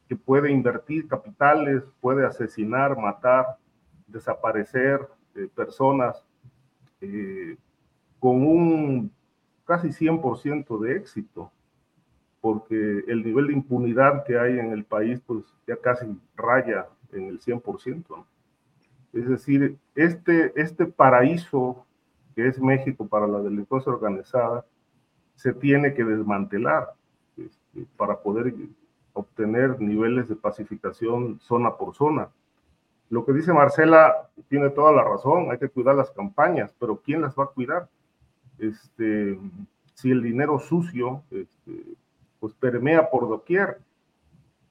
que puede invertir capitales, puede asesinar, matar, desaparecer eh, personas eh, con un casi 100% de éxito porque el nivel de impunidad que hay en el país, pues ya casi raya en el 100%. Es decir, este, este paraíso que es México para la delincuencia organizada, se tiene que desmantelar este, para poder obtener niveles de pacificación zona por zona. Lo que dice Marcela tiene toda la razón, hay que cuidar las campañas, pero ¿quién las va a cuidar? Este, si el dinero sucio este, pues permea por doquier.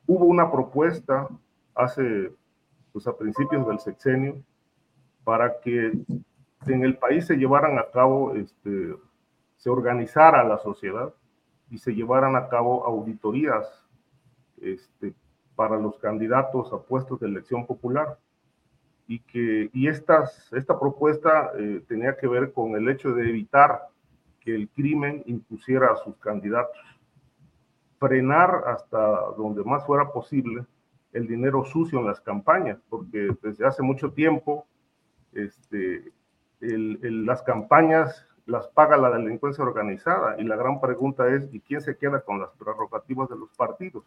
Hubo una propuesta hace, pues a principios del sexenio, para que en el país se llevaran a cabo, este, se organizara la sociedad y se llevaran a cabo auditorías este, para los candidatos a puestos de elección popular. Y que y estas, esta propuesta eh, tenía que ver con el hecho de evitar que el crimen impusiera a sus candidatos frenar hasta donde más fuera posible el dinero sucio en las campañas, porque desde hace mucho tiempo este, las campañas las paga la delincuencia organizada y la gran pregunta es, ¿y quién se queda con las prerrogativas de los partidos?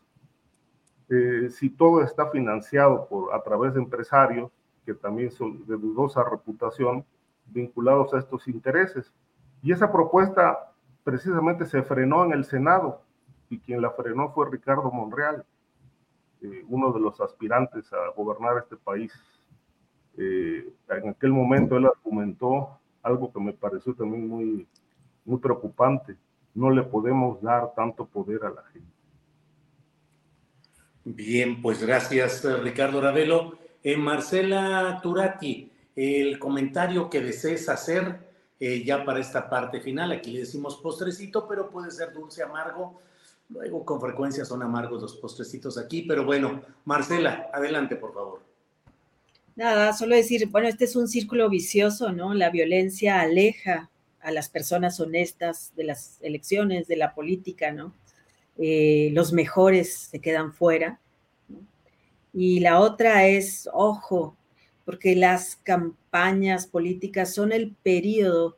Eh, si todo está financiado por, a través de empresarios que también son de dudosa reputación vinculados a estos intereses. Y esa propuesta precisamente se frenó en el Senado y quien la frenó fue Ricardo Monreal, eh, uno de los aspirantes a gobernar este país. Eh, en aquel momento él argumentó algo que me pareció también muy, muy preocupante. No le podemos dar tanto poder a la gente. Bien, pues gracias Ricardo Ravelo. Eh, Marcela Turati, el comentario que desees hacer ya para esta parte final, aquí le decimos postrecito, pero puede ser dulce, amargo, Luego con frecuencia son amargos los postrecitos aquí, pero bueno, Marcela, adelante por favor. Nada, solo decir, bueno, este es un círculo vicioso, ¿no? La violencia aleja a las personas honestas de las elecciones, de la política, ¿no? Eh, los mejores se quedan fuera. Y la otra es, ojo, porque las campañas políticas son el periodo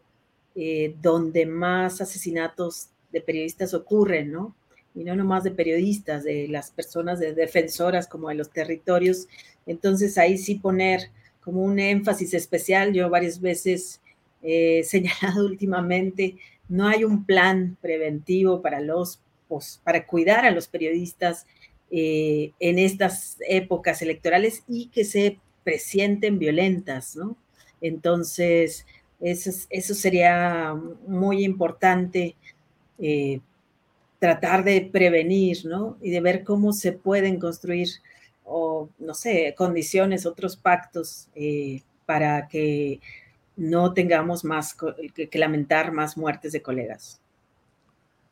eh, donde más asesinatos de periodistas ocurren, ¿no? y no nomás de periodistas, de las personas de defensoras como de los territorios. Entonces ahí sí poner como un énfasis especial. Yo varias veces he señalado últimamente, no hay un plan preventivo para los pues, para cuidar a los periodistas eh, en estas épocas electorales y que se presienten violentas, ¿no? Entonces, eso, sería muy importante eh, tratar de prevenir, ¿no? Y de ver cómo se pueden construir, o no sé, condiciones, otros pactos eh, para que no tengamos más que, lamentar más muertes de colegas.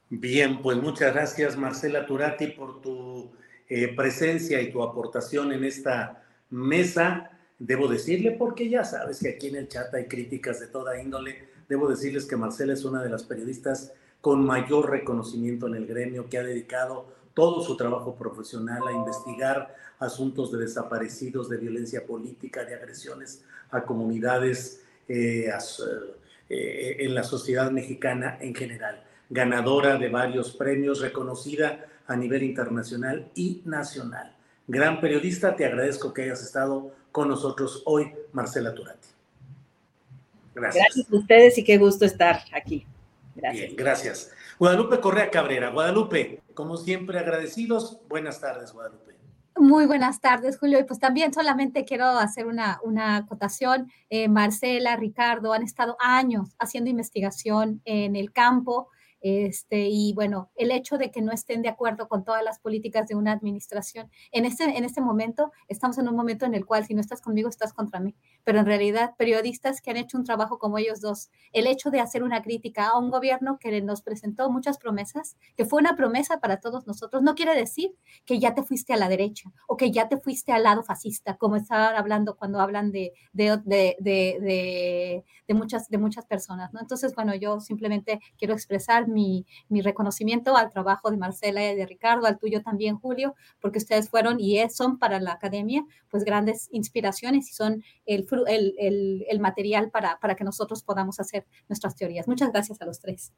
Bien, pues muchas gracias Marcela Turati por tu eh, presencia y tu aportación en esta mesa. Debo decirle, porque ya sabes que aquí en el chat hay críticas de toda índole, debo decirles que Marcela es una de las periodistas con mayor reconocimiento en el gremio, que ha dedicado todo su trabajo profesional a investigar asuntos de desaparecidos, de violencia política, de agresiones a comunidades eh, eh, en la sociedad mexicana en general. Ganadora de varios premios, reconocida a nivel internacional y nacional. Gran periodista, te agradezco que hayas estado con nosotros hoy, Marcela Turati. Gracias. Gracias a ustedes y qué gusto estar aquí. Gracias. Bien, gracias. Guadalupe Correa Cabrera. Guadalupe, como siempre, agradecidos. Buenas tardes, Guadalupe. Muy buenas tardes, Julio. Y pues también solamente quiero hacer una, una acotación. Eh, Marcela, Ricardo han estado años haciendo investigación en el campo este, y bueno, el hecho de que no estén de acuerdo con todas las políticas de una administración, en este, en este momento estamos en un momento en el cual si no estás conmigo, estás contra mí. Pero en realidad, periodistas que han hecho un trabajo como ellos dos, el hecho de hacer una crítica a un gobierno que nos presentó muchas promesas, que fue una promesa para todos nosotros, no quiere decir que ya te fuiste a la derecha o que ya te fuiste al lado fascista, como estaban hablando cuando hablan de, de, de, de muchas, de muchas personas. Entonces, bueno, yo simplemente quiero expresar mi, reconocimiento al trabajo de Marcela y de Ricardo, al tuyo también, Julio, porque ustedes fueron y son para la academia, pues grandes inspiraciones y son el, material para, para que nosotros podamos hacer nuestras teorías. Muchas gracias a los tres.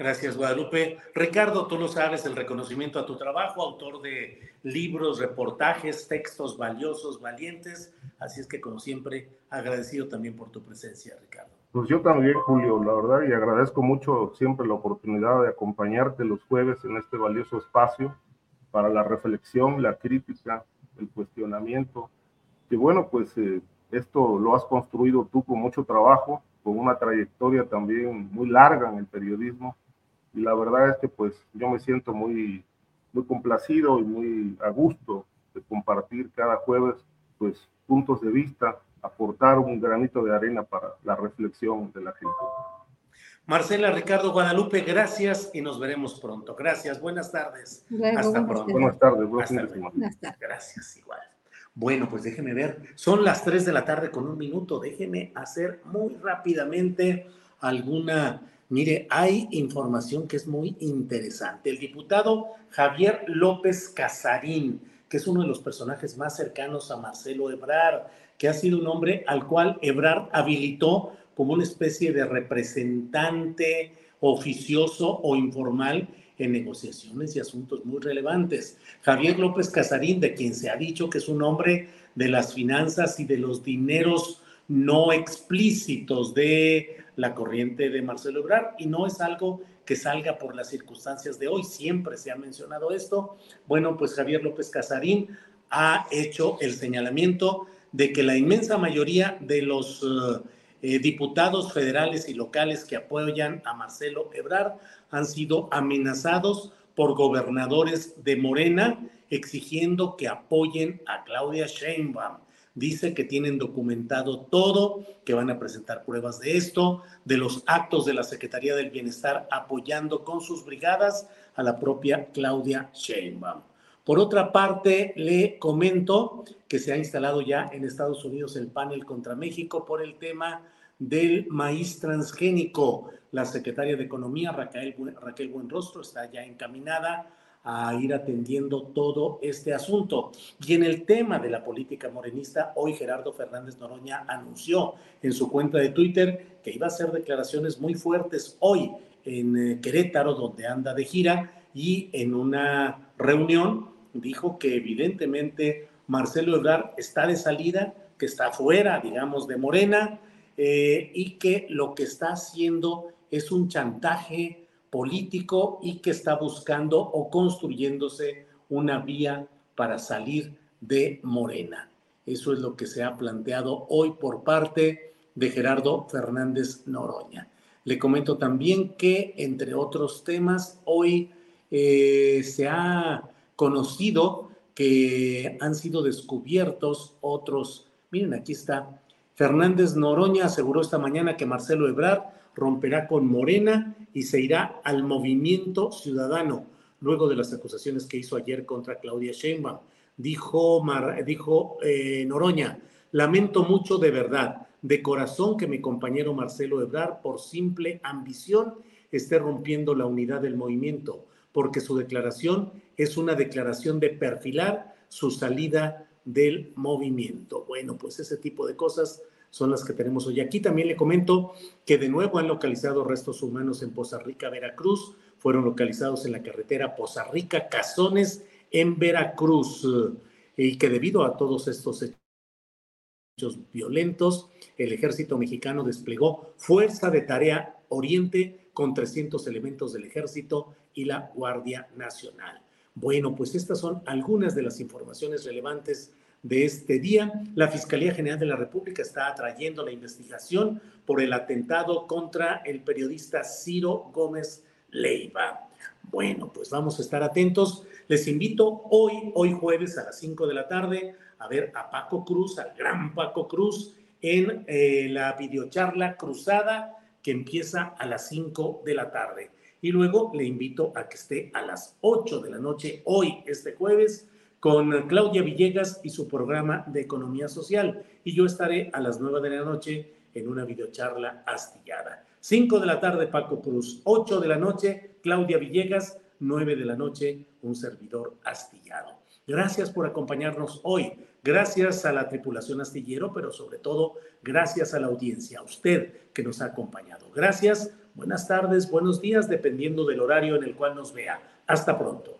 Gracias, Guadalupe. Ricardo, tú lo sabes, el reconocimiento a tu trabajo, autor de libros, reportajes, textos valiosos, valientes. Así es que, como siempre, agradecido también por tu presencia, Ricardo. Pues yo también, Julio, la verdad, y agradezco mucho siempre la oportunidad de acompañarte los jueves en este valioso espacio para la reflexión, la crítica, el cuestionamiento. Que bueno, pues eh, esto lo has construido tú con mucho trabajo, con una trayectoria también muy larga en el periodismo. Y la verdad es que pues yo me siento muy, muy complacido y muy a gusto de compartir cada jueves pues puntos de vista aportar un granito de arena para la reflexión de la gente. Marcela, Ricardo, Guadalupe, gracias y nos veremos pronto. Gracias, buenas tardes. Hasta pronto. Buenas tardes, buenas tardes. Gracias, igual. Bueno, pues déjeme ver, son las 3 de la tarde con un minuto, déjeme hacer muy rápidamente alguna, mire, hay información que es muy interesante. El diputado Javier López Casarín, que es uno de los personajes más cercanos a Marcelo Ebrard, que ha sido un hombre al cual Ebrard habilitó como una especie de representante oficioso o informal en negociaciones y asuntos muy relevantes. Javier López Casarín, de quien se ha dicho que es un hombre de las finanzas y de los dineros no explícitos de la corriente de Marcelo Ebrard, y no es algo que salga por las circunstancias de hoy, siempre se ha mencionado esto. Bueno, pues Javier López Casarín ha hecho el señalamiento de que la inmensa mayoría de los eh, eh, diputados federales y locales que apoyan a Marcelo Ebrard han sido amenazados por gobernadores de Morena exigiendo que apoyen a Claudia Sheinbaum. Dice que tienen documentado todo, que van a presentar pruebas de esto, de los actos de la Secretaría del Bienestar apoyando con sus brigadas a la propia Claudia Sheinbaum. Por otra parte, le comento que se ha instalado ya en Estados Unidos el panel contra México por el tema del maíz transgénico. La secretaria de Economía, Raquel, Raquel Buenrostro, está ya encaminada a ir atendiendo todo este asunto. Y en el tema de la política morenista, hoy Gerardo Fernández Noroña anunció en su cuenta de Twitter que iba a hacer declaraciones muy fuertes hoy en eh, Querétaro, donde anda de gira, y en una reunión dijo que evidentemente Marcelo Ebrard está de salida, que está fuera, digamos, de Morena, eh, y que lo que está haciendo es un chantaje político y que está buscando o construyéndose una vía para salir de Morena. Eso es lo que se ha planteado hoy por parte de Gerardo Fernández Noroña. Le comento también que, entre otros temas, hoy eh, se ha conocido que han sido descubiertos otros. Miren, aquí está. Fernández Noroña aseguró esta mañana que Marcelo Ebrard romperá con Morena y se irá al movimiento ciudadano, luego de las acusaciones que hizo ayer contra Claudia Sheinbaum. Dijo, dijo eh, Noroña, lamento mucho de verdad, de corazón que mi compañero Marcelo Ebrard, por simple ambición, esté rompiendo la unidad del movimiento porque su declaración es una declaración de perfilar su salida del movimiento. Bueno, pues ese tipo de cosas son las que tenemos hoy. Aquí también le comento que de nuevo han localizado restos humanos en Poza Rica, Veracruz. Fueron localizados en la carretera Poza Rica, Cazones, en Veracruz. Y que debido a todos estos hechos violentos, el ejército mexicano desplegó Fuerza de Tarea Oriente con 300 elementos del ejército y la Guardia Nacional. Bueno, pues estas son algunas de las informaciones relevantes de este día. La Fiscalía General de la República está atrayendo la investigación por el atentado contra el periodista Ciro Gómez Leiva. Bueno, pues vamos a estar atentos. Les invito hoy, hoy jueves a las 5 de la tarde, a ver a Paco Cruz, al gran Paco Cruz, en eh, la videocharla cruzada que empieza a las 5 de la tarde. Y luego le invito a que esté a las 8 de la noche, hoy, este jueves, con Claudia Villegas y su programa de economía social. Y yo estaré a las 9 de la noche en una videocharla astillada. 5 de la tarde, Paco Cruz. 8 de la noche, Claudia Villegas. 9 de la noche, un servidor astillado. Gracias por acompañarnos hoy. Gracias a la tripulación astillero, pero sobre todo gracias a la audiencia, a usted que nos ha acompañado. Gracias, buenas tardes, buenos días, dependiendo del horario en el cual nos vea. Hasta pronto.